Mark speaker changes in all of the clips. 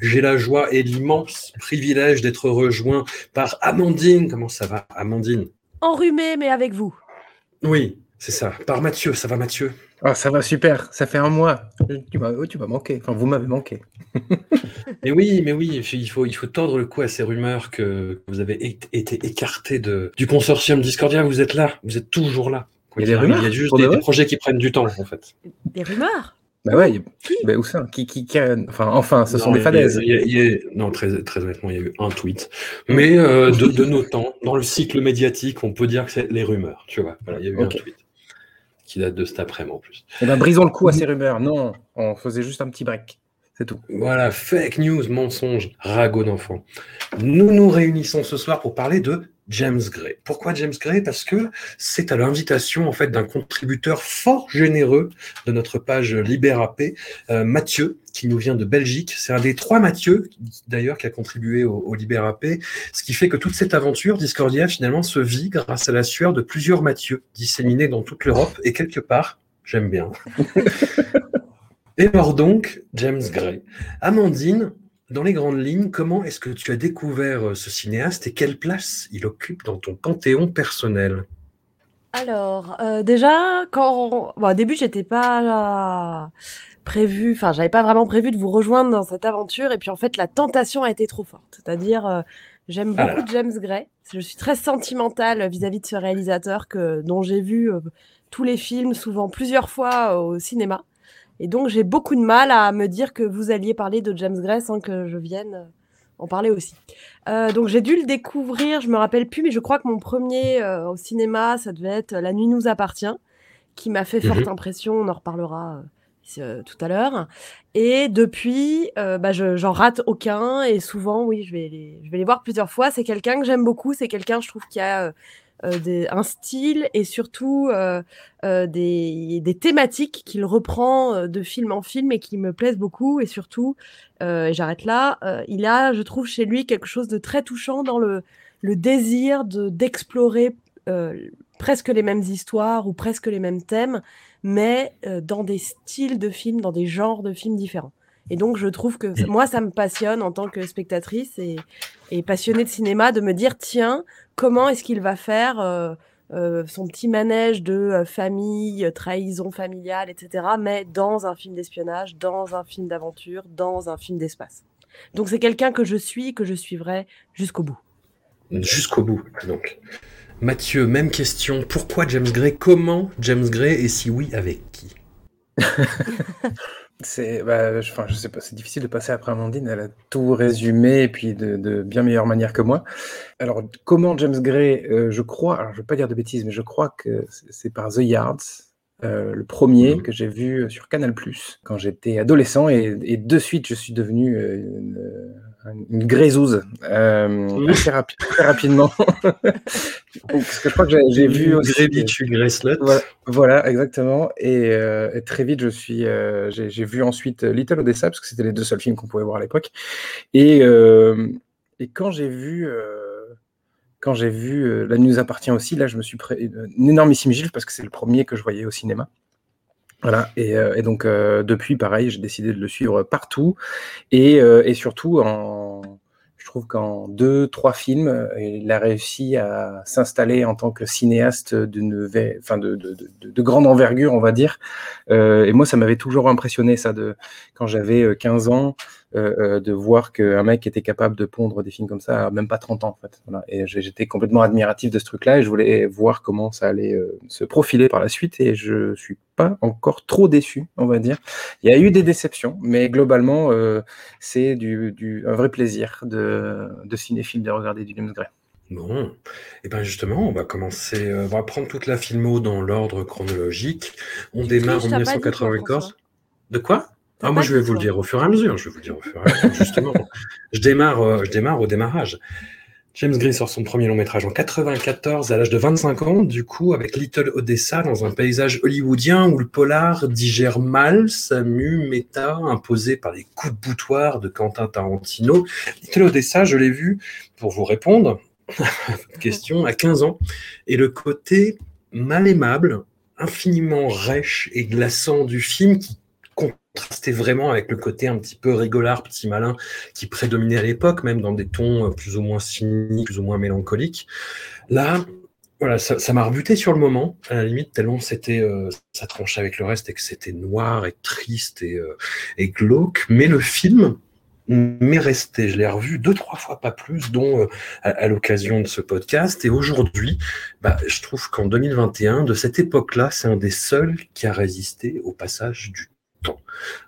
Speaker 1: J'ai la joie et l'immense privilège d'être rejoint par Amandine. Comment ça va, Amandine?
Speaker 2: Enrhumé, mais avec vous.
Speaker 1: Oui, c'est ça. Par Mathieu, ça va Mathieu?
Speaker 3: Ah, ça va super, ça fait un mois. Tu m'as oh, tu m'as manqué, enfin vous m'avez manqué.
Speaker 1: Mais oui, mais oui, il faut, il faut tordre le cou à ces rumeurs que vous avez été écarté de, du consortium Discordia. Vous êtes là, vous êtes toujours là.
Speaker 3: Il y a des
Speaker 1: arrive,
Speaker 3: rumeurs
Speaker 1: Il y a juste des, projets qui prennent du temps, en fait.
Speaker 2: Des rumeurs?
Speaker 3: Bah ouais, bah, où ça? Qui, qui, qui a- Enfin, enfin, ce sont des
Speaker 1: il y a-
Speaker 3: falaises.
Speaker 1: il y a- il y a- non, très, très honnêtement, il y a eu un tweet. Mais euh, de, de nos temps, dans le cycle médiatique, on peut dire que c'est les rumeurs. Tu vois, voilà, il y a eu un tweet qui date de cet après-midi en plus.
Speaker 3: Eh ben, brisons le coup à ces rumeurs. Non, on faisait juste un petit break. C'est tout.
Speaker 1: Voilà, fake news, mensonge, ragot d'enfant. Nous nous réunissons ce soir pour parler de James Gray. Pourquoi James Gray? Parce que c'est à l'invitation en fait d'un contributeur fort généreux de notre page Libérapé, euh, Mathieu, qui nous vient de Belgique. C'est un des trois Mathieu, d'ailleurs, qui a contribué au, au Libérapé, ce qui fait que toute cette aventure Discordia finalement se vit grâce à la sueur de plusieurs Mathieu disséminés dans toute l'Europe et quelque part, j'aime bien. Et alors donc, James Gray. Amandine, dans les grandes lignes, comment est-ce que tu as découvert euh, ce cinéaste et quelle place il occupe dans ton panthéon personnel?
Speaker 2: Alors, euh, déjà, quand. Bon, au début, j'étais pas prévu, enfin, j'avais pas vraiment prévu de vous rejoindre dans cette aventure. Et puis, en fait, la tentation a été trop forte. C'est-à-dire, euh, j'aime
Speaker 1: Ah
Speaker 2: beaucoup James Gray. Je suis très sentimentale vis-à-vis de ce réalisateur que, dont j'ai vu euh, tous les films, souvent plusieurs fois au cinéma. Et donc, j'ai beaucoup de mal à me dire que vous alliez parler de James Gray sans que je vienne euh, en parler aussi. Euh, donc j'ai dû le découvrir, je me rappelle plus, mais je crois que mon premier euh, au cinéma, ça devait être La nuit nous appartient, qui m'a fait forte
Speaker 1: Mhm.
Speaker 2: impression. On en reparlera euh, euh, tout à l'heure. Et depuis, euh, bah, je- j'en rate aucun. Et souvent, oui, je vais les, je vais les voir plusieurs fois. C'est quelqu'un que j'aime beaucoup. C'est quelqu'un, je trouve, qui a des- un style et surtout euh, euh, des, des thématiques qu'il reprend euh, de film en film et qui me plaisent beaucoup. Et surtout, euh, et j'arrête là, euh, il a, je trouve, chez lui quelque chose de très touchant dans le, le désir de d'explorer euh, presque les mêmes histoires ou presque les mêmes thèmes, mais euh, dans des styles de films, dans des genres de films différents. Et donc, je trouve que moi, ça me passionne en tant que spectatrice et, et passionnée de cinéma de me dire, tiens, comment est-ce qu'il va faire euh, euh, son petit manège de euh, famille, trahison familiale, etc., mais dans un film d'espionnage, dans un film d'aventure, dans un film d'espace. Donc, c'est quelqu'un que je suis, que je suivrai jusqu'au bout.
Speaker 1: Jusqu'au bout, donc. Mathieu, même question. Pourquoi James Gray? Comment James Gray? Et si oui, avec qui?
Speaker 3: C'est, bah, je, enfin, je sais pas, c'est difficile de passer après Amandine. Elle a tout résumé et puis de, de bien meilleure manière que moi. Alors, comment James Gray, euh, je crois, alors je vais pas dire de bêtises, mais je crois que c'est par The Yards, euh, le premier
Speaker 1: Mhm.
Speaker 3: que j'ai vu sur Canal+ quand j'étais adolescent et, et de suite je suis devenu euh, une, grézouze euh, assez, rapi- très rapidement. Parce que je crois que j'ai- vu aussi.
Speaker 1: Slut.
Speaker 3: Voilà, voilà, exactement. Et, euh, et très vite, je suis, euh, j'ai vu ensuite Little Odessa parce que c'était les deux seuls films qu'on pouvait voir à l'époque. Et, euh, et quand j'ai vu, euh, quand j'ai vu euh, La nuit nous appartient aussi, là, je me suis pris une énormissime gifle parce que c'est le premier que je voyais au cinéma. Voilà, et, euh, donc euh, depuis, pareil, j'ai décidé de le suivre partout et, euh, et surtout en, je trouve qu'en deux, trois films, euh, il a réussi à s'installer en tant que cinéaste d'une, de, de, de, de grande envergure, on va dire. Euh, et moi, ça m'avait toujours impressionné ça de quand j'avais euh, 15 ans. De voir qu'un mec était capable de pondre des films comme ça à même pas 30 ans. En fait. Et j'étais complètement admiratif de ce truc-là et je voulais voir comment ça allait se profiler par la suite et je suis pas encore trop déçu, on va dire. Il y a eu des déceptions, mais globalement, c'est du, un vrai plaisir de, de cinéphile de regarder du James Gray.
Speaker 1: Bon, et bien justement, on va commencer, on va prendre toute la filmo dans l'ordre chronologique. On démarre en 1994. De quoi? Ah, moi, je vais vous le dire au fur et à mesure. Je vais vous le dire au fur et à mesure, justement. je, démarre, je démarre au démarrage. James Gray sort son premier long métrage en 94 à l'âge de 25 ans, du coup, avec Little Odessa dans un paysage hollywoodien où le polar digère mal sa mue méta imposée par les coups de boutoir de Quentin Tarantino. Little Odessa, je l'ai vu, pour vous répondre, question, à 15 ans, et le côté mal aimable, infiniment rêche et glaçant du film qui contrastait vraiment avec le côté un petit peu rigolard, petit malin qui prédominait à l'époque, même dans des tons euh, plus ou moins cyniques, plus ou moins mélancoliques. Là, voilà, ça m'a rebuté sur le moment, à la limite, tellement c'était, euh, ça tranchait avec le reste et que c'était noir et triste et, euh, et glauque. Mais le film, m'est resté. Je l'ai revu deux, trois fois, pas plus, dont à, l'occasion de ce podcast. Et aujourd'hui, bah, je trouve qu'en 2021, de cette époque-là, c'est un des seuls qui a résisté au passage du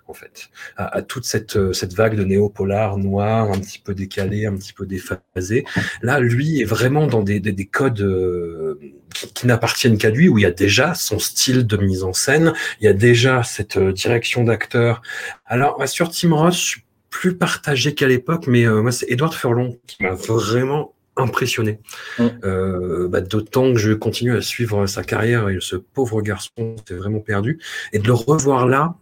Speaker 1: en fait, à, toute cette, euh, cette vague de néo-polar noir, un petit peu décalé, un petit peu déphasé. Là, lui est vraiment dans des, des, codes euh, qui, n'appartiennent qu'à lui, où il y a déjà son style de mise en scène, il y a déjà cette euh, direction d'acteur. Alors, sur Tim Ross, je suis plus partagé qu'à l'époque, mais moi, c'est Edward Furlong qui m'a vraiment impressionné. Bah, d'autant que je continue à suivre sa carrière et ce pauvre garçon s'est vraiment perdu. Et de le revoir là,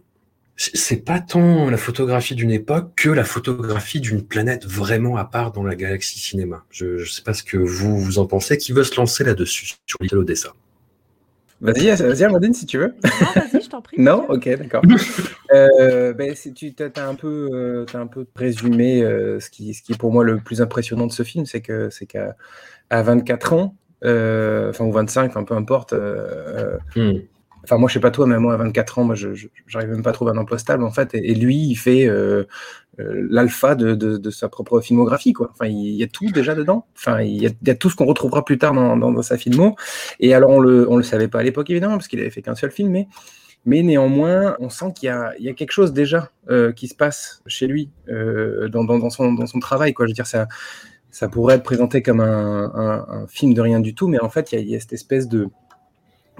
Speaker 1: c'est pas tant la photographie d'une époque que la photographie d'une planète vraiment à part dans la galaxie cinéma. Je, je sais pas ce que vous, vous en pensez. Qui veut se lancer là-dessus, sur Little Odessa?
Speaker 3: Vas-y, vas-y, Amandine, si tu veux.
Speaker 2: Non, vas-y, je t'en prie.
Speaker 3: non, ok, d'accord. euh, ben, tu as un peu, euh, as un peu résumé euh, ce, qui, ce qui est pour moi le plus impressionnant de ce film, c'est que c'est qu'à à 24 ans, euh, enfin ou 25, un peu importe, hmm. Enfin, moi, je sais pas toi, mais moi, à 24 ans, moi, je n'arrive même pas à trouver un emploi stable, en fait. Et, lui, il fait euh, euh, l'alpha de, sa propre filmographie, quoi. Enfin, il y a tout déjà dedans. Enfin, il y a, tout ce qu'on retrouvera plus tard dans, sa filmo. Et alors, on le, on le savait pas à l'époque, évidemment, parce qu'il avait fait qu'un seul film, mais, mais néanmoins, on sent qu'il y y a quelque chose déjà euh, qui se passe chez lui dans, son, dans son travail, quoi. Je veux dire, ça, ça pourrait être présenté comme un, film de rien du tout, mais en fait, il y a cette espèce de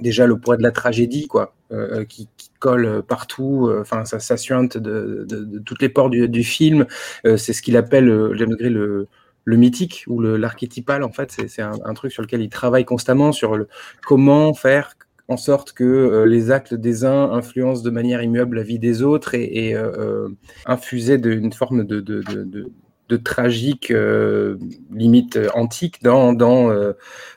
Speaker 3: déjà le poids de la tragédie, quoi, euh, qui, colle partout. Euh, enfin, ça, ça suinte de, toutes les portes du, film. Euh, c'est ce qu'il appelle le, le mythique ou l'archétypal. En fait, c'est un, truc sur lequel il travaille constamment sur comment faire en sorte que les actes des uns influencent de manière immuable la vie des autres et, infuser d'une forme de, de tragique, euh, limite euh, antique, dans, dans, euh,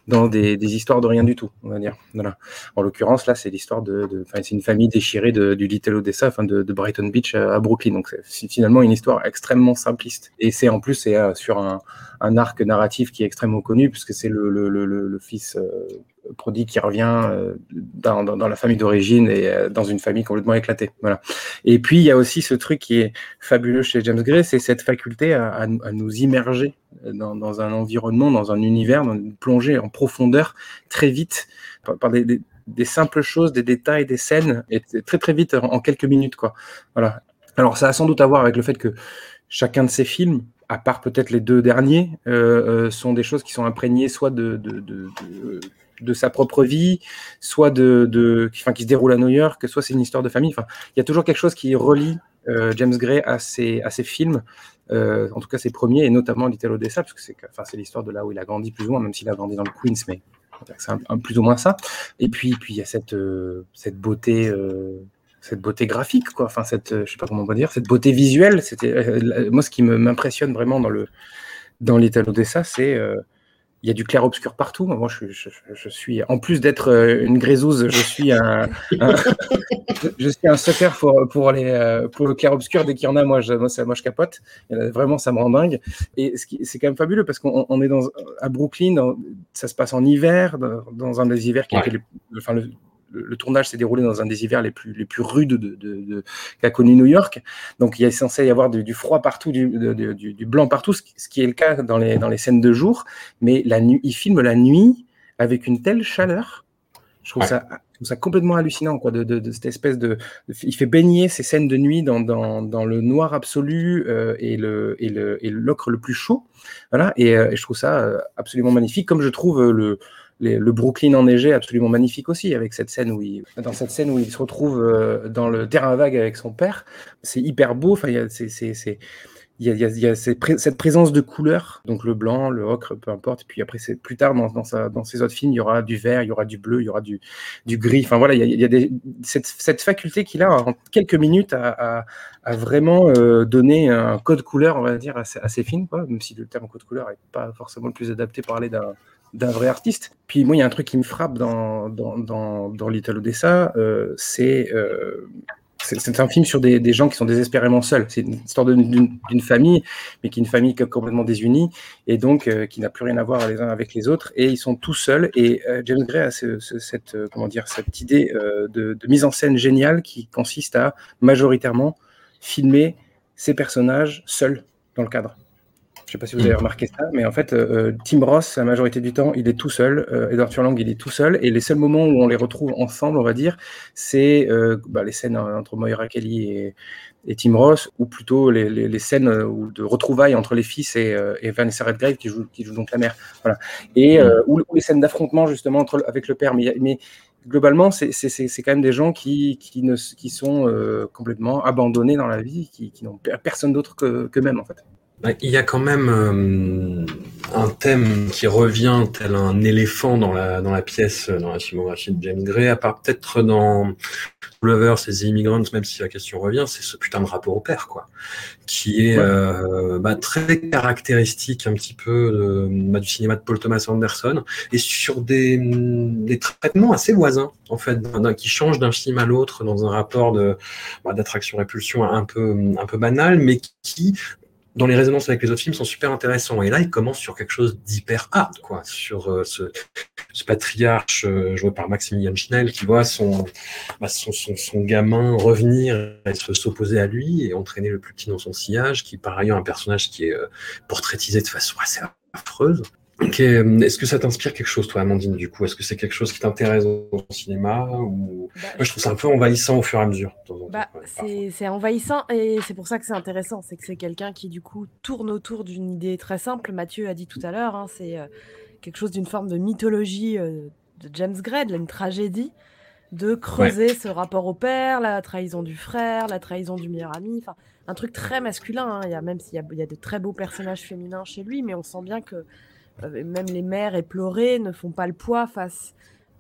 Speaker 3: dans des, des, histoires de rien du tout, on va dire. Voilà. En l'occurrence, là, c'est l'histoire de, de c'est une famille déchirée de, du Little Odessa, enfin de, de, Brighton Beach à, Brooklyn. Donc, c'est finalement une histoire extrêmement simpliste. Et c'est en plus, c'est sur un, un, arc narratif qui est extrêmement connu, puisque c'est le, fils prodigue qui revient euh, dans, la famille d'origine et euh, dans une famille complètement éclatée. Voilà. Et puis il y a aussi ce truc qui est fabuleux chez James Gray, c'est cette faculté à, nous immerger dans, un environnement, dans un univers, dans une plongée en profondeur très vite par, des, simples choses, des détails, des scènes, et très très vite en, quelques minutes quoi. Voilà. Alors ça a sans doute à voir avec le fait que chacun de ces films à part peut-être les deux derniers, euh, euh, sont des choses qui sont imprégnées soit de, de, de, de sa propre vie, soit de, enfin, qui se déroule à New York, soit c'est une histoire de famille. Enfin, il y a toujours quelque chose qui relie euh, James Gray à ses, à ses films, en tout cas ses premiers, et notamment Little Odessa, parce que c'est enfin, l'histoire de là où il a grandi plus ou moins, même s'il a grandi dans le Queens, mais c'est un, plus ou moins ça. Et puis, puis il y a cette, cette beauté. Euh, cette beauté graphique, quoi. Enfin, cette, je sais pas comment on va dire, cette beauté visuelle. C'était euh, moi ce qui m'impressionne vraiment dans le dans c'est il y a du clair-obscur partout. Moi, je, je, je suis, en plus d'être euh, une grézouze, je suis un, je suis un sucker pour, pour, les, euh, pour le clair-obscur. Dès qu'il y en a, moi, je, moi, ça, moi, je capote. vraiment, ça me rend dingue. Et c'est quand même fabuleux parce qu'on on est dans, à Brooklyn, ça se passe en hiver, dans, un des hivers qui le, enfin, le, le, tournage s'est déroulé dans un des hivers les plus, les plus rudes de, de, qu'a connu New York. Donc il est censé y avoir du, froid partout, du, du, blanc partout, ce qui est le cas dans les, dans les scènes de jour. Mais la nuit, il filme la nuit avec une telle chaleur. Je trouve ça ça complètement hallucinant, quoi, de, de, cette espèce de, Il fait baigner ces scènes de nuit dans, dans, dans le noir absolu euh, et, le, et, le, et l'ocre le plus chaud. Voilà, et, euh, et, je trouve ça euh, absolument magnifique, comme je trouve le, le Brooklyn enneigé absolument magnifique aussi, avec cette scène où il, dans cette scène où il se retrouve dans le terrain vague avec son père. C'est hyper beau, enfin, c'est, c'est, c'est il y a, cette présence de couleurs, donc le blanc, le ocre, peu importe. Et puis après, c'est plus tard dans, dans, dans ses autres films, il y aura du vert, il y aura du bleu, il y aura du, du gris. Enfin voilà, il y a, des, cette, cette, faculté qu'il a en quelques minutes à, à, vraiment euh, donner un code couleur, on va dire, à, à ses films, quoi, même si le terme code couleur n'est pas forcément le plus adapté pour parler d'un d'un vrai artiste. Puis moi, il y a un truc qui me frappe dans, dans, dans, Little Odessa, euh, c'est euh, c'est un film sur des, gens qui sont désespérément seuls. C'est une histoire d'une famille, mais qui est une famille complètement désunie et donc euh, qui n'a plus rien à voir les uns avec les autres. Et ils sont tous seuls. Et James Gray a cette, euh, comment dire, cette idée de, de, mise en scène géniale qui consiste à majoritairement filmer ces personnages seuls dans le cadre. Je ne sais pas si vous avez remarqué ça, mais en fait, euh, Tim Ross, la majorité du temps, il est tout seul. Euh, Edward Furlong, il est tout seul. Et les seuls moments où on les retrouve ensemble, on va dire, c'est euh, bah, les scènes entre Moira Kelly et, Tim Ross, ou plutôt les, scènes de retrouvailles entre les fils et, Vanessa Redgrave, qui joue, qui joue donc la mère. Voilà. Et, ou, les scènes d'affrontement, justement, entre, avec le père. Mais, mais globalement, c'est quand même des gens qui, qui, ne, qui sont complètement abandonnés dans la vie, qui, qui n'ont personne d'autre qu'eux-mêmes, en fait.
Speaker 1: Bah, il y a quand même euh, un thème qui revient tel un éléphant dans la, dans la pièce, dans la filmographie de James Gray, à part peut-être dans Lovers et The Immigrants, même si la question revient, c'est ce putain de rapport au père, quoi, qui est euh, bah, très caractéristique un petit peu de, bah, du cinéma de Paul Thomas Anderson, et sur des, des traitements assez voisins, en fait, qui changent d'un film à l'autre dans un rapport de bah, d'attraction-répulsion un peu, un peu banal, mais qui dans les résonances avec les autres films sont super intéressants. Et là, il commence sur quelque chose d'hyper hard, quoi, sur euh, ce, ce, patriarche euh, joué par Maximilian Schnell qui voit son, bah, son, son, son, gamin revenir et s'opposer à lui et entraîner le plus petit dans son sillage, qui par ailleurs un personnage qui est euh, portraitisé de façon assez affreuse. Est-ce que ça t'inspire quelque chose, toi, Amandine, du coup? Est-ce que c'est quelque chose qui t'intéresse dans le cinéma ou... Bah, Moi, je trouve ça un peu envahissant au fur et à mesure.
Speaker 2: Bah, c'est envahissant et c'est pour ça que c'est intéressant. C'est que c'est quelqu'un qui, du coup, tourne autour d'une idée très simple. Mathieu a dit tout à l'heure, hein, c'est euh, quelque chose d'une forme de mythologie euh, de James Gray, une tragédie, de creuser ce rapport au père, la trahison du frère, la trahison du meilleur ami. Enfin, un truc très masculin. Hein. Il y a, même s'il y, y, a de très beaux personnages féminins chez lui, mais on sent bien que même les mères éplorées ne font pas le poids face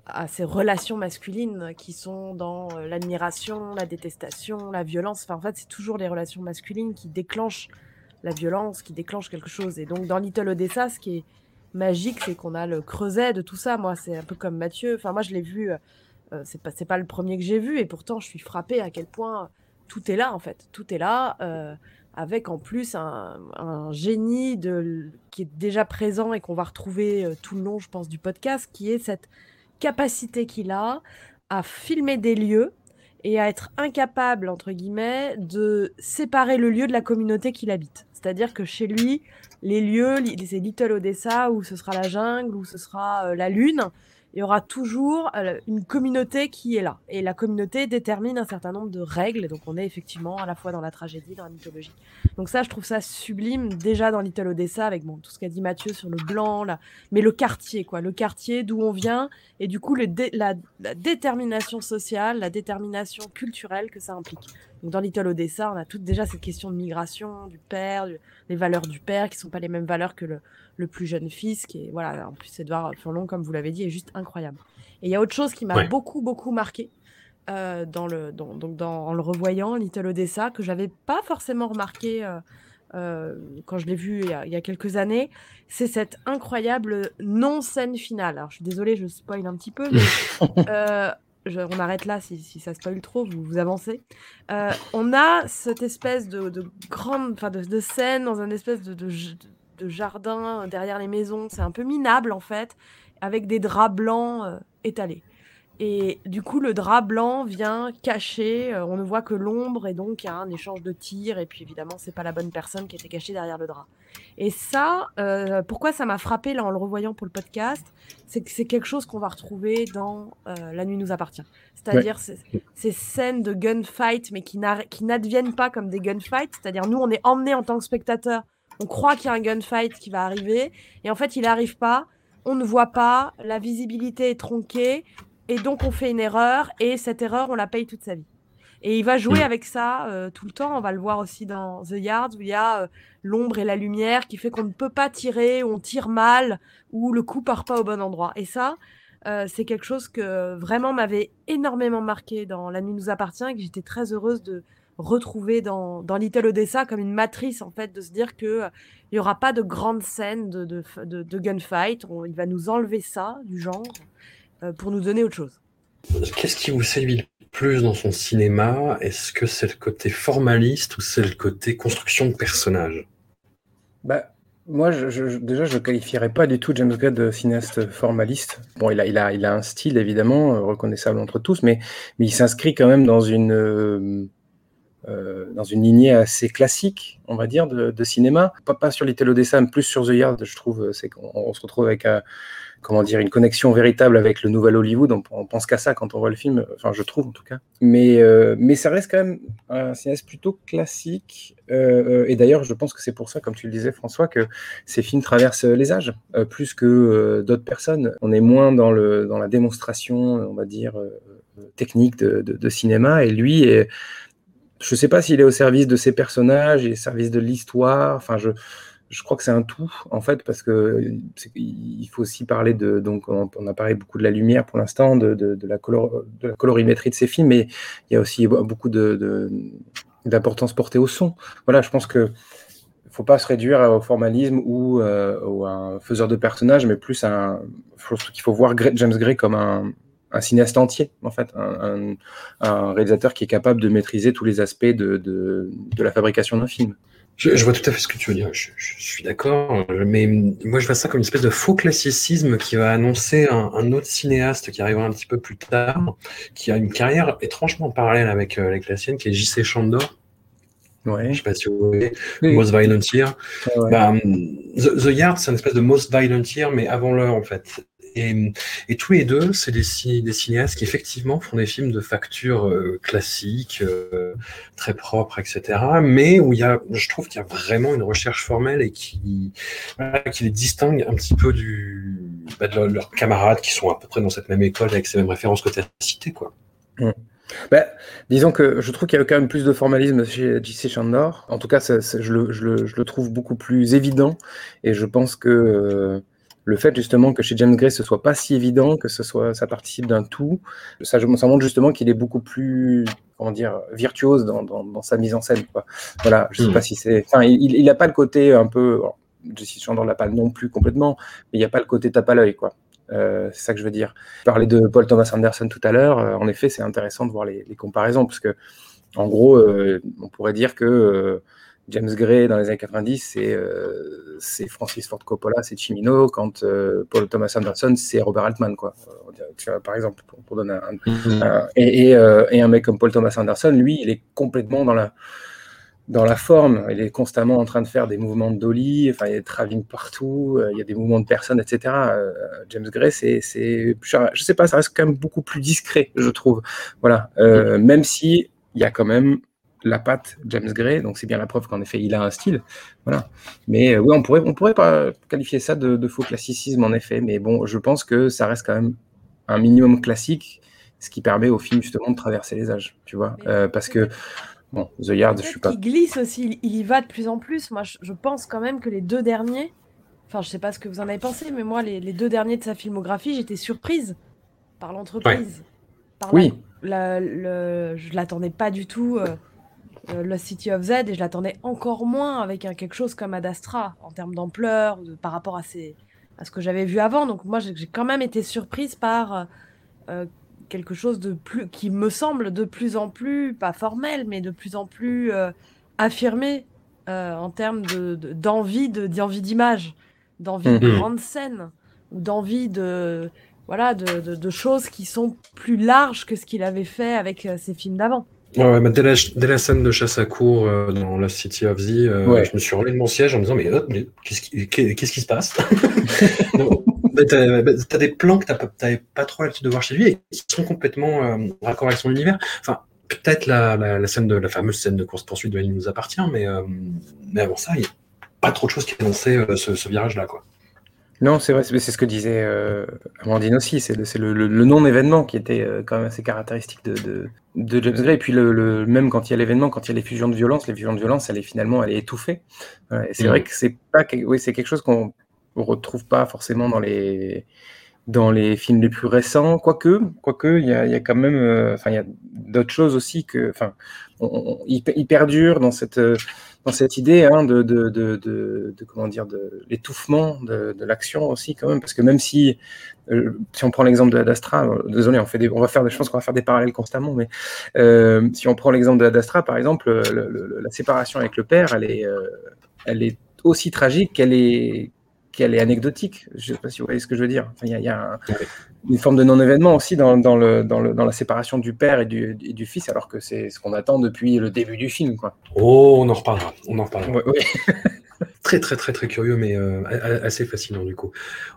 Speaker 2: à ces relations masculines qui sont dans euh, l'admiration, la détestation, la violence. Enfin, en fait, c'est toujours les relations masculines qui déclenchent la violence, qui déclenchent quelque chose. Et donc, dans Little Odessa, ce qui est magique, c'est qu'on a le creuset de tout ça. Moi, c'est un peu comme Mathieu. Enfin, moi, je l'ai vu. Euh, c'est pas, pas le premier que j'ai vu, et pourtant, je suis frappée à quel point tout est là, en fait. Tout est là avec en plus un, génie de, qui est déjà présent et qu'on va retrouver euh, tout le long, je pense, du podcast, qui est cette capacité qu'il a à filmer des lieux et à être incapable, entre guillemets, de séparer le lieu de la communauté qu'il habite. C'est-à-dire que chez lui, les lieux, c'est Little Odessa, où ce sera la jungle, où ce sera euh, la lune, il y aura toujours euh, une communauté qui est là. Et la communauté détermine un certain nombre de règles. Donc on est effectivement à la fois dans la tragédie, dans la mythologie. Donc ça, je trouve ça sublime déjà dans Little Odessa, avec tout ce qu'a dit Mathieu sur le blanc, là. mais le quartier, quoi. Le quartier d'où on vient, et du coup la, détermination sociale, la détermination culturelle que ça implique. Donc dans Little Odessa, on a toute déjà cette question de migration, du père, les valeurs du père, qui sont pas les mêmes valeurs que le, le plus jeune fils, qui est, voilà, en plus, Edouard Furlong, comme vous l'avez dit, est juste incroyable. Et il y a autre chose qui m'a beaucoup, beaucoup marqué euh, dans le, dans, donc dans, en le revoyant, Little Odessa, que j'avais pas forcément remarqué euh, euh, quand je l'ai vu il y, a, quelques années, c'est cette incroyable non-scène finale. Alors, je suis désolée, je spoil un petit peu, mais on arrête là si, si, ça spoil trop, vous, avancez. on a cette espèce de, de grande, de, scène dans un espèce de jardin derrière les maisons. C'est un peu minable en fait, avec des draps blancs euh, étalés. Et du coup, le drap blanc vient cacher, euh, on ne voit que l'ombre, et donc il y a un échange de tirs, et puis évidemment, c'est pas la bonne personne qui était cachée derrière le drap. Et ça, euh, pourquoi ça m'a frappé là en le revoyant pour le podcast, c'est que c'est quelque chose qu'on va retrouver dans euh, La nuit nous appartient. C'est-à-dire ces, ces scènes de gunfight, mais qui n'adviennent pas comme des gunfights, c'est-à-dire nous, on est emmenés en tant que spectateur, on croit qu'il y a un gunfight qui va arriver, et en fait, il n'arrive pas, on ne voit pas, la visibilité est tronquée, et donc on fait une erreur, et cette erreur, on la paye toute sa vie. Et il va jouer
Speaker 1: Mm.
Speaker 2: avec ça euh, tout le temps. On va le voir aussi dans The Yard, où il y a euh, l'ombre et la lumière qui fait qu'on ne peut pas tirer, ou on tire mal, ou le coup part pas au bon endroit. Et ça, euh, c'est quelque chose que vraiment m'avait énormément marqué dans La nuit nous appartient, et que j'étais très heureuse de retrouver dans, dans Little Odessa comme une matrice, en fait, de se dire que il y aura pas de grandes scènes de, de, de- de gunfight. On- il va nous enlever ça du genre pour nous donner autre chose.
Speaker 1: Qu'est-ce qui vous séduit le plus dans son cinéma? Est-ce que c'est le côté formaliste ou c'est le côté construction de personnages
Speaker 3: Bah, moi, je, je- déjà, je ne qualifierais pas du tout James Gray de cinéaste formaliste. Bon, il a, il a, il a un style, évidemment, euh, reconnaissable entre tous, mais, mais il s'inscrit quand même dans une, euh, euh, dans une lignée assez classique, on va dire, de, de cinéma. Pas, pas sur Little Odessa, mais plus sur The Yard, je trouve. euh, C'est qu'on on se retrouve avec un- comment dire, une connexion véritable avec le nouvel Hollywood. On, pense qu'à ça quand on voit le film, enfin, je trouve en tout cas. Mais, euh, mais ça reste quand même un cinéaste plutôt classique. Euh, euh, et d'ailleurs, je pense que c'est pour ça, comme tu le disais, François, que ces films traversent les âges, plus que d'autres personnes. On est moins dans, le, dans la démonstration, on va dire, technique de, cinéma. Et lui, je ne sais pas s'il est au service de ses personnages, il est au service de l'histoire. Enfin, je, je crois que c'est un tout, en fait, parce que il faut aussi parler de. Donc, on, a parlé beaucoup de la lumière pour l'instant, de, la colorimétrie de ces films, mais il y a aussi beaucoup d'importance portée au son. Voilà, je pense que faut pas se réduire au formalisme ou, euh, à un faiseur de personnages, mais plus un. Je pense qu'il faut voir James Gray comme un, un cinéaste entier, en fait, un, un- un réalisateur qui est capable de maîtriser tous les aspects de la fabrication d'un film.
Speaker 1: Je, je vois tout à fait ce que tu veux dire, je, je suis d'accord, mais moi je vois ça comme une espèce de faux classicisme qui va annoncer un, un autre cinéaste qui arrivera un petit peu plus tard, qui a une carrière étrangement parallèle avec, euh, avec la sienne, qui est J.C. Chandor.
Speaker 3: Ouais.
Speaker 1: Je sais pas si vous voyez,
Speaker 3: Oui.
Speaker 1: Most Violent Year.
Speaker 3: Ouais, ouais.
Speaker 1: Bah, The, The Yard, c'est une espèce de Most Violent Year, mais avant l'heure, en fait. Et, tous les deux, c'est des, ci- des cinéastes qui, effectivement, font des films de facture euh, classique, euh, très propre, etc. Mais où il y a, je trouve qu'il y a vraiment une recherche formelle et qui, les distingue un petit peu bah, de leurs- camarades qui sont à peu près dans cette même école avec ces mêmes références que tu as citées, quoi.
Speaker 3: Bah, disons que je trouve qu'il y a quand même plus de formalisme chez J.C. Chandor. En tout cas, je le trouve beaucoup plus évident. Et je pense que euh, le fait justement que chez James Gray ce soit pas si évident, que ce soit, ça participe d'un tout, ça, montre justement qu'il est beaucoup plus, comment dire, virtuose dans, dans- dans sa mise en scène. Quoi. Voilà, je sais
Speaker 1: Mm.
Speaker 3: pas si c'est. Enfin, il, il a pas le côté un peu. alors, J.C. Chandor l'a pas non plus complètement, mais il n'y a pas le côté tape à l'œil, quoi. Euh, c'est ça que je veux dire. Je parlais de Paul Thomas Anderson tout à l'heure. euh, en effet, c'est intéressant de voir les, les comparaisons parce que, en gros, euh, on pourrait dire que James Gray dans les années 90, c'est euh, c'est Francis Ford Coppola, c'est Cimino, quand euh, Paul Thomas Anderson, c'est Robert Altman, quoi. Euh, par exemple, pour, pour donner un, un- et, et, euh, et un mec comme Paul Thomas Anderson, lui, il est complètement dans la dans la forme, il est constamment en train de faire des mouvements de dolly, enfin, il y a des travelling partout, il y a des mouvements de personnes, etc. James Gray, c'est, je sais pas, ça reste quand même beaucoup plus discret, je trouve. Voilà, Euh, même si il y a quand même la patte James Gray, donc c'est bien la preuve qu'en effet il a un style, voilà. Mais euh, oui, on pourrait, on pourrait pas qualifier ça de, de faux classicisme en effet, mais bon, je pense que ça reste quand même un minimum classique, ce qui permet au film justement de traverser les âges, tu vois, Euh, parce que bon, The Yard, je suis pas
Speaker 2: Il glisse aussi, il, y va de plus en plus. Moi, je, je pense quand même que les deux derniers, enfin, je sais pas ce que vous en avez pensé, mais moi, les, les deux derniers de sa filmographie, j'étais surprise par l'entreprise. Par
Speaker 3: Oui.
Speaker 2: la- la- le- je l'attendais pas du tout, euh, euh, Lost City of Z, et je l'attendais encore moins avec un, quelque chose comme Ad Astra, en termes d'ampleur, par rapport à, à ce que j'avais vu avant. Donc, moi, j'ai quand même été surprise par euh, quelque chose de plus qui me semble de plus en plus pas formel mais de plus en plus euh, affirmé euh, en termes de de- d'envie de d'envie d'image d'envie de
Speaker 1: Mhm.
Speaker 2: grande scène ou d'envie de voilà, de, de- de choses qui sont plus larges que ce qu'il avait fait avec ses films d'avant.
Speaker 1: Ouais, bah, dès, la, dès la scène de chasse à cour euh, dans la City of Z, euh,
Speaker 3: Ouais.
Speaker 1: je me suis relevé de mon siège en me disant mais, euh, mais qu'est-ce qui, qu'est- qu'est-ce qui se passe? Bah, T'as bah, t'as des plans que t'avais pas trop l'habitude de voir chez lui et qui sont complètement euh, raccord avec son univers. Enfin, peut-être la, la, la scène de la fameuse scène de course poursuite de Elle nous appartient, mais, euh, mais avant ça, il n'y a pas trop de choses qui annonçaient euh, ce, ce virage-là, quoi.
Speaker 3: Non, c'est vrai, c'est ce que disait euh, Amandine aussi, c'est le, non-événement qui était euh, quand même assez caractéristique de, de, de James Gray. Et puis le, le- même quand il y a l'événement, quand il y a les fusions de violence, les fusions de violence, elle est finalement elle est étouffée. Voilà, et c'est vrai que c'est pas, oui, c'est quelque chose qu'on on retrouve pas forcément dans les dans les films les plus récents, quoique, quoique il y y a quand même, euh, enfin il y a d'autres choses aussi que, enfin, il, perdure dans cette euh, dans cette idée hein, de, comment dire de l'étouffement de, l'action aussi quand même. Parce que même si euh, si on prend l'exemple de d'Astra désolé on fait on va faire des qu'on va faire des parallèles constamment mais euh, si on prend l'exemple de d'Astra par exemple le- le- la séparation avec le père elle est euh, elle est aussi tragique qu'elle est qu'elle est anecdotique. Je sais pas si vous voyez ce que je veux dire une forme de non-événement aussi dans, dans, le, dans, le, dans la séparation du père et du, et du fils, alors que c'est ce qu'on attend depuis le début du film. Quoi.
Speaker 1: Oh, on en reparlera. On en reparlera.
Speaker 3: Ouais, ouais.
Speaker 1: Très très très très curieux, mais euh, assez fascinant du coup.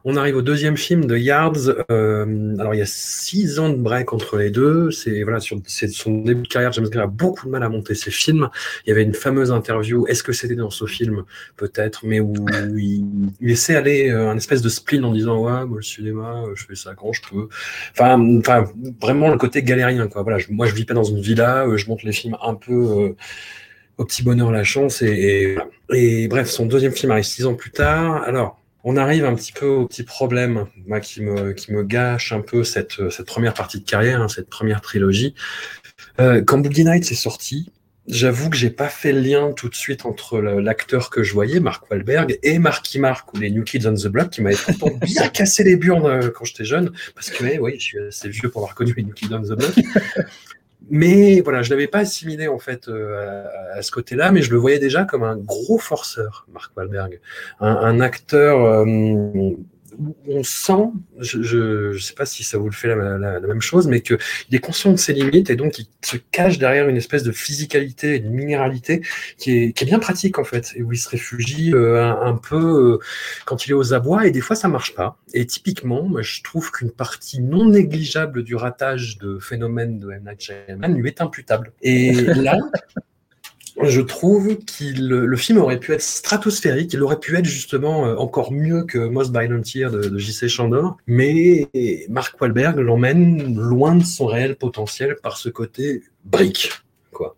Speaker 1: On arrive au deuxième film de Yards. Euh, alors il y a six ans de break entre les deux. C'est voilà sur son début de carrière. James Gray a beaucoup de mal à monter ses films. Il y avait une fameuse interview. Est-ce que c'était dans ce film? Peut-être, mais où il, il laissait aller euh, un espèce de spleen en disant ouais, moi le cinéma, euh, je fais ça quand je peux. Enfin, enfin vraiment le côté galérien quoi. Voilà, je- moi je vis pas dans une villa. euh, je monte les films un peu. Au petit bonheur la chance et, et, voilà. Et bref son deuxième film arrive six ans plus tard alors on arrive un petit peu au petit problème moi, qui me qui me gâche un peu cette cette première partie de carrière hein, cette première trilogie euh, quand Boogie Nights est sorti J'avoue que j'ai pas fait le lien tout de suite entre l'acteur que je voyais, Mark Wahlberg, et Marky Mark ou les New Kids on the Block, qui m'avaient pourtant bien cassé les burnes euh, quand j'étais jeune, parce que eh, oui, je suis assez vieux pour avoir reconnu les New Kids on the Block. Mais voilà, je l'avais pas assimilé en fait euh, à, ce côté-là, mais je le voyais déjà comme un gros forceur, Mark Wahlberg, un, un acteur euh, on sent, je, je sais pas si ça vous le fait la, la- même chose, mais que il est conscient de ses limites et donc il se cache derrière une espèce de physicalité, une minéralité qui est, bien pratique en fait, et où il se réfugie euh, un, peu euh, quand il est aux abois, et des fois ça marche pas. Et typiquement, moi, je trouve qu'une partie non négligeable du ratage de phénomène de M. Night lui est imputable. Et là, je trouve qu'il le film aurait pu être stratosphérique, il aurait pu être justement euh, encore mieux que Most Violent Year de, de J.C. Chandor, mais Mark Wahlberg l'emmène loin de son réel potentiel par ce côté brique, quoi.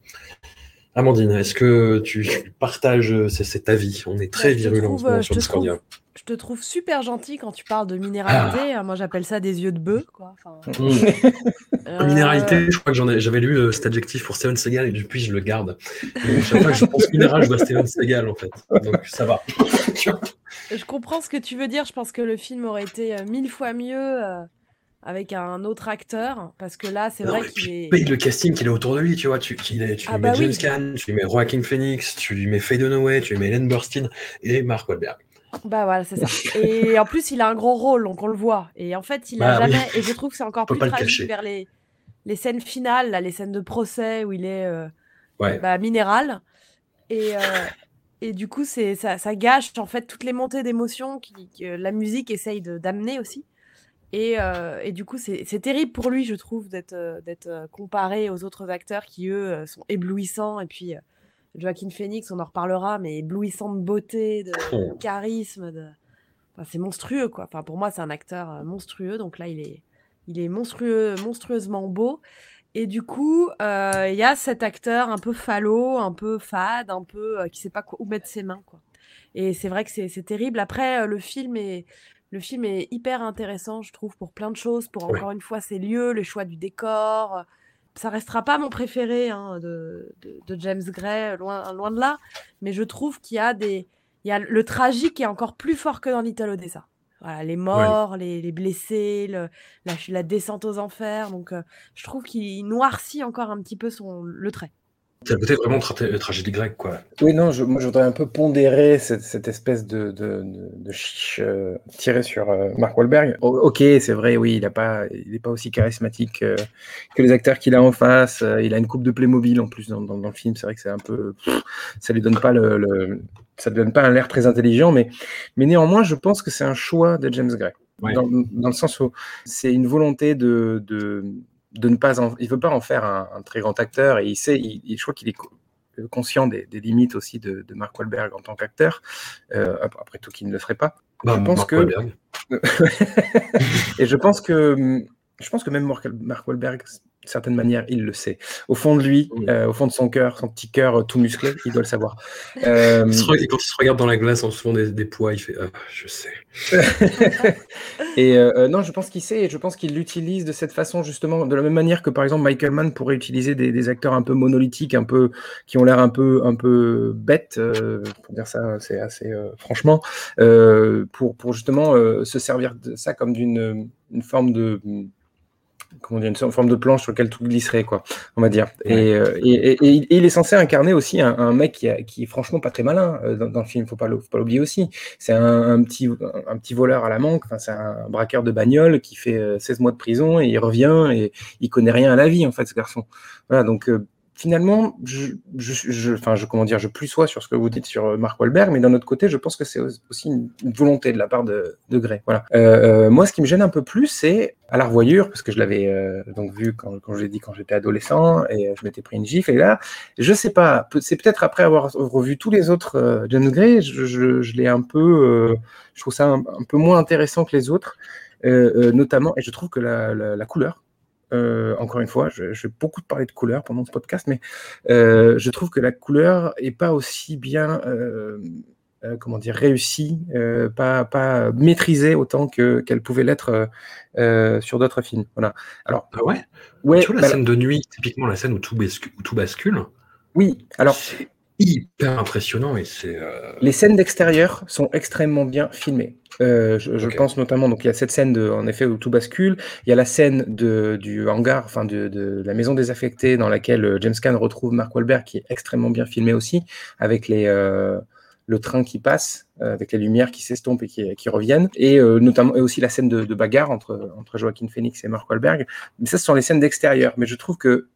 Speaker 1: Amandine, est-ce que tu partages euh, cet avis? On est très
Speaker 2: Bah,
Speaker 1: virulent en ce moment
Speaker 2: euh,
Speaker 1: sur Discordia.
Speaker 2: Je te trouve super gentil quand tu parles de minéralité.
Speaker 1: Ah.
Speaker 2: Moi, j'appelle ça des yeux de bœuf. Quoi. Enfin,
Speaker 1: Mm.
Speaker 2: euh,
Speaker 1: Minéralité, je crois que j'avais lu euh, cet adjectif pour Steven Seagal et depuis je le garde. Et chaque fois que je pense minéral, je vois Steven Seagal en fait. Donc ça va.
Speaker 2: Je comprends ce que tu veux dire. Je pense que le film aurait été euh, mille fois mieux avec un autre acteur. Parce que là, c'est vrai qu'il est.
Speaker 1: paye le casting qu'il a autour de lui, tu vois. Tu, tu, tu
Speaker 2: Ah
Speaker 1: lui
Speaker 2: bah
Speaker 1: mets James. Caan, tu lui mets Joaquin Phoenix, tu lui mets Faye Dunaway, tu lui mets Ellen Burstyn et Mark Wahlberg.
Speaker 2: Bah voilà, c'est ça. Et en plus, il a un gros rôle, donc on le voit. Et en fait, il a
Speaker 1: Bah oui.
Speaker 2: jamais. Et je trouve que c'est encore plus
Speaker 1: le
Speaker 2: tragique
Speaker 1: cacher.
Speaker 2: vers les, les scènes finales, là, les scènes de procès où il est euh,
Speaker 1: Ouais.
Speaker 2: bah, minéral. Et, euh, et du coup, c'est ça, ça gâche en fait toutes les montées d'émotions que la musique essaye d'amener aussi. Et, euh, et du coup, c'est terrible pour lui, je trouve, d'être comparé aux autres acteurs qui, eux, sont éblouissants. Et puis, Joaquin Phoenix, on en reparlera, mais éblouissant de beauté, de, de
Speaker 1: Oh.
Speaker 2: charisme. De... Enfin, c'est monstrueux, quoi. Enfin, pour moi, c'est un acteur euh, monstrueux. Donc là, il est, il est monstrueux, monstrueusement beau. Et du coup, euh, il y a cet acteur un peu falot, un peu fade, un peu euh, qui sait pas quoi, où mettre ses mains, quoi. Et c'est vrai que c'est terrible. Après, euh, le film est, le film est hyper intéressant, je trouve, pour plein de choses. Pour encore une fois ses lieux, le choix du décor. Ça restera pas mon préféré hein, de, de, de James Gray, loin, loin de là. Mais je trouve qu'il y a des, il y a le tragique est encore plus fort que dans Little Odessa. Voilà, les morts, les, les blessés, le- la, la descente aux enfers. Donc, euh, je trouve qu'il noircit encore un petit peu son, le trait.
Speaker 1: C'est le côté vraiment tra- tragédie grecque, quoi.
Speaker 3: Oui, non, je, moi je voudrais un peu pondérer cette, cette espèce de, de, de, de chiche euh, tirée sur euh, Mark Wahlberg. O- ok, c'est vrai, oui, il n'est pas, il est pas aussi charismatique euh, que les acteurs qu'il a en face. Euh, il a une coupe de Playmobil en plus dans, dans, dans le film. C'est vrai que c'est un peu. pff, ça lui donne pas le. le- ça lui donne pas un air très intelligent, mais, mais néanmoins, je pense que c'est un choix de James Gray.
Speaker 1: Ouais.
Speaker 3: Dans, dans le sens où c'est une volonté de, de, de ne pas en, il veut pas en faire un, un très grand acteur et il sait, il, il- je crois qu'il est euh, conscient des, des limites aussi de, de Mark Wahlberg en tant qu'acteur. Euh, ap- après tout, qu'il ne le ferait pas.
Speaker 1: Bah,
Speaker 3: je pense
Speaker 1: Mark
Speaker 3: que et je pense que je pense que même Mark Wahlberg, d'une certaine manière, il le sait. Au fond de lui,
Speaker 1: Oui.
Speaker 3: euh, au fond de son cœur, son petit cœur euh, tout musclé, il doit le savoir. Euh,
Speaker 1: Il se re- et quand il se regarde dans la glace en se faisant des, des poids, il fait Ah, Je sais.
Speaker 3: et euh, non, je pense qu'il sait et je pense qu'il l'utilise de cette façon justement, de la même manière que par exemple Michael Mann pourrait utiliser des, des acteurs un peu monolithiques, un peu qui ont l'air un peu un peu bêtes, pour dire ça, c'est assez franchement, pour pour justement se servir de ça comme d'une une forme de comment dire, une forme de planche sur laquelle tout glisserait, quoi, on va dire. Et, euh, et, et- et il- est censé incarner aussi un, un mec qui, a- qui est franchement pas très malin euh, dans, dans le film, faut pas l'oublier aussi. C'est un, un petit, un, petit voleur à la manque, enfin, c'est un braqueur de bagnole qui fait euh, 16 mois de prison et il revient et il connaît rien à la vie, en fait, ce garçon. Voilà, donc euh, finalement, je, je, je, enfin, je, comment dire, je plus sois sur ce que vous dites sur euh, Mark Wahlberg, mais d'un autre côté, je pense que c'est aussi une, volonté de la part de, de Gray. Voilà. Euh, euh, moi, ce qui me gêne un peu plus, c'est à la revoyure, parce que je l'avais euh, donc vu quand, quand je l'ai dit quand j'étais adolescent et euh, je m'étais pris une gifle. Et là, je sais pas, c'est peut-être après avoir revu tous les autres James Gray, je, l'ai un peu, je trouve ça un, peu moins intéressant que les autres, notamment, et je trouve que la, la, la couleur. Euh, encore une fois, je, je vais beaucoup parler de couleur pendant ce podcast, mais euh, je trouve que la couleur est pas aussi bien, euh, comment dire, réussie, pas, pas maîtrisée autant que qu'elle pouvait l'être sur d'autres films. Voilà. Alors,
Speaker 1: Ah ouais?
Speaker 3: ouais,
Speaker 1: Tu vois la
Speaker 3: bah,
Speaker 1: scène de nuit, typiquement la scène où tout, bascule, où tout bascule,
Speaker 3: oui. Alors,
Speaker 1: hyper impressionnant et c'est. euh,
Speaker 3: Les scènes d'extérieur sont extrêmement bien filmées. Euh, je pense notamment, donc il y a cette scène de, en effet où tout bascule. Il y a la scène de, du hangar, enfin de, de la maison désaffectée dans laquelle euh, James Caan retrouve Mark Wahlberg, qui est extrêmement bien filmé aussi, avec les, euh, le train qui passe, avec les lumières qui s'estompent et qui, qui reviennent, et notamment et aussi la scène de, de bagarre entre, entre Joaquin Phoenix et Mark Wahlberg. Mais ça, ce sont les scènes d'extérieur. Mais je trouve que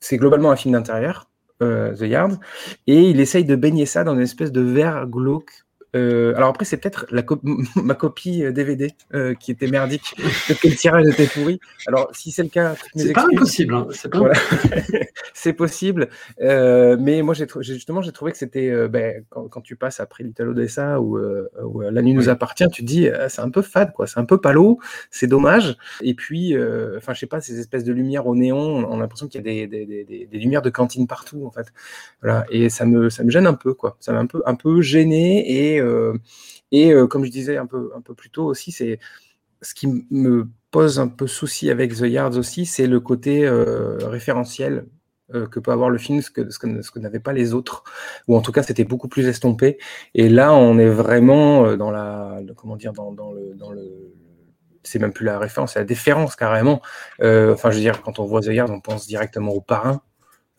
Speaker 3: c'est globalement un film d'intérieur, The Yard, et il essaye de baigner ça dans une espèce de verre glauque. Euh, alors après, c'est peut-être co- ma copie euh, DVD euh, qui était merdique, peut-être que le tirage était pourri. Alors si c'est le cas,
Speaker 1: C'est pas impossible. Hein. C'est
Speaker 3: Voilà. possible, Euh, mais moi j'ai justement j'ai trouvé que c'était euh, ben, quand, quand tu passes après Little Odessa ou, euh, ou, euh, La nuit nous appartient, tu te dis euh, c'est un peu fade quoi, c'est un peu palo, c'est dommage. Et puis euh, enfin je sais pas ces espèces de lumières au néon, on a l'impression qu'il y a des, des, des- des- des lumières de cantine partout en fait. Voilà et ça me ça me gêne un peu quoi, ça m'a un peu un peu gêné et euh, et euh, comme je disais un peu un peu plus tôt aussi c'est ce qui me pose un peu souci avec The Yards aussi, c'est le côté euh, référentiel euh, que peut avoir le film, ce que, ce que, ce n'avaient pas les autres, ou en tout cas c'était beaucoup plus estompé. Et là, on est vraiment euh, dans la, comment dire, dans, le, dans le, c'est même plus la référence, c'est la déférence carrément. Euh, Enfin, je veux dire, quand on voit The Yard, on pense directement au parrain.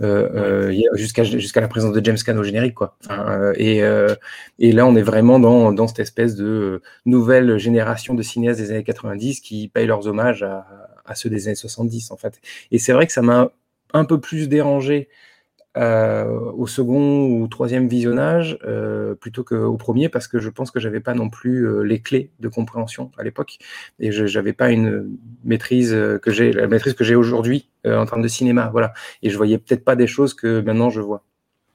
Speaker 3: Euh, euh, y a- jusqu'à jusqu'à la présence de James Caan au générique quoi. Enfin, euh, et, euh, et là on est vraiment dans, dans cette espèce de euh, nouvelle génération de cinéastes des années 90 qui payent leurs hommages à, à ceux des années 70 en fait. Et c'est vrai que ça m'a un peu plus dérangé euh, au second ou troisième visionnage euh, plutôt qu'au premier parce que je pense que j'avais pas non plus euh, les clés de compréhension à l'époque et je j'avais pas une maîtrise euh, que j'ai la maîtrise que j'ai aujourd'hui euh, en termes de cinéma voilà et je voyais peut-être pas des choses que maintenant je vois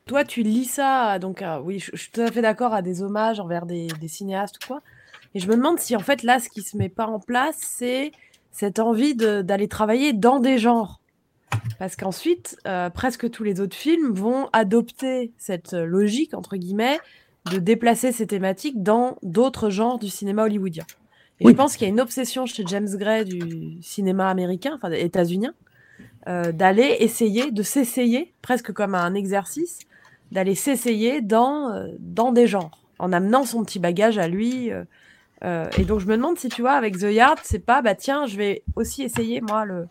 Speaker 2: Toi, tu lis ça, donc euh, oui, je, suis tout à fait d'accord à des hommages envers des, cinéastes quoi. Et je me demande si en fait là, ce qui se met pas en place, c'est cette envie d'aller travailler dans des genres. Parce qu'ensuite, euh, presque tous les autres films vont adopter cette euh, logique, entre guillemets, de déplacer ces thématiques dans d'autres genres du cinéma hollywoodien. Et
Speaker 3: Oui.
Speaker 2: je pense qu'il y a une obsession chez James Gray du cinéma américain, enfin états-unien, euh, d'aller essayer, de s'essayer, presque comme un exercice, d'aller s'essayer dans, euh, dans des genres, en amenant son petit bagage à lui. euh, et donc je me demande si tu vois, avec The Yard, c'est pas, bah tiens, je vais aussi essayer, moi, le,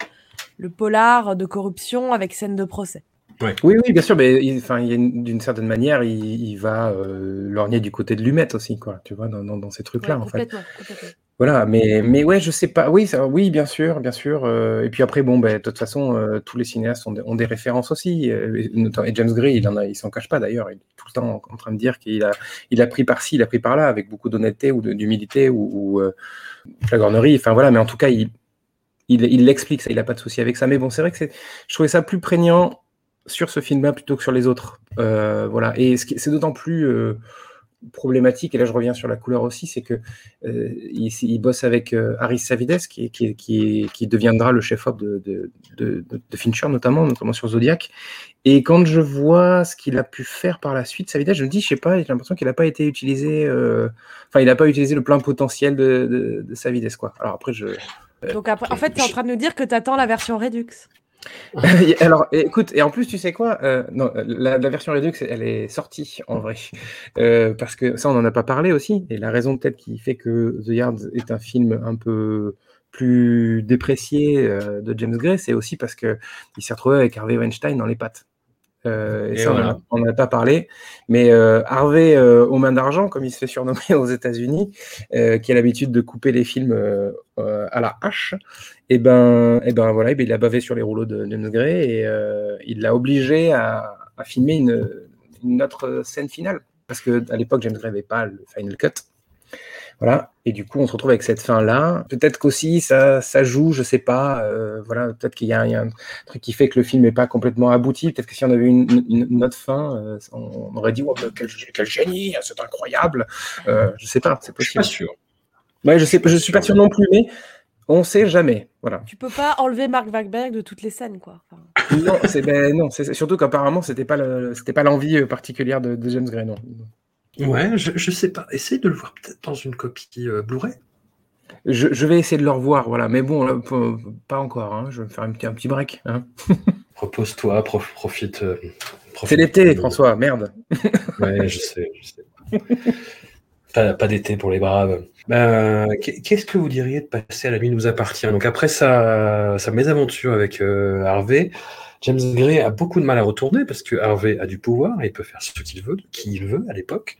Speaker 2: le polar de corruption avec scène de procès.
Speaker 3: Oui, oui, bien sûr, mais il, enfin, il d'une certaine manière, il, il va euh, lorgner du côté de l'humette aussi, quoi, tu vois, dans, dans- dans ces trucs-là,
Speaker 2: Ouais,
Speaker 3: en fait.
Speaker 2: complètement.
Speaker 3: Voilà, mais, mais ouais, je sais pas. Oui, ça- oui, bien sûr, bien sûr. euh, et puis après, bon, ben, de toute façon, euh, tous les cinéastes ont des, ont des références aussi. euh, et, James Gray, il en a, il s'en cache pas d'ailleurs. Il est tout le temps en, en train de dire qu'il a, il a pris par-ci, il a pris par-là, avec beaucoup d'honnêteté ou d'humilité ou, ou euh, flagornerie. Enfin voilà, mais en tout cas, il, il, l'explique, il a pas de souci avec ça. Mais bon, c'est vrai que je trouvais ça plus prégnant sur ce film-là plutôt que sur les autres. Euh, voilà, et c'est d'autant plus euh, problématique, et là je reviens sur la couleur aussi, c'est que euh, il, bosse avec Harris Savides, qui, qui, qui, qui deviendra le chef-op de, de, Fincher, notamment, notamment sur Zodiac. Et quand je vois ce qu'il a pu faire par la suite, Savides, je me dis, je sais pas, j'ai l'impression qu'il n'a pas été utilisé, enfin, il n'a pas utilisé le plein potentiel de, de, de Savides, quoi. Alors après, je.
Speaker 2: Donc après, en fait, tu es en train de nous dire que tu attends la version Redux.
Speaker 3: Alors, écoute, et en plus, tu sais quoi euh, Non, la, la version Redux, elle est sortie en vrai, Euh, parce que ça, on n'en a pas parlé aussi. Et la raison peut-être qui fait que The Yard est un film un peu plus déprécié euh, de James Gray, c'est aussi parce que il s'est retrouvé avec Harvey Weinstein dans les pattes. Euh, et,
Speaker 1: Et
Speaker 3: ça,
Speaker 1: voilà.
Speaker 3: on n'en a pas parlé. Mais euh, Harvey euh, aux mains d'argent, comme il se fait surnommer aux États-Unis, qui a l'habitude de couper les films à la hache, et ben, et ben voilà, et ben, il a bavé sur les rouleaux de James Gray et il l'a obligé à, à filmer une, une autre scène finale. Parce que à l'époque, James Gray n'avait pas le final cut. Voilà. Et du coup, on se retrouve avec cette fin-là. Peut-être qu'aussi ça, ça joue, je sais pas. euh, voilà, peut-être qu'il y, a il y a un truc qui fait que le film n'est pas complètement abouti. Peut-être que si on avait eu une, une- une autre fin, euh, on, on aurait dit oh, quel, quel génie, c'est incroyable. Euh, je sais pas, c'est
Speaker 1: Je suis pas
Speaker 3: possible.
Speaker 1: sûr.
Speaker 3: Ouais, je sais, je suis pas sûr non plus, mais on sait jamais. Voilà.
Speaker 2: Tu peux pas enlever Mark Wahlberg de toutes les scènes, quoi. Enfin,
Speaker 3: Non, c'est ben, non, surtout qu'apparemment c'était pas le- pas l'envie euh, particulière de, de James Gray, non.
Speaker 1: Ouais, je, je sais pas. Essaye de le voir peut-être dans une copie euh, Blu-ray.
Speaker 3: Je, je vais essayer de le revoir, voilà. Mais bon, là, pas encore. hein. Je vais me faire un petit, un petit break. hein.
Speaker 1: Repose-toi, prof- profite. euh,
Speaker 3: C'est l'été, François. Merde.
Speaker 1: Ouais, je sais, je sais. Pas, pas d'été pour les braves. Ben, qu'est- Qu'est-ce que vous diriez de passer à la nuit nous appartient? Donc après sa, sa mésaventure avec euh, Harvey, James Gray a beaucoup de mal à retourner parce que Harvey a du pouvoir et il peut faire ce qu'il veut, qui il veut à l'époque.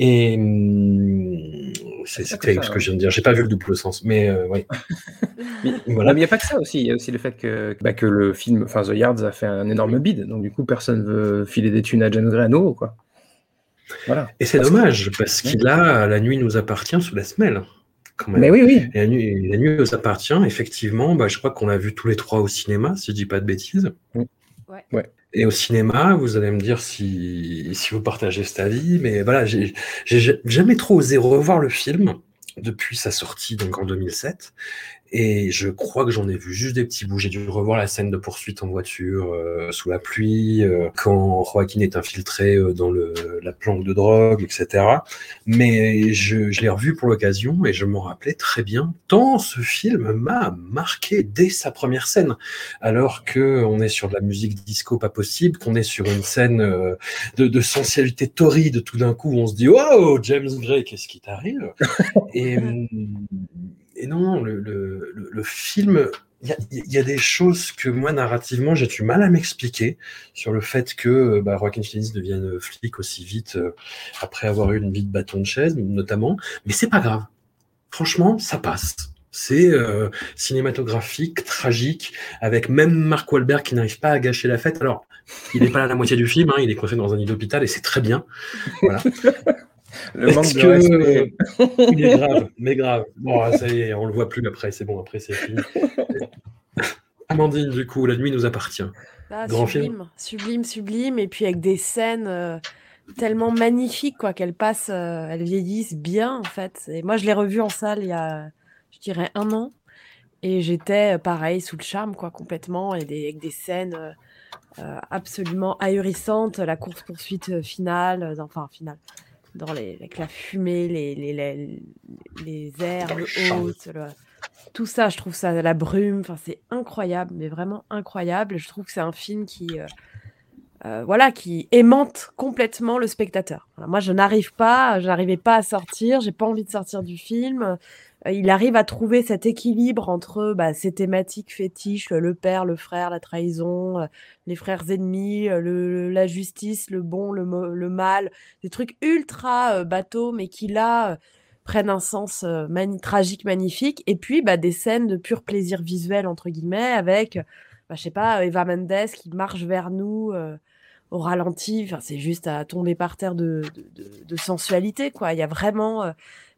Speaker 1: Et hum, c'est terrible
Speaker 3: ça,
Speaker 1: ce
Speaker 3: hein.
Speaker 1: que je viens de dire. J'ai pas vu le double sens, mais euh, oui.
Speaker 3: Mais
Speaker 1: Voilà.
Speaker 3: il n'y a pas que ça aussi. Il y a aussi le fait que, bah, que le film, enfin The Yards, a fait un énorme bid. Donc du coup, personne veut filer des thunes à James Gray à nouveau, quoi. Voilà.
Speaker 1: Et c'est
Speaker 3: que-
Speaker 1: dommage parce qu'il a la nuit nous appartient sous la semelle. Quand même.
Speaker 3: Mais oui, oui.
Speaker 1: Et la nuit, la nuit nous appartient, effectivement, bah, je crois qu'on l'a vu tous les trois au cinéma, si je dis pas de bêtises.
Speaker 2: Ouais.
Speaker 3: Ouais.
Speaker 1: Et au cinéma, vous allez me dire si, si vous partagez cet avis, mais voilà, j'ai j'ai jamais trop osé revoir le film depuis sa sortie, donc en 2007. Et je crois que j'en ai vu juste des petits bouts. J'ai dû revoir la scène de poursuite en voiture euh, sous la pluie, euh, quand Joaquin est infiltré euh, dans le, la planque de drogue, etc. Mais je, je l'ai revu pour l'occasion et je m'en rappelais très bien. Tant ce film m'a marqué dès sa première scène, alors que on est sur de la musique disco pas possible, qu'on est sur une scène euh, de, de sensualité torride. Tout d'un coup, on se dit "Wow, James Gray, qu'est-ce qui t'arrive? Et et non, le, film, il y a, des choses que moi, narrativement, j'ai du mal à m'expliquer sur le fait que bah, Joaquin Phoenix devienne flic aussi vite euh, après avoir eu une vie de bâton de chaise, notamment. Mais c'est pas grave. Franchement, ça passe. C'est euh, cinématographique, tragique, avec même Mark Wahlberg qui n'arrive pas à gâcher la fête. Alors, il n'est pas là la moitié du film, hein, il est coincé dans un lit d'hôpital et c'est très bien.
Speaker 3: Le manque
Speaker 1: Est-ce
Speaker 3: de
Speaker 1: que
Speaker 3: respect.
Speaker 1: il est grave, mais grave. Bon, ah, ça y est, on le voit plus après, c'est bon, après c'est fini. Amandine, du coup, la nuit nous appartient.
Speaker 2: Ah,
Speaker 1: Grand
Speaker 2: sublime, sublime, sublime, et puis avec des scènes euh, tellement magnifiques, quoi, qu'elles passent, euh, elles vieillissent bien, en fait. Et moi, je l'ai revu en salle il y a, je dirais, un an, et j'étais euh, pareil, sous le charme, quoi, complètement, et des, avec des scènes euh, absolument ahurissantes, la course-poursuite euh, finale, euh, enfin, finale, dans les, avec la fumée, les, les, les, les airs, le tout ça, je trouve ça, la brume, enfin, c'est incroyable, mais vraiment incroyable. Je trouve que c'est un film qui, euh, euh, voilà, qui aimante complètement le spectateur. Moi, je n'arrive pas, je n'arrivais pas à sortir, j'ai pas envie de sortir du film. Euh, il arrive à trouver cet équilibre entre bah, ces thématiques fétiches, le père, le frère, la trahison, euh, les frères ennemis, euh, le, la justice, le bon, le, le mal, des trucs ultra bateaux, mais qui là prennent un sens tragique, magnifique. Et puis bah, des scènes de pur plaisir visuel, entre guillemets, avec, bah, je sais pas, Eva Mendes qui marche vers nous au ralenti. Enfin, c'est juste à tomber par terre de, de, sensualité, quoi. Il y a vraiment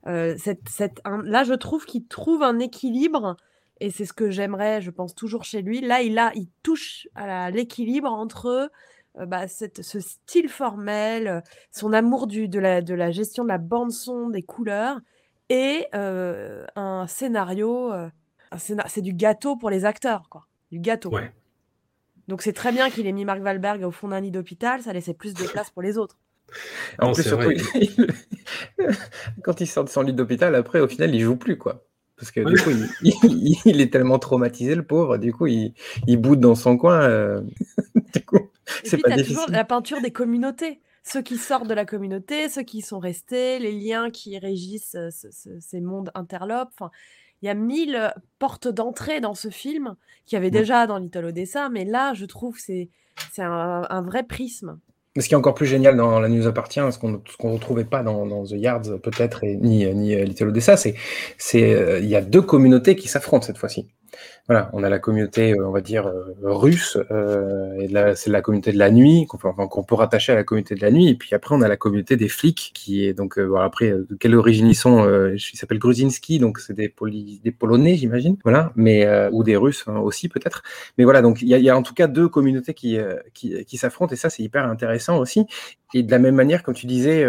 Speaker 2: euh, cette, cette, là, je trouve qu'il trouve un équilibre et c'est ce que j'aimerais, je pense toujours chez lui. Là, il a, il touche à l'équilibre entre euh, bah, cette, ce style formel, son amour du, de, la, de la gestion de la bande son, des couleurs et euh, un scénario. c'est du gâteau pour les acteurs, quoi. Du gâteau. Donc c'est très bien qu'il ait mis Marc Valberg au fond d'un lit d'hôpital, ça laissait plus de place pour les autres.
Speaker 3: En plus, surtout, quand il sort de son lit d'hôpital, après, au final, il joue plus, quoi. Parce que du coup, il, est tellement traumatisé, le pauvre. Du coup, il, boude dans son coin. Euh,
Speaker 2: du coup, c'est pas difficile. toujours la peinture des communautés. Ceux qui sortent de la communauté, ceux qui sont restés, les liens qui régissent euh, ces mondes interlopes. Enfin, il y a mille portes d'entrée dans ce film qu'il y avait déjà dans Little Odessa, mais là, je trouve que c'est un, vrai prisme.
Speaker 3: Ce qui est encore plus génial dans La News appartient, ce qu'on ne retrouvait pas dans, The Yards peut-être, ni, ni euh, Little Odessa, c'est qu'il euh, y a deux communautés qui s'affrontent cette fois-ci. Voilà, on a la communauté, euh, on va dire, euh, russe, euh, et c'est la communauté de la nuit, qu'on peut, peut, rattacher à la communauté de la nuit, et puis après, on a la communauté des flics, qui est donc, voilà, après, de quelle origine ils sont Ils s'appellent Gruzinski, donc c'est des, des Polonais, j'imagine, voilà, mais, ou des Russes hein, aussi, peut-être. Mais voilà, donc il y, y, a en tout cas deux communautés qui, qui, qui s'affrontent, et ça, c'est hyper intéressant aussi. Et de la même manière, comme tu disais,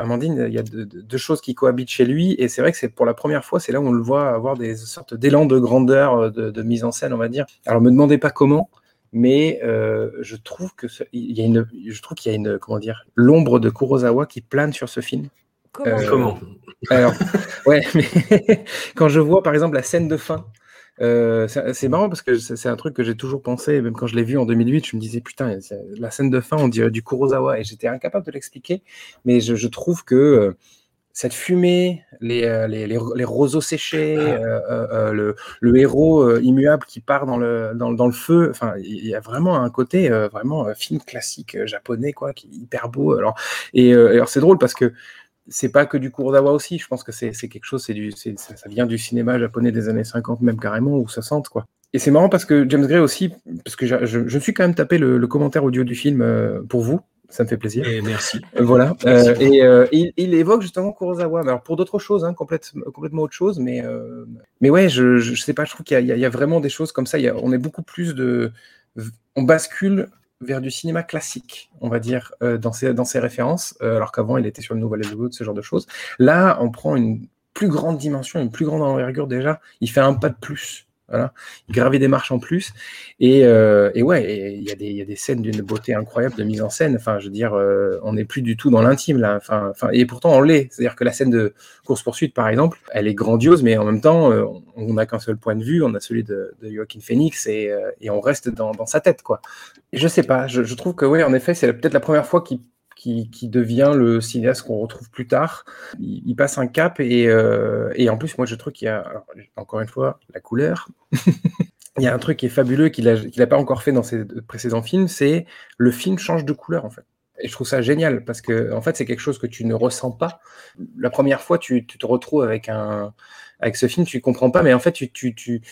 Speaker 3: Amandine, il y a deux, choses qui cohabitent chez lui, et c'est vrai que c'est pour la première fois, c'est là où on le voit avoir des sortes d'élan de grandeur de, mise en scène, on va dire. Alors, me demandez pas comment, mais euh, je trouve que il y a une, je trouve qu'il y a une, comment dire, l'ombre de Kurosawa qui plane sur ce film.
Speaker 2: Comment,
Speaker 3: euh, Alors, ouais, mais quand je vois par exemple la scène de fin. Euh, c'est marrant parce que c'est un truc que j'ai toujours pensé, même quand je l'ai vu en 2008, je me disais putain, la scène de fin, on dirait du Kurosawa, et j'étais incapable de l'expliquer, mais je, je, trouve que cette fumée, les, euh, les, les, roseaux séchés, ah. euh, euh, le, le, héros immuable qui part dans le, dans, dans, le feu. Enfin, il y a vraiment un côté vraiment film classique japonais, quoi, qui est hyper beau. Alors, et alors c'est drôle parce que c'est pas que du Kurosawa aussi. Je pense que c'est quelque chose, c'est du, ça, ça vient du cinéma japonais des années 50 même carrément ou 60 quoi. Et c'est marrant parce que James Gray aussi, parce que je, je, je suis quand même tapé le, le commentaire audio du film pour vous, ça me fait plaisir.
Speaker 1: Et merci.
Speaker 3: Euh, voilà. Euh, et euh, il, évoque justement Kurosawa. Alors pour d'autres choses, hein, complètement autre chose, mais mais ouais, je, je, sais pas. Je trouve qu'il y, y, a vraiment des choses comme ça. Il y a, on est beaucoup plus de, on bascule vers du cinéma classique, on va dire, dans ses dans ses références, alors qu'avant il était sur le Nouvel Hollywood, ce genre de choses. Là, on prend une plus grande dimension, une plus grande envergure déjà. Il fait un pas de plus voilà. Il gravait des marches en plus. Et, euh, et ouais, il y, y, a des scènes d'une beauté incroyable de mise en scène. Enfin, je veux dire, euh, on n'est plus du tout dans l'intime là. Enfin, enfin, et pourtant on l'est. C'est-à-dire que la scène de course-poursuite, par exemple, elle est grandiose, mais en même temps, euh, on n'a qu'un seul point de vue. On a celui de, de Joaquin Phoenix et, euh, et on reste dans, dans, sa tête, quoi. Et je sais pas. Je, je trouve que ouais, en effet, c'est peut-être la première fois qu'il qui, devient le cinéaste qu'on retrouve plus tard. Il, passe un cap et, euh, et, en plus, moi, je trouve qu'il y a, encore une fois, la couleur. il y a un truc qui est fabuleux qu'il n'a pas encore fait dans ses précédents films, c'est le film change de couleur, en fait. Et je trouve ça génial parce que, en fait, c'est quelque chose que tu ne ressens pas. La première fois, tu, tu te retrouves avec, un, avec ce film, tu comprends pas, mais en fait, tu, tu, tu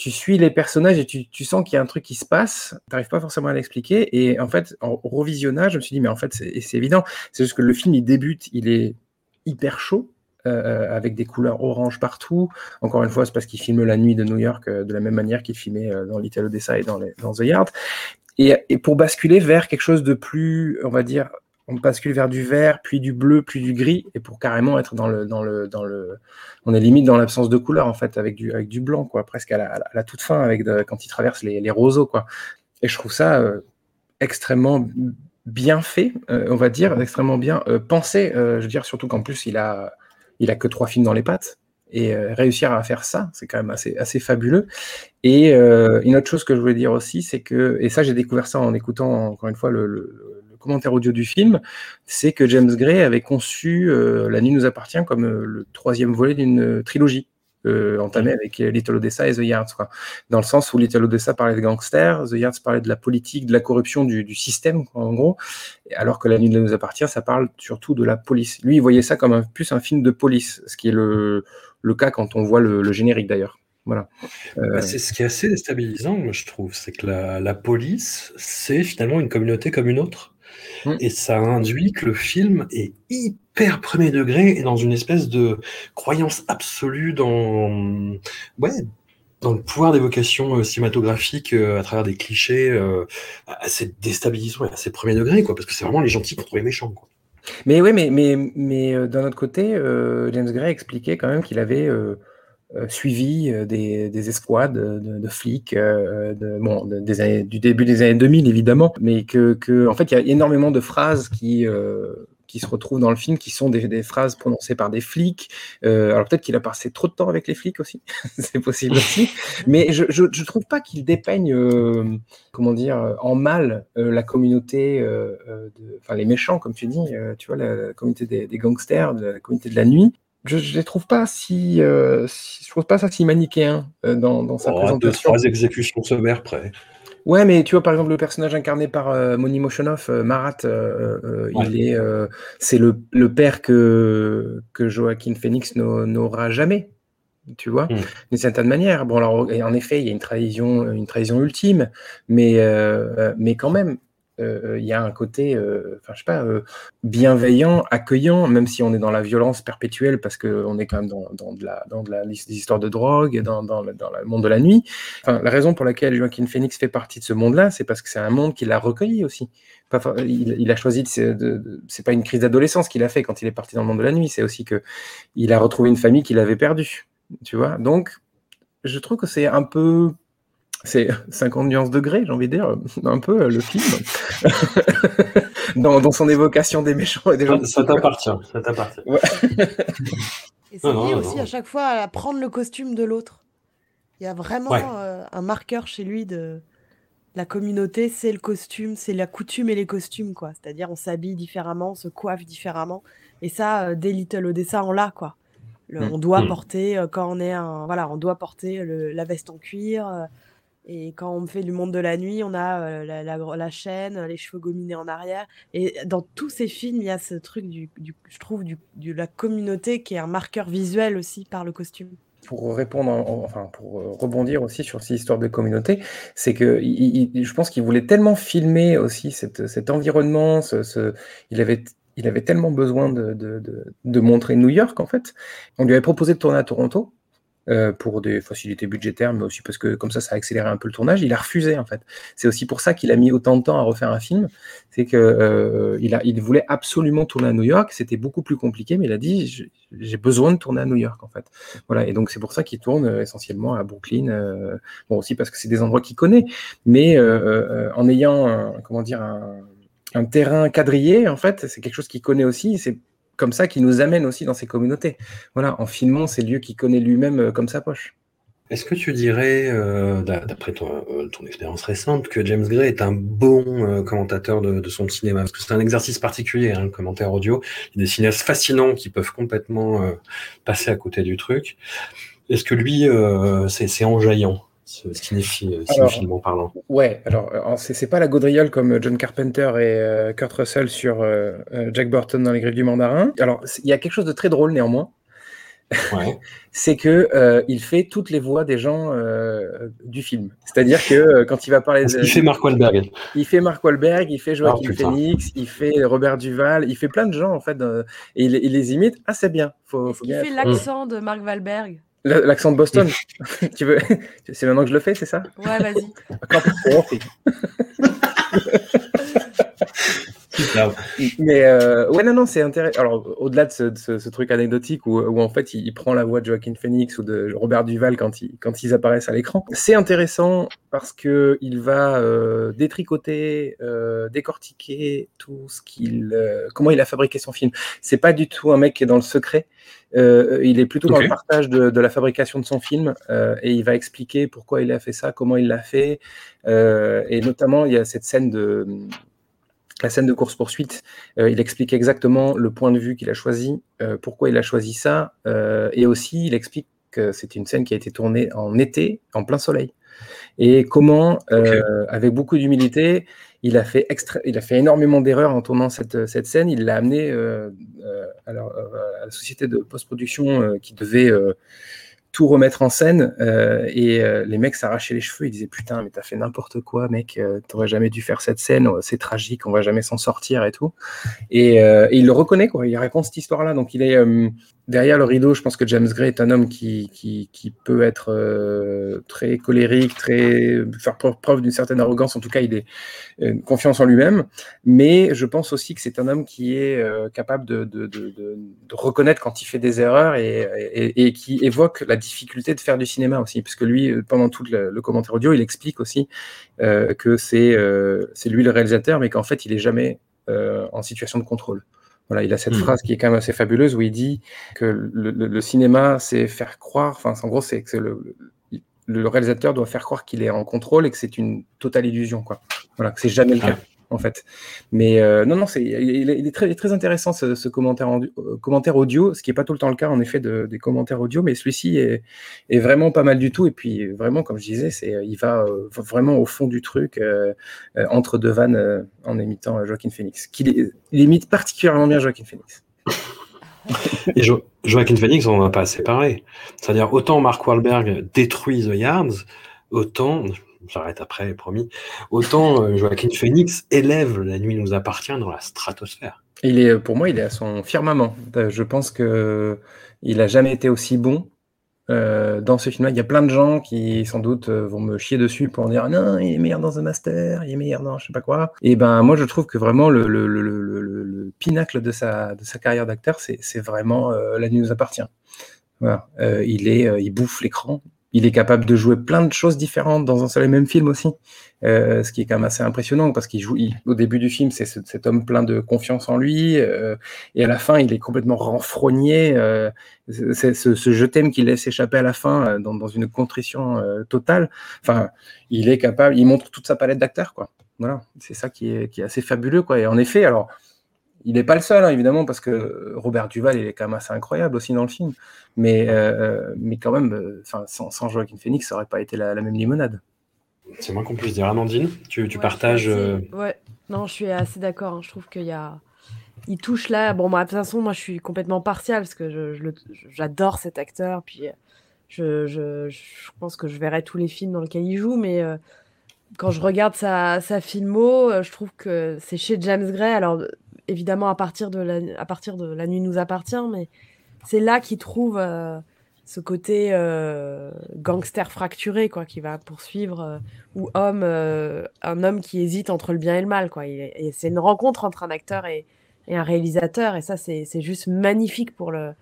Speaker 3: tu suis les personnages et tu, sens qu'il y a un truc qui se passe, tu n'arrives pas forcément à l'expliquer. Et en fait, en revisionnage, je me suis dit, mais en fait, c'est évident. C'est juste que le film, il débute, il est hyper chaud, euh, avec des couleurs orange partout. Encore une fois, c'est parce qu'il filme la nuit de New York euh, de la même manière qu'il filmait euh, dans Little Odessa et dans, dans The Yard. Et, et, pour basculer vers quelque chose de plus, on va dire, on bascule vers du vert, puis du bleu, puis du gris, et pour carrément être dans le, dans le, dans le, on est limite dans l'absence de couleur en fait, avec du, avec du blanc quoi, presque à la, toute fin, avec quand il traverse les, roseaux quoi. Et je trouve ça euh, extrêmement bien fait, euh, on va dire, extrêmement bien euh, pensé. je veux dire surtout qu'en plus il a, il a que trois films dans les pattes. Et réussir à faire ça, c'est quand même assez fabuleux. Et une autre chose que je voulais dire aussi, c'est que, et ça j'ai découvert ça en écoutant encore une fois le commentaire audio du film, c'est que James Gray avait conçu La Nuit nous appartient comme le troisième volet d'une trilogie. entamée avec Little Odessa et The Yards, dans le sens où Little Odessa parlait de gangsters, The Yards parlait de la politique, de la corruption du, système, en gros, alors que La Nuit nous appartient, ça parle surtout de la police. Lui, il voyait ça comme un, plus un film de police, ce qui est le, cas quand on voit le générique d'ailleurs. Voilà.
Speaker 1: Bah, euh, c'est ce qui est assez déstabilisant, moi, je trouve. C'est que la, police, c'est finalement une communauté comme une autre. Mmh. Et ça induit que le film est hyper premier degré et dans une espèce de croyance absolue dans, ouais, dans le pouvoir d'évocation euh, cinématographique euh, à travers des clichés assez déstabilisants et assez premier degré, quoi, parce que c'est vraiment les gentils contre les méchants. Quoi.
Speaker 3: Mais oui, mais, mais, mais d'un autre côté, James Gray expliquait quand même qu'il avait euh, suivi euh, des, des, escouades de, flics euh, de, bon, des du début des années 2000 évidemment, mais que, que en fait il y a énormément de phrases qui qui se retrouvent dans le film, qui sont des, des phrases prononcées par des flics. alors peut-être qu'il a passé trop de temps avec les flics aussi, c'est possible aussi. Mais je, je, trouve pas qu'il dépeigne, comment dire, en mal la communauté, enfin les méchants comme tu dis, tu vois, la, communauté des, gangsters, la communauté de la nuit je ne les trouve pas si, euh, je trouve pas ça si manichéen euh, dans, dans, sa oh, présentation. Deux,
Speaker 1: trois exécutions sommaires près.
Speaker 3: Ouais, mais tu vois, par exemple, le personnage incarné par euh, Moni Moshonov, Marat, il est, c'est le, le, père que, que Joaquin Phoenix n'aura jamais. Tu vois, hmm. d'une certaine manière. Bon, alors, en effet, il y a une trahison, une trahison ultime, mais, mais quand même, euh, il y a un côté, euh, enfin, je sais pas, euh, bienveillant, accueillant, même si on est dans la violence perpétuelle, parce qu'on est quand même dans, de la, dans de la, des histoires de drogue, dans, dans, le, dans le monde de la nuit. Enfin, la raison pour laquelle Joaquin Phoenix fait partie de ce monde-là, c'est parce que c'est un monde qu'il a recueilli aussi. il, il, a choisi, de, c'est pas une crise d'adolescence qu'il a fait quand il est parti dans le monde de la nuit, c'est aussi que il a retrouvé une famille qu'il avait perdue. Tu vois, donc je trouve que c'est un peu c'est 50 nuances degrés, j'ai envie de dire, un peu le film. dans, son évocation des méchants et des gens.
Speaker 1: Ça t'appartient, ça t'appartient.
Speaker 2: Et c'est lié aussi à chaque fois à prendre le costume de l'autre. Il y a vraiment euh, un marqueur chez lui de la communauté, c'est le costume, c'est la coutume et les costumes, quoi. C'est-à-dire on s'habille différemment, on se coiffe différemment. Et ça, euh, dès Little Odessa, on l'a, quoi. Mm. On doit mm. porter, euh, quand on est un. Voilà, on doit porter la veste en cuir et quand on fait du monde de la nuit, on a euh, la, la, chaîne, les cheveux gominés en arrière. Et dans tous ces films, il y a ce truc, du, je trouve, du, de la communauté qui est un marqueur visuel aussi par le costume.
Speaker 3: Pour répondre, enfin pour euh, rebondir aussi sur ces histoires de communauté, c'est que je pense qu'il voulait tellement filmer aussi cette, cet environnement, il avait il avait tellement besoin de, de, de, montrer New York, en fait. On lui avait proposé de tourner à Toronto, euh, pour des facilités budgétaires, mais aussi parce que comme ça, ça a accéléré un peu le tournage. Il a refusé en fait. C'est aussi pour ça qu'il a mis autant de temps à refaire un film. C'est que euh, il, voulait absolument tourner à New York. C'était beaucoup plus compliqué, mais il a dit j'ai besoin de tourner à New York en fait. Voilà. Et donc c'est pour ça qu'il tourne euh, essentiellement à Brooklyn. bon aussi parce que c'est des endroits qu'il connaît, mais en ayant un, comment dire un, terrain quadrillé en fait, c'est quelque chose qu'il connaît aussi. Comme ça qui nous amène aussi dans ces communautés. Voilà, en filmant ces lieux qu'il connaît lui-même euh, comme sa poche.
Speaker 1: Est-ce que tu dirais, euh, d'après euh, ton, expérience récente, que James Gray est un bon commentateur de, son cinéma? Parce que c'est un exercice particulier, hein, le commentaire audio. Il y a des cinéastes fascinants qui peuvent complètement passer à côté du truc. Est-ce que lui, c'est enjaillant? Cinéphilement euh, parlant.
Speaker 3: Ouais, alors euh, c'est pas la gaudriole comme John Carpenter et euh, Kurt Russell sur Jack Burton dans Les Griffes du Mandarin. Alors il y a quelque chose de très drôle néanmoins. Ouais. c'est que il fait toutes les voix des gens du film. C'est-à-dire que quand il va parler,
Speaker 1: de, il fait Mark Wahlberg.
Speaker 3: Il fait Mark Wahlberg, il fait Joaquin Phoenix, il fait Robert Duval, il fait plein de gens en fait, et il, les imite. Ah c'est bien.
Speaker 2: Faut, faut il fait l'accent de Mark Wahlberg.
Speaker 3: L'accent de Boston. tu veux C'est maintenant que je le fais, c'est ça?
Speaker 2: Ouais, vas-y.
Speaker 3: Mais euh, ouais, non, non, c'est intéressant. Alors, au-delà de ce, truc anecdotique où, où, en fait il, prend la voix de Joaquin Phoenix ou de Robert Duval quand, il, quand ils apparaissent à l'écran, c'est intéressant parce que il va euh, détricoter, euh, décortiquer tout ce qu'il, comment il a fabriqué son film. C'est pas du tout un mec qui est dans le secret. il est plutôt dans le partage de, de, la fabrication de son film et il va expliquer pourquoi il a fait ça, comment il l'a fait. et notamment, il y a cette scène de la scène de course-poursuite, euh, il explique exactement le point de vue qu'il a choisi, euh, pourquoi il a choisi ça, euh, et aussi il explique que c'est une scène qui a été tournée en été, en plein soleil, et comment, avec beaucoup d'humilité, il a fait il a fait énormément d'erreurs en tournant cette, cette scène. Il l'a amené à, la société de post-production qui devait tout remettre en scène euh, et euh, les mecs s'arrachaient les cheveux ils disaient putain mais t'as fait n'importe quoi mec euh, t'aurais jamais dû faire cette scène c'est tragique on va jamais s'en sortir et tout. Et, et, il le reconnaît quoi il raconte cette histoire là donc il est derrière le rideau, je pense que James Gray est un homme qui, qui, peut être euh, très colérique, très faire preuve d'une certaine arrogance. En tout cas, il est euh, confiance en lui-même. Mais je pense aussi que c'est un homme qui est euh, capable de, reconnaître quand il fait des erreurs et, qui évoque la difficulté de faire du cinéma aussi. Parce que lui, pendant tout le, le commentaire audio, il explique aussi que c'est c'est lui le réalisateur, mais qu'en fait, il est jamais en situation de contrôle. Voilà, il a cette hmm. phrase qui est quand même assez fabuleuse où il dit que le, cinéma, c'est faire croire, enfin, en gros, c'est que le, le, réalisateur doit faire croire qu'il est en contrôle et que c'est une totale illusion, quoi. Voilà, que c'est jamais le cas en fait. Mais euh, non, non, c'est, il, est très, intéressant ce, commentaire, euh, commentaire audio, ce qui n'est pas tout le temps le cas en effet de, des commentaires audio, mais celui-ci est, vraiment pas mal du tout. Et puis vraiment, comme je disais, c'est, il va euh, vraiment au fond du truc entre deux vannes en imitant Joaquin Phoenix, il imite particulièrement bien Joaquin Phoenix.
Speaker 1: Et Joaquin Phoenix, on n'en a pas parlé. C'est-à-dire, autant Mark Wahlberg détruit The Yards, autant, j'arrête après, promis. Autant euh, Joaquin Phoenix élève La nuit nous appartient dans la stratosphère.
Speaker 3: Il est, pour moi, il est à son firmament. Euh, je pense que il a jamais été aussi bon euh, dans ce film-là. Il y a plein de gens qui, sans doute, vont me chier dessus pour dire non, il est meilleur dans The Master, il est meilleur dans je sais pas quoi. Et ben, moi, je trouve que vraiment le, le, le, le pinacle de sa, carrière d'acteur, c'est vraiment La nuit nous appartient. Il est, il bouffe l'écran, il est capable de jouer plein de choses différentes dans un seul et même film aussi, euh, ce qui est quand même assez impressionnant parce qu'il joue au début du film c'est cet homme plein de confiance en lui euh, et à la fin il est complètement renfrogné. Euh, c'est ce, ce, je t'aime qu'il laisse échapper à la fin dans, dans, une contrition totale. Enfin, il est capable, il montre toute sa palette d'acteurs quoi. Voilà, c'est ça qui est, qui est assez fabuleux quoi. Et en effet, alors il n'est pas le seul, hein, évidemment, parce que Robert Duval, il est quand même assez incroyable aussi dans le film. Mais, euh, mais quand même, euh, sans, sans Joaquin Phoenix, ça n'aurait pas été la, même limonade.
Speaker 1: C'est moins qu'on puisse dire. Amandine, tu, tu partages. Euh,
Speaker 2: ouais, non, je suis assez d'accord. Hein. Je trouve qu'il y a. Il touche là. Bon, bah, de toute façon, moi, je suis complètement partial parce que j'adore cet acteur. Puis, je, je, je, pense que je verrai tous les films dans lesquels il joue. Mais quand je regarde sa, sa filmo, je trouve que c'est chez James Gray. Alors, évidemment à partir de la, à partir de la nuit nous appartient, mais c'est là qu'il trouve euh, ce côté euh, gangster fracturé quoi, qui va poursuivre euh, ou homme, un homme qui hésite entre le bien et le mal quoi. Et, c'est une rencontre entre un acteur et, et un réalisateur et ça c'est juste magnifique pour le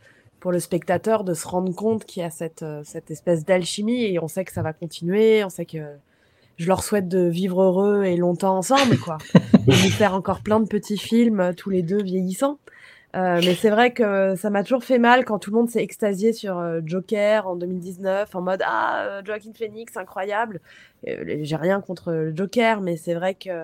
Speaker 2: pour le spectateur de se rendre compte qu'il y a cette, cette espèce d'alchimie et on sait que ça va continuer, on sait que je leur souhaite de vivre heureux et longtemps ensemble, quoi. et de faire encore plein de petits films, euh, tous les deux vieillissants. Euh, mais c'est vrai que ça m'a toujours fait mal quand tout le monde s'est extasié sur euh, Joker en 2019 en mode ah Joaquin Phoenix incroyable. J'ai rien contre le Joker, mais c'est vrai que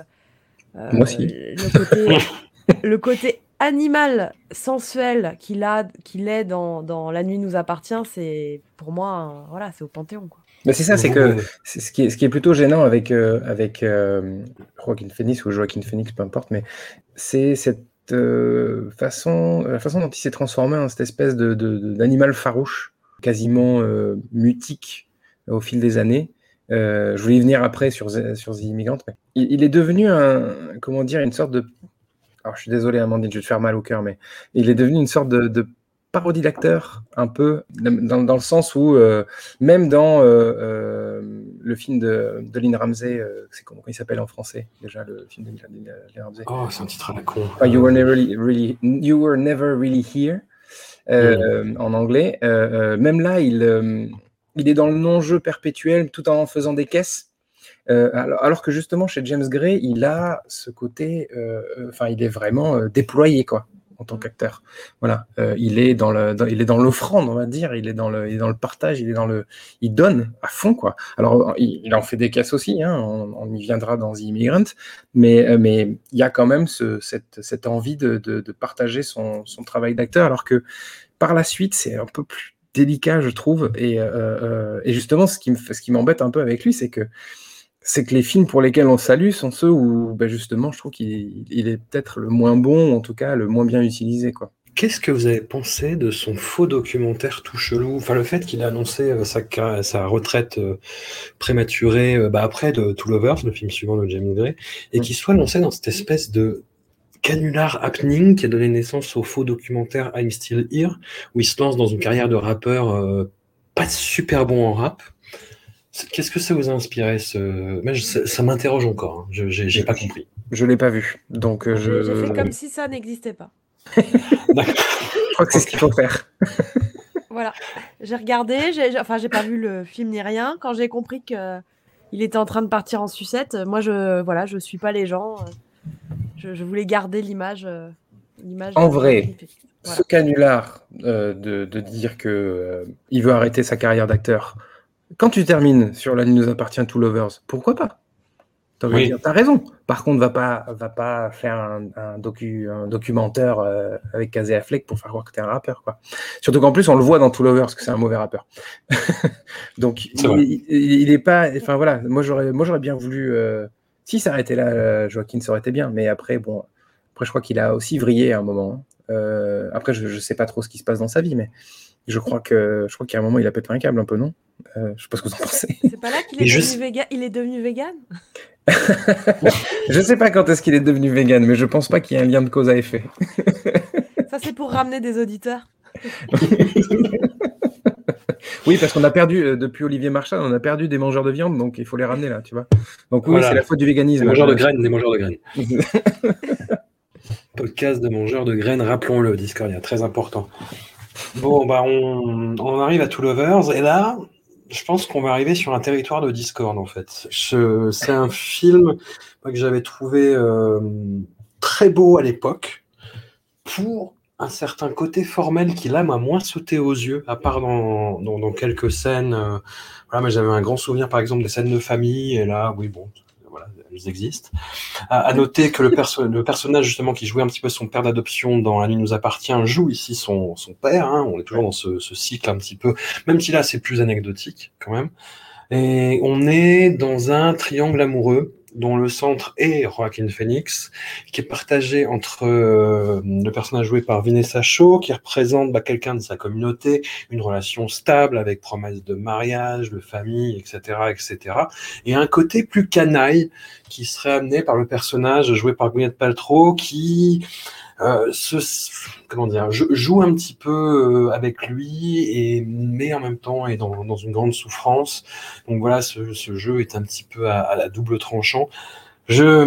Speaker 3: Moi aussi.
Speaker 2: le côté le côté animal sensuel qu'il a qu'il est dans, dans La nuit nous appartient, c'est pour moi voilà c'est au panthéon quoi
Speaker 3: c'est ça, c'est que ce qui, est, ce qui est plutôt gênant avec, euh, avec euh, Joaquin Phoenix ou Joaquin Phoenix, peu importe, mais c'est cette euh, façon, la façon dont il s'est transformé en cette espèce de, d'animal farouche, quasiment mutique au fil des années. je voulais y venir après sur, sur The Immigrant, mais il, est devenu un, comment dire, une sorte de. Alors je suis désolé, Amandine, je vais te faire mal au cœur, mais il est devenu une sorte de parodie d'acteur, un peu, dans, le sens où, euh, même dans euh, euh, le film de, de Lynn Ramsey, c'est comment il s'appelle en français déjà, le film de Lynn
Speaker 1: Ramsey Oh, c'est un titre à la con.
Speaker 3: you, were never really, you Were Never Really Here, en anglais. même là, il, il est dans le non-jeu perpétuel tout en faisant des caisses. alors, alors, que justement, chez James Gray, il a ce côté, enfin, il est vraiment déployé, quoi en tant qu'acteur. Voilà, euh, il est dans le, dans- il est dans l'offrande, on va dire. Il est dans le, il est dans le partage. Il est dans le, il donne à fond quoi. Alors il, il en fait des caisses aussi. Hein, on, on y viendra dans The Immigrant, mais euh, mais il y a quand même ce, cette, cette envie de, de, de partager son, son travail d'acteur, alors que par la suite c'est un peu plus délicat, je trouve. Et, euh, et justement, ce qui me, fait- ce qui m'embête un peu avec lui, c'est que c'est que les films pour lesquels on salue sont ceux où, ben justement, je trouve qu'il il est peut-être le moins bon, ou en tout cas le moins bien utilisé. Quoi.
Speaker 1: Qu'est-ce que vous avez pensé de son faux documentaire tout chelou? Enfin, le fait qu'il a annoncé euh, sa, retraite euh, prématurée euh, bah, après de Two Lovers, le film suivant de James Gray, et qu'il soit lancé dans cette espèce de canular happening qui a donné naissance au faux documentaire I'm Still Here, où il se lance dans une carrière de rappeur pas super bon en rap. Qu'est-ce que ça vous a inspiré ce... Je- ça ça m'interroge encore, hein. je j'ai pas compris.
Speaker 3: Je l'ai pas vu, donc euh, je,
Speaker 2: J'ai j'ai fait comme si ça n'existait pas.
Speaker 3: je crois que c'est ce qu'il faut faire.
Speaker 2: Voilà. J'ai regardé, j'ai, enfin, j'ai pas vu le film ni rien. Quand j'ai compris que il était en train de partir en sucette, moi, je, voilà, je suis pas les gens. euh, Je, je voulais garder l'image, euh, l'image.
Speaker 3: En vrai,
Speaker 2: Voilà.
Speaker 3: Ce canular euh, de, de dire que euh, il veut arrêter sa carrière d'acteur, quand tu termines sur La nuit nous appartient Two Lovers, pourquoi pas? T'as
Speaker 1: Oui.
Speaker 3: raison. Par contre, va pas, va pas faire un, un docu, un documentaire euh, avec Casey Affleck pour faire croire que t'es un rappeur, quoi. Surtout qu'en plus, on le voit dans Two Lovers que c'est un mauvais rappeur. Donc, il- il est pas. Enfin voilà, moi j'aurais, moi j'aurais bien voulu. euh, si ça arrêtait là, euh, Joaquin, ça aurait été bien. Mais après, bon, après, je crois qu'il a aussi vrillé à un moment. hein. Euh, après, je, je sais pas trop ce qui se passe dans sa vie, mais je crois que, je crois qu'à un moment, il a pété un câble un peu, non? Euh, Je sais pas ce que vous en pensez.
Speaker 2: C'est pas là qu'il est. Il est devenu vegan?
Speaker 3: je sais pas quand est-ce qu'il est devenu vegan, mais je pense pas qu'il y ait un lien de cause à effet.
Speaker 2: Ça, c'est pour ramener des auditeurs.
Speaker 3: Oui, parce qu'on a perdu, euh, depuis Olivier Marchal, on a perdu des mangeurs de viande, donc il faut les ramener là, tu vois. Donc oui,
Speaker 1: Voilà.
Speaker 3: c'est la faute du véganisme.
Speaker 1: Des mangeurs de graines, des mangeurs de graines. Podcast de mangeurs de graines, rappelons-le, Discordia, très important. Bon, bah on, arrive à Two Lovers, et là, je pense qu'on va arriver sur un territoire de Discord, en fait. C'est un film que j'avais trouvé euh, très beau à l'époque, pour un certain côté formel qui, là, m'a moins sauté aux yeux, à part dans quelques scènes. euh, voilà, mais j'avais un grand souvenir, par exemple, des scènes de famille, et là, oui, bon, elles existent. À, noter que le personnage justement qui jouait un petit peu son père d'adoption dans La nuit nous appartient joue ici son, son père. hein. On est toujours dans ce, ce cycle un petit peu, même si là c'est plus anecdotique quand même. Et on est dans un triangle amoureux dont le centre est Joaquin Phoenix, qui est partagé entre euh, le personnage joué par Vanessa Shaw, qui représente bah, quelqu'un de sa communauté, une relation stable avec promesse de mariage, de famille, etc., etc., et un côté plus canaille qui serait amené par le personnage joué par Gwyneth Paltrow, qui se, comment dire, jou- joue un petit peu euh, avec lui, et, mais en même temps est dans, dans une grande souffrance. Donc voilà, ce, ce jeu est un petit peu à, à la double tranchant. Je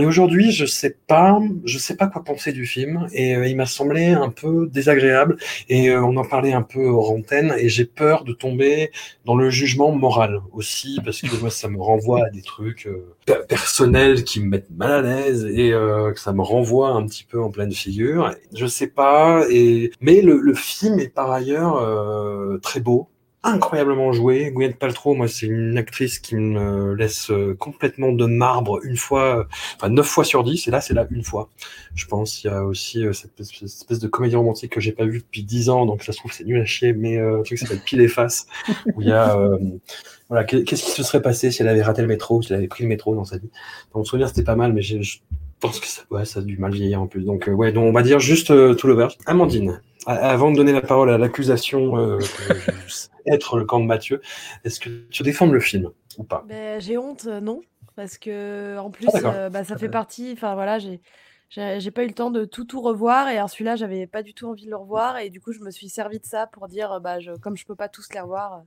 Speaker 1: et aujourd'hui, je sais pas, je sais pas quoi penser du film et euh, il m'a semblé un peu désagréable et euh, on en parlait un peu hors antenne et j'ai peur de tomber dans le jugement moral aussi parce que moi ça me renvoie à des trucs euh, per- personnels qui me mettent mal à l'aise et que ça me renvoie un petit peu en pleine figure. Je sais pas et mais le, le film est par ailleurs très beau incroyablement joué. Gwyneth Paltrow, moi, c'est une actrice qui me laisse euh, complètement de marbre une fois, euh, enfin neuf fois sur dix, et là, c'est là une fois. Je pense il y a aussi euh, cette, espèce- de comédie romantique que j'ai pas vue depuis dix ans, donc ça se trouve c'est nul à chier, mais euh, truc qui s'appelle Pile et Face, où il y a, euh, voilà, qu'est- qu'est-ce qui se serait passé si elle avait raté le métro, si elle avait pris le métro dans sa vie? Dans mon souvenir, c'était pas mal, mais je pense que ça, ouais, ça a dû mal vieillir en plus. Donc, ouais, donc on va dire juste euh, tout le verre. Amandine, avant de donner la parole à l'accusation euh, être le camp de Mathieu, est-ce que tu défends le film ou pas?
Speaker 2: Ben, j'ai honte, euh, non, parce que en plus,
Speaker 1: Ah, d'accord.
Speaker 2: euh, bah, ça fait partie. Enfin voilà, j'ai j'ai pas eu le temps de tout tout revoir et alors celui-là, j'avais pas du tout envie de le revoir et du coup, je me suis servi de ça pour dire, bah, je, comme je peux pas tous les revoir.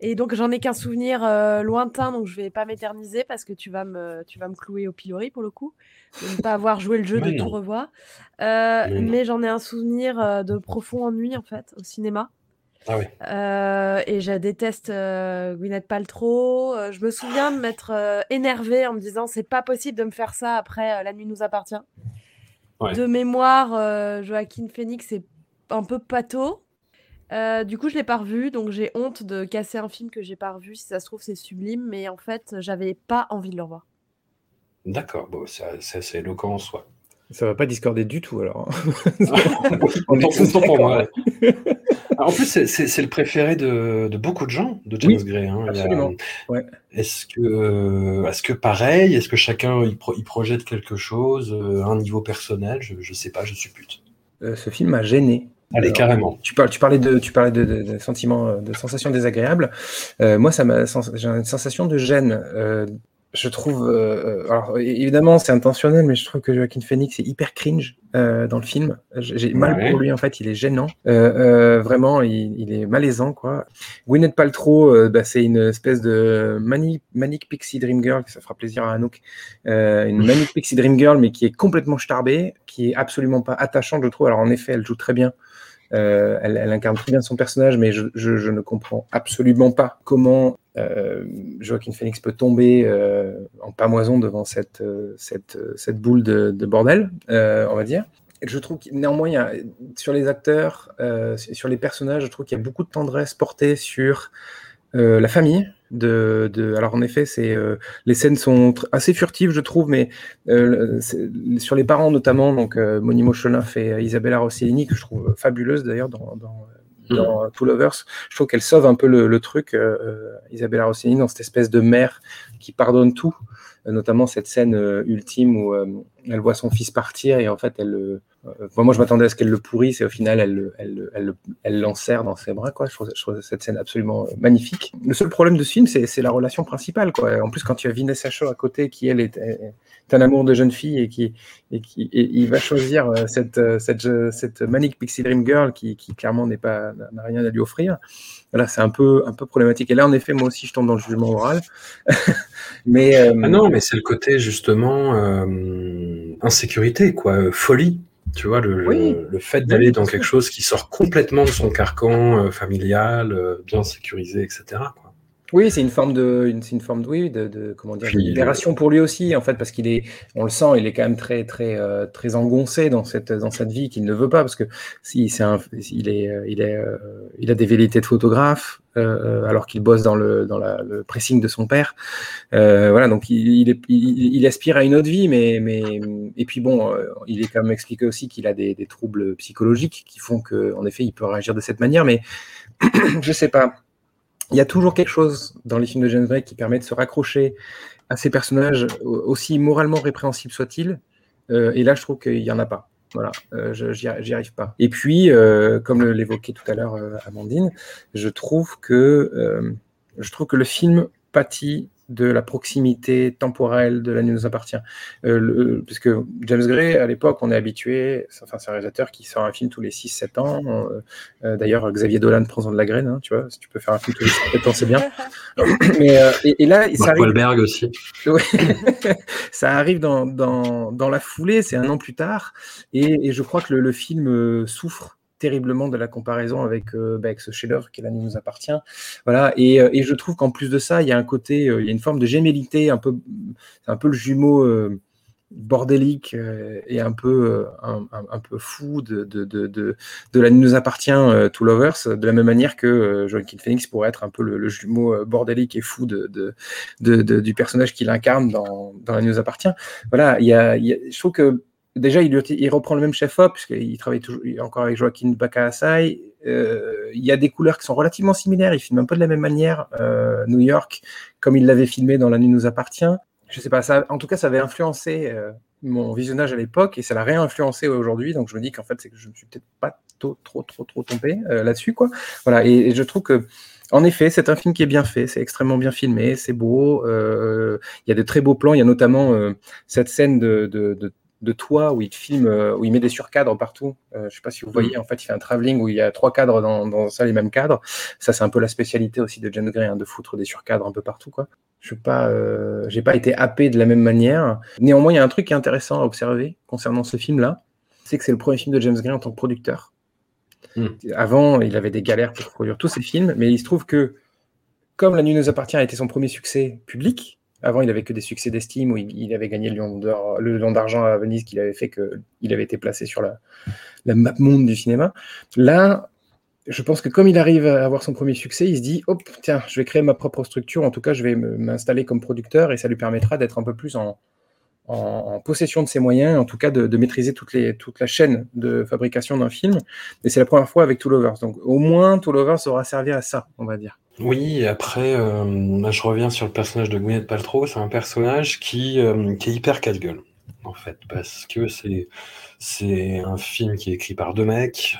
Speaker 2: Et donc, j'en ai qu'un souvenir euh, lointain, donc je vais pas m'éterniser parce que tu vas me, tu vas me clouer au pilori pour le coup, de ne pas avoir joué le jeu de
Speaker 1: non.
Speaker 2: tout revoir. Euh,
Speaker 1: Mais non.
Speaker 2: mais j'en ai un souvenir euh, de profond ennui en fait au cinéma.
Speaker 1: Ah oui.
Speaker 2: Euh, et je déteste Gwyneth Paltrow. Je me souviens de m'être énervée en me disant c'est pas possible de me faire ça après La nuit nous appartient.
Speaker 1: Ouais.
Speaker 2: De mémoire, Joaquin Phoenix est un peu pâteau. Euh, du coup, je l'ai pas revu, donc j'ai honte de casser un film que j'ai pas revu. Si ça se trouve, c'est sublime, mais en fait, j'avais pas envie de le revoir.
Speaker 1: D'accord, bon, ça- c'est assez éloquent en soi.
Speaker 3: Ça va pas discorder du tout alors.
Speaker 1: Pour moi. En plus, c'est- le préféré de, de beaucoup de gens, de James
Speaker 3: Oui,
Speaker 1: Gray. hein. A-
Speaker 3: absolument, ouais.
Speaker 1: Est-ce que, euh, est-ce que pareil, est-ce que chacun il, pro- il projette quelque chose, euh, à un niveau personnel? Je ne sais pas, je suppute.
Speaker 3: Euh, ce film m'a gêné.
Speaker 1: Allez, carrément.
Speaker 3: Tu, parles, tu parlais de, tu parlais de, de- de sentiments, euh, de sensations désagréables. Euh, moi, ça m'a, j'ai une sensation de gêne. Euh, je trouve, euh, euh, alors évidemment, c'est intentionnel, mais je trouve que Joaquin Phoenix est hyper cringe euh, dans le film. J'ai mal
Speaker 1: Ouais.
Speaker 3: pour lui, en fait, il est gênant. Euh, vraiment, il, il est malaisant, quoi. Gwyneth Paltrow, bah, c'est une espèce de mani- manic pixie dream girl, ça fera plaisir à Anouk. Une manic pixie dream girl, mais qui est complètement starbée, qui est absolument pas attachante, je trouve. Alors en effet, elle joue très bien. Euh, elle, incarne très bien son personnage, mais je, ne comprends absolument pas comment euh, Joaquin Phoenix peut tomber euh, en pamoison devant cette, boule de, de bordel, on va dire. Je trouve que néanmoins, sur les acteurs, sur les personnages, je trouve qu'il y a beaucoup de tendresse portée sur la famille. De, de, alors en effet, c'est euh, les scènes sont assez furtives, je trouve, mais euh, sur les parents notamment, donc euh, Monimo Cholinf et euh, Isabella Rossellini, que je trouve fabuleuse d'ailleurs dans, dans, dans euh, Two Lovers, je trouve qu'elle sauve un peu le, le truc, Isabella Rossellini, dans cette espèce de mère qui pardonne tout, notamment cette scène euh, ultime où euh, elle voit son fils partir et en fait elle le- euh, moi, je m'attendais à ce qu'elle le pourrisse et au final elle le- elle, le- elle, le- elle l'enserre dans ses bras quoi je trouve, cette scène absolument euh, magnifique le seul problème de ce film c'est, la relation principale quoi en plus quand tu as Vanessa Shaw à côté qui elle est, un amour de jeune fille et qui et qui et il va choisir euh, cette euh, cette, euh, cette manic pixie dream girl qui, qui clairement n'est pas n'a- rien à lui offrir Là, c'est un peu, un peu problématique. Et là, en effet, moi aussi, je tombe dans le jugement moral. mais euh,
Speaker 1: Ah mais c'est le côté justement euh, insécurité, quoi, euh, folie. Tu vois, le, le-
Speaker 3: Oui.
Speaker 1: le fait d'aller dans quelque chose qui sort complètement de son carcan euh, familial, euh, bien sécurisé, etc. Quoi.
Speaker 3: Oui, c'est une forme de, une, forme de, oui, de, de- comment dire, de libération pour lui aussi, en fait, parce qu'il est, on le sent, il est quand même très, très, euh, très engoncé dans cette, dans cette vie qu'il ne veut pas, parce que si c'est un, il est, euh, il est, euh, il a des velléités de photographe, euh, alors qu'il bosse dans le, dans la- le pressing de son père. Voilà, donc il, il, est- il- il aspire à une autre vie, mais, mais et puis bon, il est quand même expliqué aussi qu'il a des, des troubles psychologiques qui font que, en effet, il peut réagir de cette manière, mais je sais pas. Il y a toujours quelque chose dans les films de James Gray qui permet de se raccrocher à ces personnages, au- aussi moralement répréhensibles soient-ils. Euh, et là, je trouve qu'il n'y en a pas. Voilà, euh, j'y arri- j'y arrive pas. Et puis, euh, comme l'évoquait tout à l'heure Amandine, je trouve que le film pâtit de la proximité temporelle de La nuit nous appartient. Euh, le- puisque James Gray, à l'époque, on est habitué, enfin, c'est un réalisateur qui sort un film tous les 6-7 ans. Euh, euh, D'ailleurs, Xavier Dolan prend de la graine, hein, tu vois, si tu peux faire un film tous les 7 ans, c'est bien. Mais, euh, et, et là, ça
Speaker 1: Mark
Speaker 3: arrive,
Speaker 1: Wahlberg aussi.
Speaker 3: Ouais. ça arrive dans, dans, dans la foulée, c'est un an plus tard, et, et je crois que le, le film euh, souffre terriblement de la comparaison avec, euh, bah, avec ce chef-d'œuvre qui nous appartient. Voilà, et, euh, et je trouve qu'en plus de ça, il y a un côté, euh, il y a une forme de gémellité, un peu, un peu le jumeau euh, bordélique et un peu, un, peu fou de, de, de, de, de La nuit nous appartient, To Lovers, de la même manière que Joaquin Phoenix pourrait être un peu le, jumeau bordélique et fou de, du personnage qu'il incarne dans, dans La nous appartient. Voilà, il y a, il y a- je trouve que déjà, il, reprend le même chef-op, puisqu'il travaille toujours encore avec Joaquin Bacasai. Euh, il y a des couleurs qui sont relativement similaires. Il filme un peu de la même manière euh, New York, comme il l'avait filmé dans La nuit nous appartient. Je sais pas, ça, en tout cas, ça avait influencé euh, mon visionnage à l'époque et ça l'a réinfluencé aujourd'hui. Donc, je me dis qu'en fait, c'est que je me suis peut-être pas trop, trop, trop, trop trompé euh, là-dessus, quoi. Voilà, et, je trouve que en effet, c'est un film qui est bien fait, c'est extrêmement bien filmé, c'est beau. Il y a de très beaux plans. Il y a notamment cette scène de, de toit où il filme, euh, où il met des surcadres partout. Euh, je sais pas si vous voyez, en fait, il fait un travelling où il y a trois cadres dans, dans ça, les mêmes cadres. Ça, c'est un peu la spécialité aussi de James Gray, hein, de foutre des surcadres un peu partout, quoi. Je suis pas, euh, j'ai pas été happé de la même manière. Néanmoins, il y a un truc qui est intéressant à observer concernant ce film-là, c'est que c'est le premier film de James Gray en tant que producteur.
Speaker 1: Mm.
Speaker 3: Avant, il avait des galères pour produire tous ses films, mais il se trouve que comme La Nuit nous appartient a été son premier succès public, Avant, il avait que des succès d'estime où il, avait gagné le Lion d'argent à Venise qu'il avait fait qu'il avait été placé sur la, la map monde du cinéma. Là, je pense que comme il arrive à avoir son premier succès, il se dit hop, tiens, je vais créer ma propre structure. En tout cas, je vais m'installer comme producteur et ça lui permettra d'être un peu plus en, en, possession de ses moyens, en tout cas de, maîtriser toute, la chaîne de fabrication d'un film. Et c'est la première fois avec Two Lovers. Donc au moins, Two Lovers aura servi à ça, on va dire.
Speaker 1: Oui, après, euh, je reviens sur le personnage de Gwyneth Paltrow. C'est un personnage qui, euh, est hyper casse-gueule, en fait, parce que c'est, un film qui est écrit par deux mecs.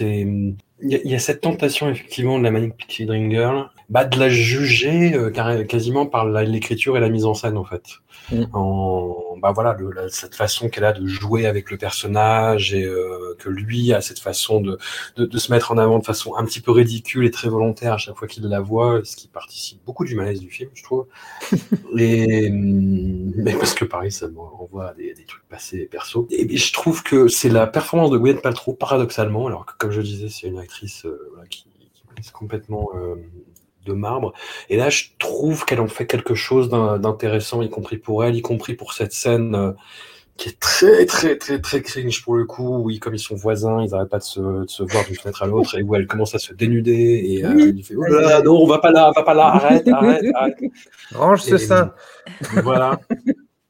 Speaker 1: Il y, a cette tentation effectivement de la Manic Pixie Dream Girl, bah, de la juger euh, quasiment par l'écriture et la mise en scène en fait. Mm. en bah voilà le, cette façon qu'elle a de jouer avec le personnage et euh, que lui a cette façon de, de, de, se mettre en avant de façon un petit peu ridicule et très volontaire à chaque fois qu'il la voit, ce qui participe beaucoup du malaise du film, je trouve. et mm, mais parce que pareil, ça me renvoie à des, des trucs passés perso. Et, je trouve que c'est la performance de Gwyneth Paltrow paradoxalement, alors que comme je disais, c'est une actrice euh, voilà, qui, qui est complètement euh, de marbre. Et là, je trouve qu'elle en fait quelque chose d'intéressant, y compris pour elle, y compris pour cette scène euh, qui est très, très, très, très cringe pour le coup. Oui, comme ils sont voisins, ils n'arrêtent pas de se, voir d'une fenêtre à l'autre et où elle commence à se dénuder et euh, il fait oh non, on va pas là, on va pas là, arrête, arrête, arrête.
Speaker 3: Range ce sein.
Speaker 1: Voilà.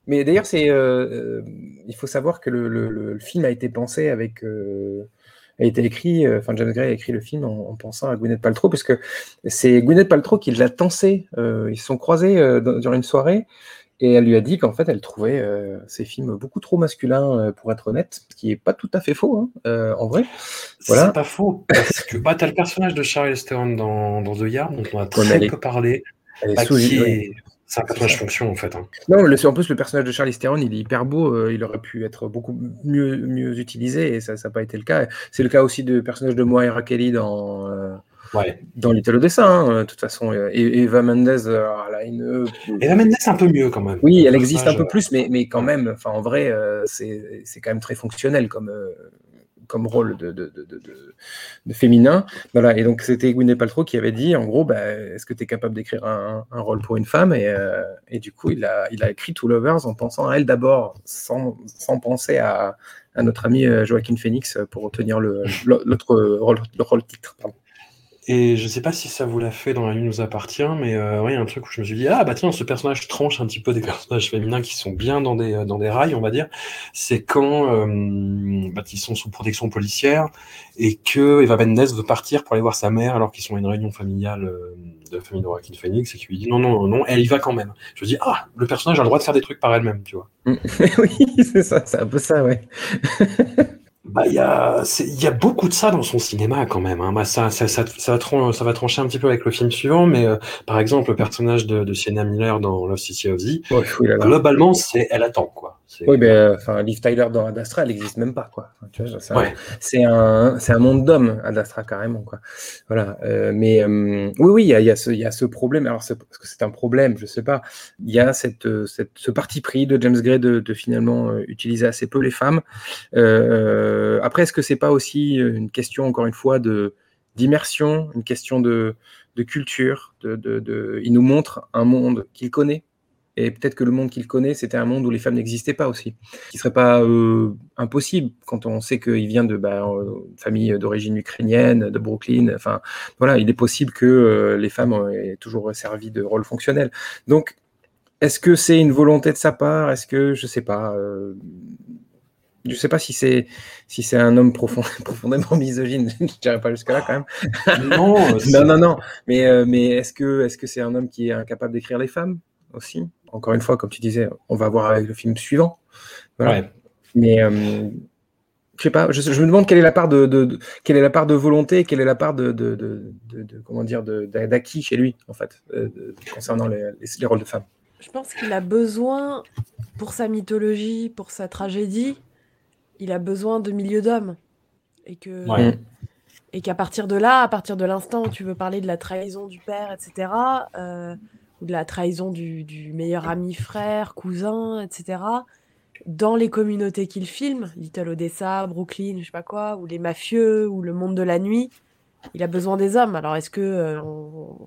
Speaker 3: Mais d'ailleurs, c'est, euh, il faut savoir que le, film a été pensé avec a été écrit, euh, enfin James Gray a écrit le film en, pensant à Gwyneth Paltrow, parce que c'est Gwyneth Paltrow qui l'a tensé. Euh, ils se sont croisés euh, durant une soirée et elle lui a dit qu'en fait elle trouvait ces films beaucoup trop masculins pour être honnête, ce qui est pas tout à fait faux hein, en vrai.
Speaker 1: Voilà. C'est pas faux parce que bah, tu as le personnage de Charlie Theron dans, dans The Yard dont on a très peu parlé.
Speaker 3: Elle est bah, sous,
Speaker 1: c'est un personnage fonction en fait. Hein.
Speaker 3: Non, le, en plus le personnage de Charlie Theron, il est hyper beau, euh, il aurait pu être beaucoup mieux, mieux utilisé et ça n'a pas été le cas. C'est le cas aussi du personnage de Moira Kelly dans, euh,
Speaker 1: ouais.
Speaker 3: dans Little Dessin, hein, de toute façon. Et Eva Mendes, euh, elle a une.
Speaker 1: Eva Mendes, un peu mieux quand même.
Speaker 3: Oui, elle existe un peu plus, mais, mais quand même, en vrai, c'est quand même très fonctionnel comme comme rôle de, de, de, de, féminin. Voilà, et donc c'était Gwyneth Paltrow qui avait dit, en gros, bah, est-ce que tu es capable d'écrire un, un, rôle pour une femme? Et, euh, et, du coup, il a, il a écrit Two Lovers en pensant à elle d'abord, sans, sans, penser à, à, notre ami euh, Joaquin Phoenix pour obtenir l'autre rôle, le rôle titre.
Speaker 1: Et je sais pas si ça vous l'a fait dans La Nuit nous appartient, mais euh, il y a un truc où je me suis dit, ah bah tiens, ce personnage tranche un petit peu des personnages féminins qui sont bien dans des, dans des rails, on va dire. C'est quand euh, bah, ils sont sous protection policière et que Eva Mendes veut partir pour aller voir sa mère alors qu'ils sont à une réunion familiale euh, de la famille de Joaquin Phoenix et qui lui dit non, non, non, elle y va quand même. Je me dis, ah, le personnage a le droit de faire des trucs par elle-même, tu vois.
Speaker 3: oui, c'est ça, c'est un peu ça, ouais.
Speaker 1: Bah, il y a, il y a beaucoup de ça dans son cinéma quand même. Hein. Bah, ça, ça, ça, ça, va trancher, ça va trancher un petit peu avec le film suivant, mais euh, par exemple, le personnage de, de Sienna Miller dans Love City of Z, globalement, c'est elle attend quoi.
Speaker 3: Oui, ben, enfin, Liv Tyler dans Ad Astra, elle n'existe même pas, quoi. c'est un, un, monde d'hommes, Ad Astra, carrément, quoi. Voilà. Euh, mais euh, oui, oui, il y a, y, a y a ce problème. Alors, est-ce que c'est un problème Je sais pas. Il y a cette, cette, ce parti pris de James Gray de, de finalement euh, utiliser assez peu les femmes. après, est-ce que c'est pas aussi une question, encore une fois, de d'immersion, une question de, de culture. De, de, de, il nous montre un monde qu'il connaît, et peut-être que le monde qu'il connaît, c'était un monde où les femmes n'existaient pas aussi. Ce qui serait pas euh, impossible quand on sait qu'il vient de bah, euh, famille d'origine ukrainienne, de Brooklyn. Enfin, voilà, il est possible que euh, les femmes aient toujours servi de rôle fonctionnel. Donc, est-ce que c'est une volonté de sa part? Est-ce que, je sais pas, je sais pas si c'est si c'est un homme profond, profondément misogyne, je dirais pas jusqu'à là quand
Speaker 1: même. Non,
Speaker 3: non, non, non. Mais mais est-ce que est-ce que c'est un homme qui est incapable d'écrire les femmes aussi? Encore une fois, comme tu disais, on va voir avec le film suivant. Mais euh, je sais pas, je, me demande quelle est la part de, quelle est la part de volonté, quelle est la part de, de, comment dire d'acquis chez lui en fait euh, concernant les, rôles de femmes.
Speaker 2: Je pense qu'il a besoin pour sa mythologie, pour sa tragédie, il a besoin de milieu d'hommes. Et que et qu'à partir de là, à partir de l'instant où tu veux parler de la trahison du père, etc ou de la trahison du, meilleur ami, frère, cousin, etc. Dans les communautés qu'il filme, Little Odessa, Brooklyn, je sais pas quoi, ou les mafieux, ou le monde de la nuit, il a besoin des hommes. Alors, est-ce que euh,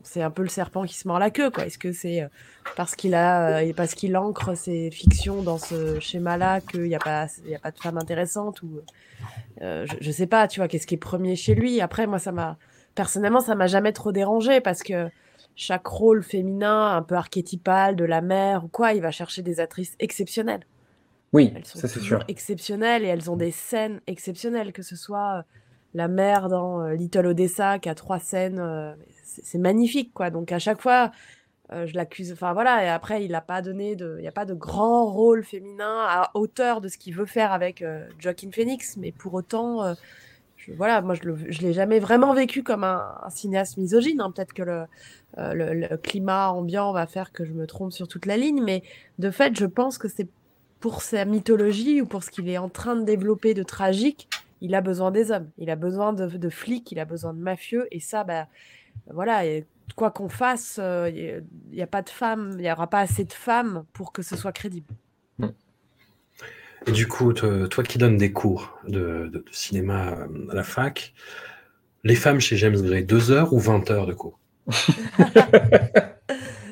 Speaker 2: c'est un peu le serpent qui se mord la queue, quoi? Est-ce que c'est euh, parce qu'il a, euh, parce qu'il ancre ses fictions dans ce schéma-là qu'il n'y a pas, il y a pas de femme intéressante ou euh, je, je sais pas, tu vois, qu'est-ce qui est premier chez lui? Après, moi, ça m'a personnellement, ça m'a jamais trop dérangé parce que chaque rôle féminin, un peu archétypal de la mère ou quoi, il va chercher des actrices exceptionnelles.
Speaker 3: Oui,
Speaker 2: Elles sont
Speaker 3: ça c'est sûr.
Speaker 2: exceptionnelles et elles ont des scènes exceptionnelles, que ce soit euh, la mère dans euh, Little Odessa qui a trois scènes, euh, c'est c'est magnifique quoi. Donc à chaque fois, euh, je l'accuse. Enfin voilà, et après il n'a pas donné de, il n'y a pas de grand rôle féminin à hauteur de ce qu'il veut faire avec euh, Joaquin Phoenix, mais pour autant, euh, voilà, moi je je l'ai jamais vraiment vécu comme un, cinéaste misogyne. hein. Peut-être que le, euh, le, le climat ambiant va faire que je me trompe sur toute la ligne, mais de fait, je pense que c'est pour sa mythologie ou pour ce qu'il est en train de développer de tragique, il a besoin des hommes. Il a besoin de, de flics, il a besoin de mafieux. Et ça, bah, voilà, et quoi qu'on fasse, euh, il a pas de femmes, il n'y aura pas assez de femmes pour que ce soit crédible.
Speaker 1: Et du coup, te- toi qui donnes des cours de, de- de cinéma euh, à la fac, les femmes chez James Gray, 2 heures ou 20 heures de cours?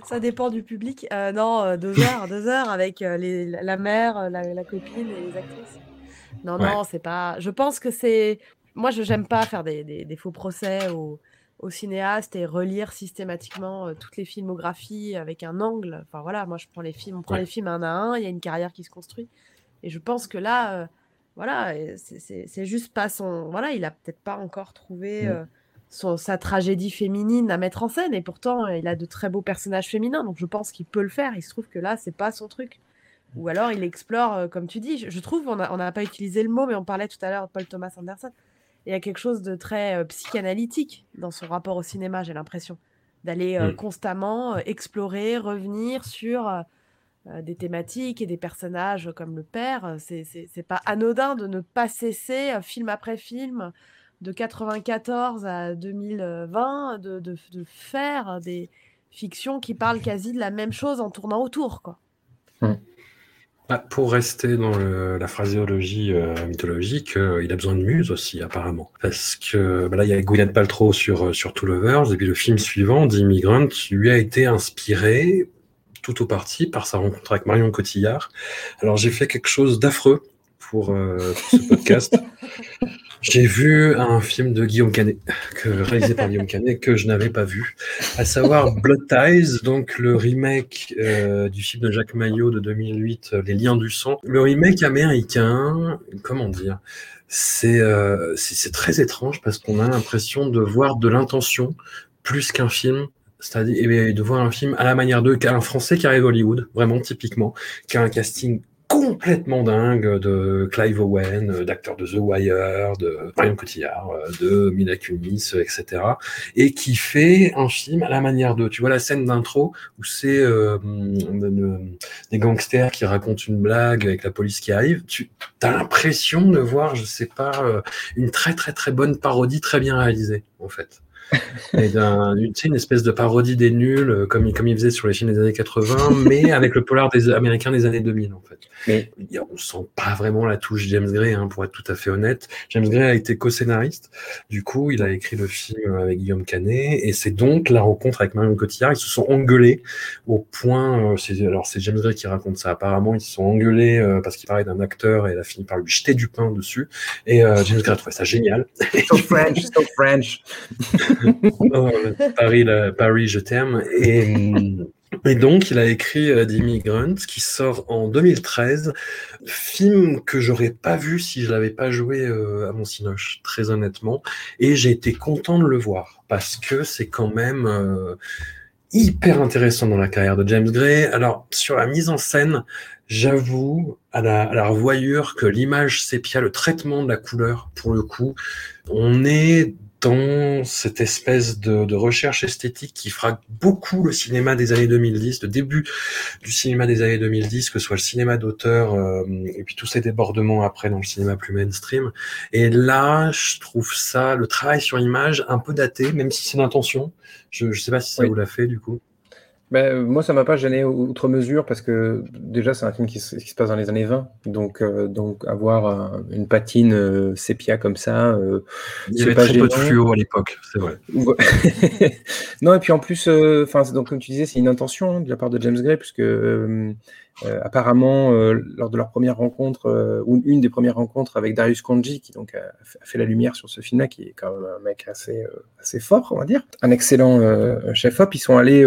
Speaker 2: Ça dépend du public. Euh, non, euh, deux heures, deux heures avec euh, les, la mère, euh, la, la copine et les actrices. Non,
Speaker 1: Ouais.
Speaker 2: non, c'est pas. Je pense que c'est. Moi, je n'aime pas faire des, des- des faux procès aux, aux cinéastes et relire systématiquement euh, toutes les filmographies avec un angle. Enfin voilà, moi, je prends les films, on prend
Speaker 1: Ouais.
Speaker 2: les films un à un. Il y a une carrière qui se construit. Et je pense que là, euh, voilà, c'est- juste pas son. Voilà, il a peut-être pas encore trouvé.
Speaker 3: Mm.
Speaker 2: euh, son- sa tragédie féminine à mettre en scène et pourtant euh, il a de très beaux personnages féminins donc je pense qu'il peut le faire il se trouve que là c'est pas son truc ou alors il explore euh, comme tu dis je, je trouve on n'a pas utilisé le mot mais on parlait tout à l'heure de Paul Thomas Anderson il y a quelque chose de très psychanalytique dans son rapport au cinéma j'ai l'impression d'aller
Speaker 1: Mm.
Speaker 2: constamment explorer revenir sur des thématiques et des personnages comme le père Euh, c'est pas anodin de ne pas cesser euh, film après film de 94 à 2020 de, faire des fictions qui parlent quasi de la même chose en tournant autour quoi.
Speaker 1: Bah, Pour rester dans la phraséologie euh, mythologique, euh, il a besoin de muse aussi, apparemment. Parce que bah là, il y a Gwyneth Paltrow sur, euh, sur Lovers, et puis le film suivant, The Immigrant, lui a été inspiré tout au parti par sa rencontre avec Marion Cotillard. Alors j'ai fait quelque chose d'affreux pour, euh, pour ce podcast. J'ai vu un film de Guillaume Canet, que, réalisé par Guillaume Canet, que je n'avais pas vu, à savoir Blood Ties, donc le remake euh, du film de Jacques Maillot de 2008, euh, Les Liens du sang. Le remake américain, comment dire, euh, c'est très étrange parce qu'on a l'impression de voir de l'intention plus qu'un film. C'est-à-dire eh de voir un film à la manière de qu'un Français qui arrive à Hollywood, vraiment typiquement, qui a un casting complètement dingue de Clive Owen, euh, d'acteurs de The Wire, de Marion Cotillard, euh, de Mila Kunis, euh, etc. Et qui fait un film à la manière de, tu vois la scène d'intro où c'est euh, de- des gangsters qui racontent une blague avec la police qui arrive. Tu as l'impression de voir, je sais pas, une très très très bonne parodie très bien réalisée en fait. Et d'un, une, tu sais, une espèce de parodie des nuls, euh, comme, il- comme il faisait sur les films des années 80, mais avec le polar des Américains des années 2000, en fait.
Speaker 3: Mais-
Speaker 1: on sent pas vraiment la touche James Gray, hein, pour être tout à fait honnête. James Gray a été co-scénariste. Du coup, il a écrit le film avec Guillaume Canet, et c'est donc la rencontre avec Marion Cotillard. Ils se sont engueulés au point, euh, c'est, alors c'est James Gray qui raconte ça. Apparemment, ils se sont engueulés euh, parce qu'il parlait d'un acteur et elle a fini par lui jeter du pain dessus. Et euh, James Gray a trouvé ça génial.
Speaker 3: So French, so French.
Speaker 1: Paris, je t'aime. Et, donc, il a écrit euh, The qui sort en 2013. Film que j'aurais pas vu si je l'avais pas joué euh, à mon Cinoche, très honnêtement. Et j'ai été content de le voir, parce que c'est quand même euh, hyper intéressant dans la carrière de James Gray. Alors, sur la mise en scène, j'avoue, à la, à la revoyure, que l'image sépia, le traitement de la couleur, pour le coup, on est dans cette espèce de, de recherche esthétique qui fera beaucoup le cinéma des années 2010, le début du cinéma des années 2010, que ce soit le cinéma d'auteur euh, et puis tous ces débordements après dans le cinéma plus mainstream. Et là, je trouve ça, le travail sur image, un peu daté, même si c'est l'intention. Je ne sais pas si ça
Speaker 3: Oui.
Speaker 1: vous l'a fait du coup.
Speaker 3: Ben, moi, ça m'a pas gêné outre mesure parce que déjà, c'est un film qui se, qui se passe dans les années 20. Donc, euh, donc avoir euh, une patine euh, sépia comme ça, euh,
Speaker 1: Il y avait
Speaker 3: pas
Speaker 1: très peu de fluo à l'époque, c'est vrai.
Speaker 3: Non, et puis en plus, euh, enfin, c'est- donc comme tu disais, c'est une intention hein, de la part de James Gray, puisque euh, euh, apparemment, euh, lors de leur première rencontre, euh, ou une des premières rencontres avec Darius Kanji, qui donc a, fait la lumière sur ce film-là, qui est quand même un mec assez, euh, assez fort, on va dire, un excellent euh, chef-op, ils sont allés,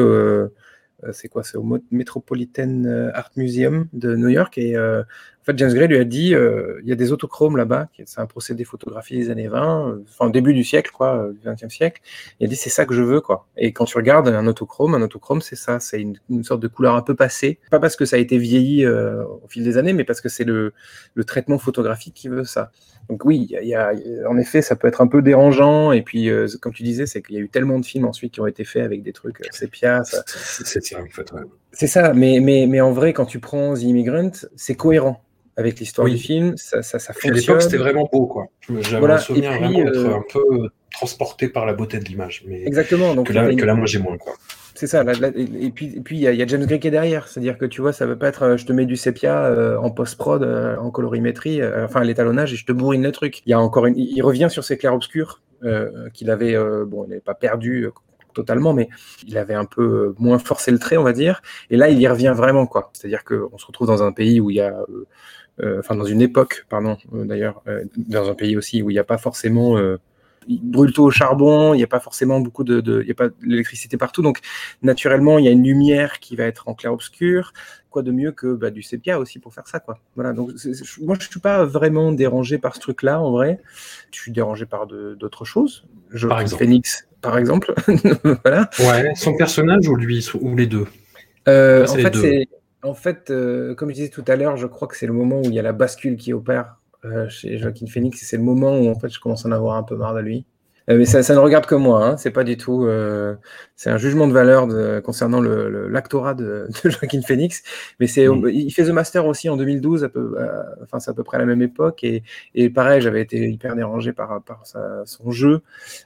Speaker 3: c'est quoi, c'est au Metropolitan euh, Art Museum de New York, et euh, en fait, James Gray lui a dit, euh, il y a des autochromes là-bas, c'est un procédé photographié des années 20, euh, enfin début du siècle, quoi, euh, du 20e siècle. Il a dit c'est ça que je veux quoi. Et quand tu regardes un autochrome, un autochrome c'est ça, c'est une, une sorte de couleur un peu passée. Pas parce que ça a été vieilli euh, au fil des années, mais parce que c'est le, le traitement photographique qui veut ça. Donc oui, il y a- en effet, ça peut être un peu dérangeant. Et puis, comme tu disais, c'est qu'il y a eu tellement de films ensuite qui ont été faits avec des trucs sépia.
Speaker 1: C'est c'est ça, en fait. ouais.
Speaker 3: C'est ça, mais, mais, mais en vrai, quand tu prends The Immigrant, c'est cohérent avec l'histoire
Speaker 1: Oui.
Speaker 3: du film, ça, ça, ça
Speaker 1: à
Speaker 3: fonctionne.
Speaker 1: l'époque, c'était vraiment beau, quoi. J'avais
Speaker 3: Voilà,
Speaker 1: un souvenir
Speaker 3: puis,
Speaker 1: vraiment d'être
Speaker 3: euh,
Speaker 1: un peu transporté par la beauté de l'image. Mais
Speaker 3: Exactement. Donc,
Speaker 1: que là,
Speaker 3: une-
Speaker 1: que là, moi, j'ai moins, quoi.
Speaker 3: C'est ça. là- là- et puis, et puis il y, a- il y a James Gray qui est derrière. C'est-à-dire que tu vois, ça veut pas être euh, je te mets du sépia euh, en post-prod, euh, en colorimétrie, euh, enfin à l'étalonnage, et je te bourrine le truc. Il y a encore une, il revient sur ses clairs-obscurs euh, qu'il avait, euh, bon, il n'avait pas perdu totalement, mais il avait un peu moins forcé le trait, on va dire. Et là, il y revient vraiment, quoi. C'est-à-dire qu'on se retrouve dans un pays où il y a, euh, euh, enfin dans une époque, pardon, euh, d'ailleurs, euh, dans un pays aussi où il n'y a pas forcément euh, il brûle tout au charbon, il n'y a pas forcément beaucoup de, de- il y a pas d'électricité partout, donc naturellement il y a une lumière qui va être en clair-obscur. Quoi de mieux que bah, du sépia aussi pour faire ça, quoi. Voilà. Donc moi je suis pas vraiment dérangé par ce truc-là en vrai. Je suis dérangé par d'autres choses. Je,
Speaker 1: Par exemple.
Speaker 3: Phoenix, par exemple. voilà.
Speaker 1: Ouais, son personnage ou lui, ou les deux?
Speaker 3: Euh, en
Speaker 1: les
Speaker 3: fait,
Speaker 1: deux.
Speaker 3: en fait, euh, comme je disais tout à l'heure, je crois que c'est le moment où il y a la bascule qui opère euh, chez Joaquin Phoenix, et c'est le moment où en fait je commence à en avoir un peu marre de lui. Euh, mais ça, ça ne regarde que moi, hein, c'est pas du tout. euh, c'est un jugement de valeur de, concernant le, le- l'actorat de, de Joaquin Phoenix. Mais c'est,
Speaker 1: Mm.
Speaker 3: il fait The Master aussi en 2012, à peu, euh, enfin c'est à peu près à la même époque, et, et pareil, j'avais été hyper dérangé par, par sa- son jeu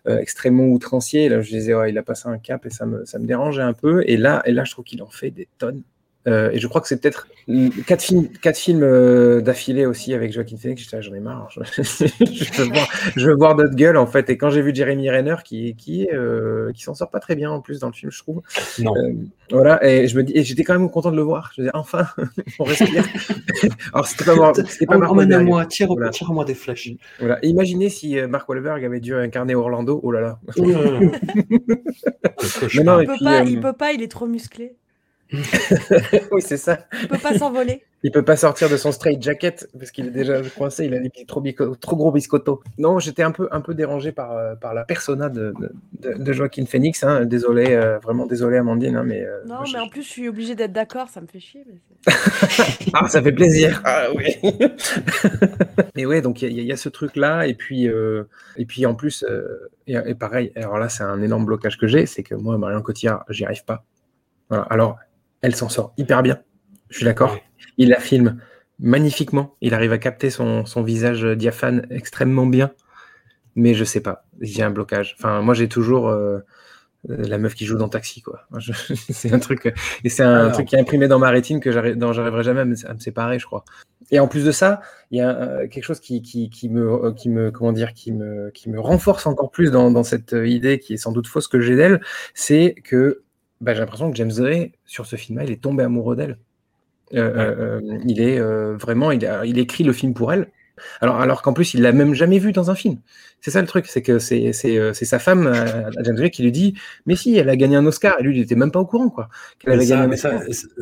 Speaker 3: euh, extrêmement outrancier. Là, je disais, ouais, il a passé un cap et ça me, ça me dérangeait un peu. Et là, et là, je trouve qu'il en fait des tonnes. Euh, et je crois que c'est peut-être quatre films, quatre films euh, d'affilée aussi avec Joaquin Phoenix. J'étais, ah, j'en ai marre. Je, je veux voir, je veux voir d'autres gueules en fait. Et quand j'ai vu Jeremy Renner qui, qui, euh, qui s'en sort pas très bien en plus dans le film, je trouve.
Speaker 1: Non.
Speaker 3: Euh, voilà. Et je me dis, et j'étais quand même content de le voir. Je disais, enfin, on respire. Alors c'était pas, Mar- c'était pas Mark
Speaker 1: tire,
Speaker 3: Voilà.
Speaker 1: tire-moi des flèches.
Speaker 3: Voilà. Et Imaginez si Mark Wahlberg avait dû incarner Orlando. Oh là là. Non,
Speaker 2: Il
Speaker 3: et
Speaker 2: peut
Speaker 3: puis,
Speaker 2: pas,
Speaker 3: euh,
Speaker 2: il peut pas, il est trop musclé.
Speaker 3: oui, c'est ça.
Speaker 2: Il peut pas s'envoler.
Speaker 3: Il peut pas sortir de son straight jacket parce qu'il est déjà coincé. Il a des petits trop, trop gros biscottos. Non, j'étais un peu, un peu dérangé par, euh, par la persona de, de, de Joaquin Phoenix. hein. Désolé, euh, vraiment désolé, Amandine. hein, mais, euh,
Speaker 2: Non,
Speaker 3: moi, je-
Speaker 2: mais en plus, je suis obligée d'être d'accord, ça me fait chier. mais
Speaker 3: Ah, ça fait plaisir. Ah oui. et ouais, donc il y, a- il y a ce truc-là. Et puis, euh, et puis en plus, euh, et, et pareil, alors là, c'est un énorme blocage que j'ai, c'est que moi, Marion Cotillard, j'y arrive pas. Voilà. Alors, elle s'en sort hyper bien. Je suis d'accord.
Speaker 1: Ouais.
Speaker 3: Il la filme magnifiquement. Il arrive à capter son, son visage diaphane extrêmement bien. Mais je sais pas. J'ai un blocage. Enfin, moi, j'ai toujours euh, euh, la meuf qui joue dans Taxi, quoi. C'est un truc. Et c'est un truc qui est imprimé dans ma rétine que j'arriverai jamais à me, à me séparer, je crois. Et en plus de ça, il y a euh, quelque chose qui, qui, qui me, qui me, comment dire, qui me, qui me renforce encore plus dans, dans cette idée qui est sans doute fausse que j'ai d'elle, c'est que bah, j'ai l'impression que James Gray, sur ce film-là, il est tombé amoureux d'elle. Euh, euh, euh, il est vraiment, il, a- il écrit le film pour elle. Alors, alors qu'en plus, il l'a même jamais vu dans un film. C'est ça le truc, c'est que c'est c'est, c'est sa femme, James Gray, qui lui dit Mais si, elle a gagné un Oscar. Et lui, il était même pas au courant, quoi.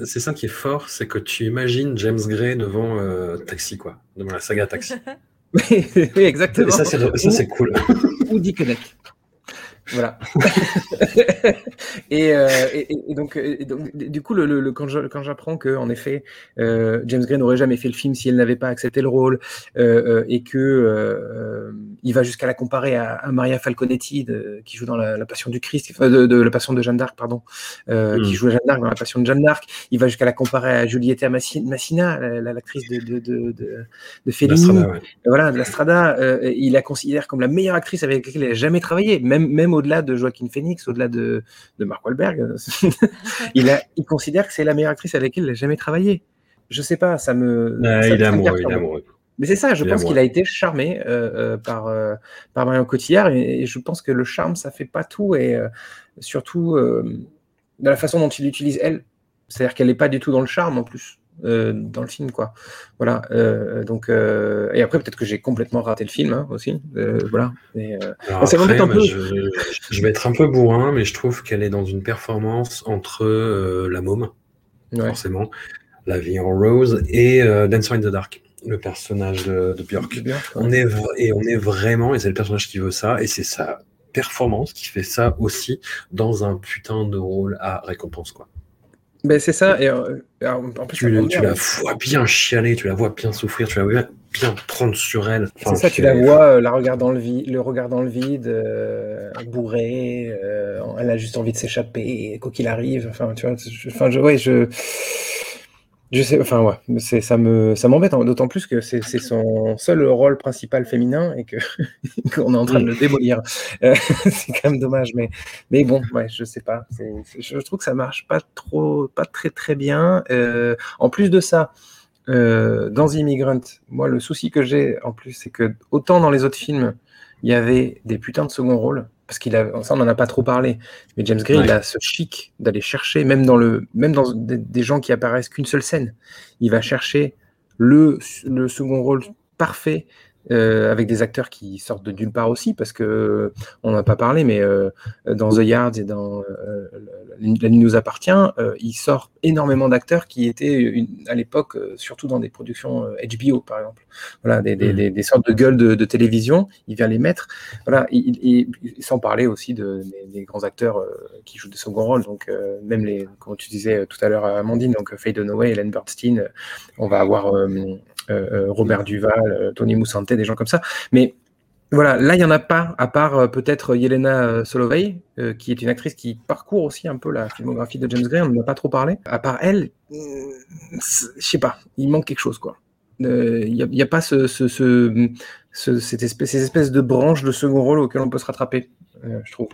Speaker 1: C'est ça qui est fort, c'est que tu imagines James Gray devant Taxi, quoi, devant la saga Taxi.
Speaker 3: oui, exactement.
Speaker 1: Et ça, c'est ça, c'est cool.
Speaker 3: ou Dick Connect. Voilà. et, euh, et, donc, et donc, du coup, le, le- quand j'apprends que, en effet, euh, James Gray n'aurait jamais fait le film si elle n'avait pas accepté le rôle, euh, euh, et que euh, euh, il va jusqu'à la comparer à, à Maria Falconetti, de- qui joue dans la, la Passion du Christ, de, de la Passion de Jeanne d'Arc, pardon, euh,
Speaker 1: Mm.
Speaker 3: qui joue Jeanne d'Arc dans la Passion de Jeanne d'Arc. Il va jusqu'à la comparer à Massi- Massina, la- la- l'actrice de, de, de, Fellini.
Speaker 1: Ouais.
Speaker 3: Voilà, de la Strada, euh, il la considère comme la meilleure actrice avec laquelle il a jamais travaillé, même, même même au-delà de Joaquin Phoenix, au-delà de, de Mark Wahlberg, il, a, il considère que c'est la meilleure actrice avec laquelle il a jamais travaillé. Je sais pas, ça me.
Speaker 1: Ah,
Speaker 3: ça
Speaker 1: il
Speaker 3: me
Speaker 1: amoureux, il est amoureux.
Speaker 3: Mais c'est ça, je pense qu'il a été charmé euh, euh, par, euh, par Marion Cotillard et, et je pense que le charme, ça fait pas tout et euh, surtout euh, de la façon dont il l'utilise elle. C'est-à-dire qu'elle n'est pas du tout dans le charme en plus. Euh, dans le film quoi voilà euh, donc euh, et après peut-être que j'ai complètement raté le film hein, aussi voilà ça
Speaker 1: après,
Speaker 3: un peu.
Speaker 1: je, je vais être un peu bourrin, mais je trouve qu'elle est dans une performance entre la môme,
Speaker 3: ouais.
Speaker 1: forcément, la vie en rose, et Dancer in the Dark, le personnage de, de Björk.
Speaker 3: Bien,
Speaker 1: On est, et on est vraiment, et c'est le personnage qui veut ça, et c'est sa performance qui fait ça aussi dans un putain de rôle à récompense. Quoi.
Speaker 3: Ben, c'est ça et euh, alors, en plus
Speaker 1: Tu, la vois bien chialer, tu la vois bien souffrir, tu la vois bien prendre sur elle.
Speaker 3: C'est ça, tu la vois, euh, la regard dans le vide, le regard dans le vide, euh, bourrée, euh, elle a juste envie de s'échapper, quoi qu'il arrive. Enfin, tu vois, je, enfin, je, ouais, je, je sais, enfin, ouais, c'est, ça me, ça m'embête, hein, d'autant plus que c'est, son seul rôle principal féminin et que qu'on est en train de le démolir. Euh, c'est quand même dommage, mais, mais bon, ouais, je sais pas. Je trouve que ça marche pas trop, pas très très bien. Euh, en plus de ça. Euh, dans The Immigrant, moi, le souci que j'ai en plus, c'est que autant dans les autres films, il y avait des putains de second rôles, parce qu'il a, ça, on n'en a pas trop parlé, mais James Gray,
Speaker 1: Ouais.
Speaker 3: il a ce chic d'aller chercher, même dans, le, même dans des, des gens qui apparaissent qu'une seule scène, il va chercher le, le second rôle parfait. Euh, avec des acteurs qui sortent de nulle part aussi, parce que on n'en a pas parlé, mais euh, dans The Yard et dans euh, La nuit nous appartient, il sort énormément d'acteurs qui étaient une- à l'époque, surtout dans des productions HBO par exemple, voilà, des, des, des- des sortes de gueules de, de télévision, il vient les mettre, voilà, il- il- il- sans parler aussi de, des, grands acteurs qui jouent des seconds rôles, donc même les, comme tu disais tout à l'heure, Amandine, donc Faye Dunaway, Ellen Burstyn, euh, on va avoir Robert Duval, Tony Moussante, des gens comme ça, mais voilà, là, il n'y en a pas, à part euh, peut-être Yelena euh, Solovey, euh, qui est une actrice qui parcourt aussi un peu la filmographie de James Gray, on n'en a pas trop parlé. À part elle, euh, je sais pas, il manque quelque chose, quoi. Euh, Il n'y a, il y a pas ce, ce, ce- ce- cette espèce, ces espèces de branches de second rôle auxquelles on peut se rattraper, euh, je trouve.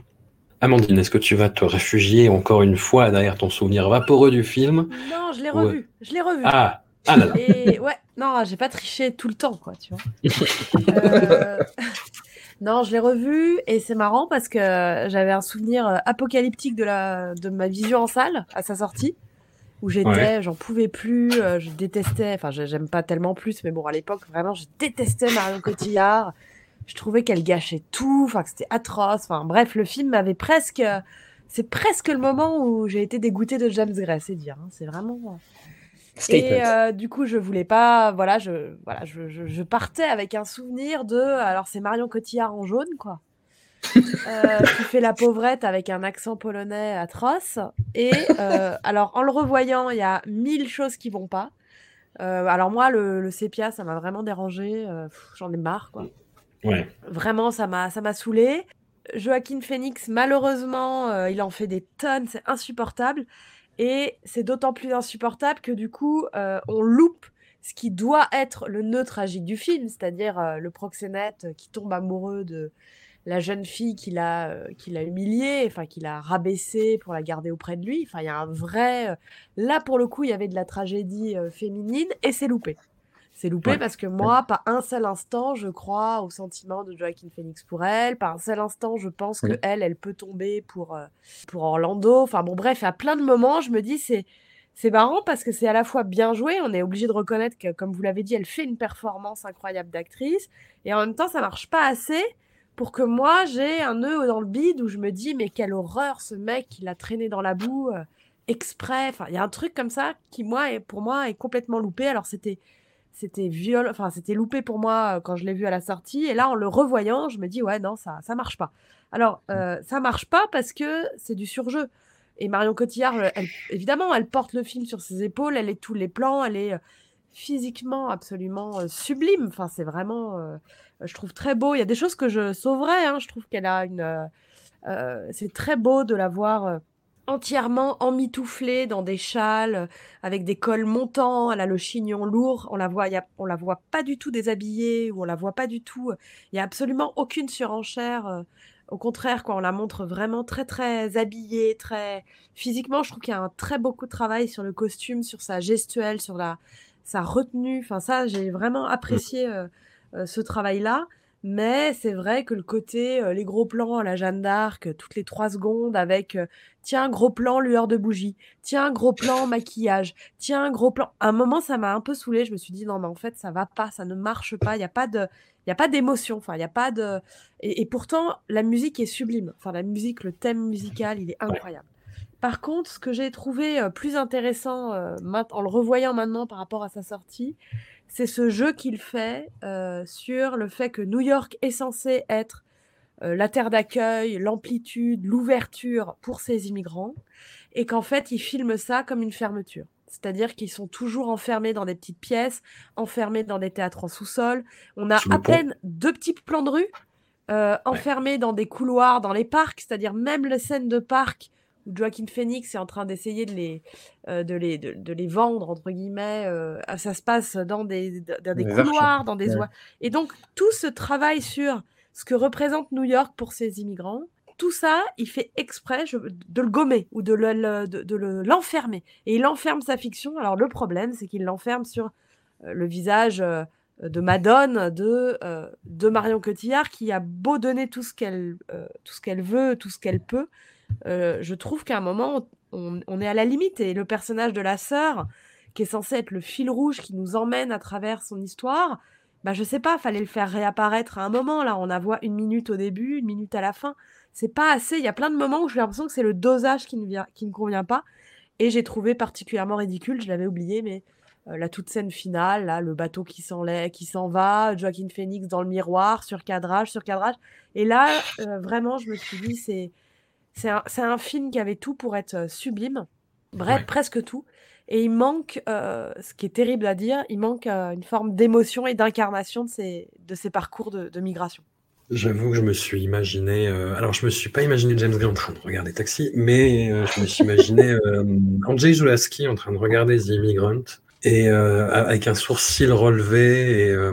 Speaker 1: Amandine, est-ce que tu vas te réfugier encore une fois derrière ton souvenir vaporeux du film
Speaker 2: Non, je l'ai revu. Je l'ai revu.
Speaker 1: Ah, ah là là.
Speaker 2: Et ouais, non, j'ai pas triché tout le temps, quoi, tu vois. Euh, Non, je l'ai revu et c'est marrant parce que j'avais un souvenir euh, apocalyptique de, la... de ma vision en salle à sa sortie, où j'étais,
Speaker 1: Ouais.
Speaker 2: j'en pouvais plus, euh, je détestais, enfin, je- j'aime pas tellement plus, mais bon, à l'époque, vraiment, je détestais Marion Cotillard. Je trouvais qu'elle gâchait tout, enfin, que c'était atroce. Enfin, bref, le film m'avait presque. C'est presque le moment où j'ai été dégoûtée de James Gray, c'est dire. hein, C'est vraiment. Et euh, du coup, je voulais pas. Voilà, je, voilà, je, je, je partais avec un souvenir de. Alors, c'est Marion Cotillard en jaune, quoi. euh, qui fait la pauvrette avec un accent polonais atroce. Et euh, alors, en le revoyant, il y a mille choses qui vont pas. Euh, alors, moi, le, le sépia, ça m'a vraiment dérangé. J'en ai marre, quoi.
Speaker 1: Ouais.
Speaker 2: Vraiment, ça m'a ça m'a saoulé. Joaquin Phoenix, malheureusement, il en fait des tonnes, c'est insupportable. Et c'est d'autant plus insupportable que du coup, euh, on loupe ce qui doit être le nœud tragique du film, c'est-à-dire euh, le proxénète qui tombe amoureux de la jeune fille qu'il a, euh, qu'il a humiliée, enfin qu'il a rabaissée pour la garder auprès de lui. Enfin, vrai... Là, pour le coup, il y avait de la tragédie féminine et c'est loupé. C'est loupé
Speaker 1: Ouais.
Speaker 2: parce que moi, pas un seul instant, je crois au sentiment de Joaquin Phoenix pour elle. Pas un seul instant, je pense que
Speaker 3: Oui.
Speaker 2: elle, elle peut tomber pour, euh, pour Orlando. Enfin bon, bref, à plein de moments, je me dis, c'est c'est marrant parce que c'est à la fois bien joué. On est obligé de reconnaître que, comme vous l'avez dit, elle fait une performance incroyable d'actrice. Et en même temps, ça marche pas assez pour que moi, j'ai un nœud dans le bide où je me dis, mais quelle horreur, ce mec, il a traîné dans la boue euh, exprès. Enfin, il y a un truc comme ça qui, moi, est, pour moi, est complètement loupé. Alors, c'était c'était viol enfin c'était loupé pour moi euh, quand je l'ai vu à la sortie. Et là en le revoyant je me dis ouais non ça ça marche pas. Alors euh, ça marche pas parce que c'est du surjeu. Et Marion Cotillard euh, elle, évidemment elle porte le film sur ses épaules elle est tous les plans elle est physiquement absolument sublime. Enfin c'est vraiment euh, je trouve très beau. Il y a des choses que je sauverais hein. je trouve qu'elle a une euh, c'est très beau de la voir entièrement emmitouflée dans des châles avec des cols montants, elle a le chignon lourd, on la voit, il y a- on la voit pas du tout déshabillée ou on la voit pas du tout. Il y a absolument aucune surenchère euh, Au contraire, quand on la montre vraiment très très habillée, très physiquement, je trouve qu'il y a un très beaucoup de travail sur le costume, sur sa gestuelle, sur la sa retenue. Enfin, ça, j'ai vraiment
Speaker 1: Mmh.
Speaker 2: apprécié euh, euh, ce travail-là. Mais c'est vrai que le côté, euh, les gros plans à la Jeanne d'Arc, euh, toutes les trois secondes, avec euh, tiens, gros plan lueur de bougie, tiens, gros plan maquillage, tiens, gros plan. À un moment, ça m'a un peu saoulée. Je me suis dit, non, mais en fait, ça va pas, ça ne marche pas. Il n'y a pas de. Il y a pas d'émotion, enfin, il n'y a pas de. Et, et pourtant, la musique est sublime. Enfin, la musique, le thème musical, il est incroyable. Par contre, ce que j'ai trouvé plus intéressant en le revoyant maintenant par rapport à sa sortie, c'est ce jeu qu'il fait euh, sur le fait que New York est censé être euh, la terre d'accueil, l'amplitude, l'ouverture pour ces immigrants, et qu'en fait, il filme ça comme une fermeture. C'est-à-dire qu'ils sont toujours enfermés dans des petites pièces, enfermés dans des théâtres en sous-sol. On a
Speaker 1: Sous
Speaker 2: à peine deux petits plans de rue, euh, enfermés dans des couloirs, dans les parcs, c'est-à-dire même les scènes de parc Joaquin Phoenix est en train d'essayer de les, euh, de, les, de, de les vendre, entre guillemets. euh, ça se passe dans des, dans des couloirs, dans des
Speaker 3: Ouais.
Speaker 2: oies. Et donc, tout ce travail sur ce que représente New York pour ces immigrants, tout ça, il fait exprès je- de le gommer ou de le- de- de le- l'enfermer. Et il enferme sa fiction. Alors, le problème, c'est qu'il l'enferme sur euh, le visage de Madone, de, euh, de Marion Cotillard, qui a beau donner tout ce qu'elle euh, tout ce qu'elle veut, tout ce qu'elle peut. Euh, je trouve qu'à un moment, on, est à la limite. Et le personnage de la sœur, qui est censé être le fil rouge qui nous emmène à travers son histoire, bah je sais pas, fallait le faire réapparaître à un moment. Là, on la voit une minute au début, une minute à la fin. C'est pas assez. Il y a plein de moments où j'ai l'impression que c'est le dosage qui ne, vient, qui ne convient pas. Et j'ai trouvé particulièrement ridicule, je l'avais oublié, mais euh, la toute scène finale, là, le bateau qui s'en va, Joaquin Phoenix dans le miroir, sur cadrage, sur cadrage. Et là, euh, vraiment, je me suis dit, c'est c'est un, c'est un film qui avait tout pour être euh, sublime, bref,
Speaker 1: Ouais.
Speaker 2: presque tout. Et il manque, euh, ce qui est terrible à dire, il manque euh, une forme d'émotion et d'incarnation de ces, de ces parcours de, de migration.
Speaker 1: J'avoue que je me suis imaginé. euh, alors, je me suis pas imaginé James Gray en train de regarder Taxi, mais euh, je me suis imaginé euh, Andrzej Zulawski en train de regarder The Immigrant et euh, avec un sourcil relevé et euh,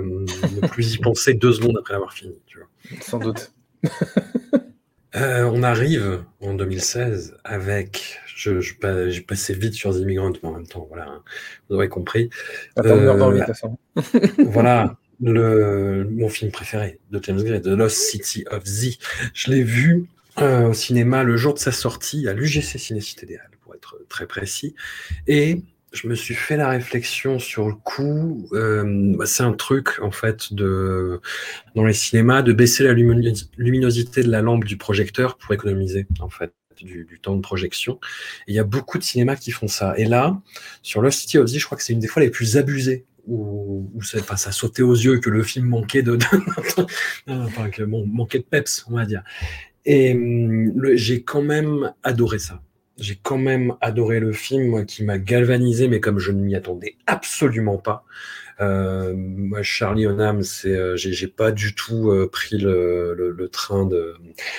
Speaker 1: ne plus y penser deux secondes après l'avoir fini. Tu vois.
Speaker 3: Sans doute.
Speaker 1: Euh, on arrive en 2016 avec. Je, je j'ai passé vite sur The Immigrant, mais en même temps, voilà, hein, vous aurez compris.
Speaker 3: Dans
Speaker 1: Euh,
Speaker 3: façon.
Speaker 1: voilà le, mon film préféré de James Gray, The Lost City of Z. Je l'ai vu euh, au cinéma le jour de sa sortie à l'UGC Cinécité Idéal, pour être très précis. Et je me suis fait la réflexion sur le coup. euh, c'est un truc, en fait, de, dans les cinémas, de baisser la luminosité de la lampe du projecteur pour économiser, en fait. Du, temps de projection. Il y a beaucoup de cinémas qui font ça. Et là, sur Lost City of Z, je crois que c'est une des fois les plus abusées où, où ça, enfin, ça sautait aux yeux que le film manquait de, enfin, que, bon, manquait de peps, on va dire. Et hum, j'ai quand même adoré ça. J'ai quand même adoré le film, qui m'a galvanisé, mais comme je ne m'y attendais absolument pas. Euh, moi, Charlie Hunnam, c'est, euh, j'ai, j'ai pas du tout euh, pris le, le, le train de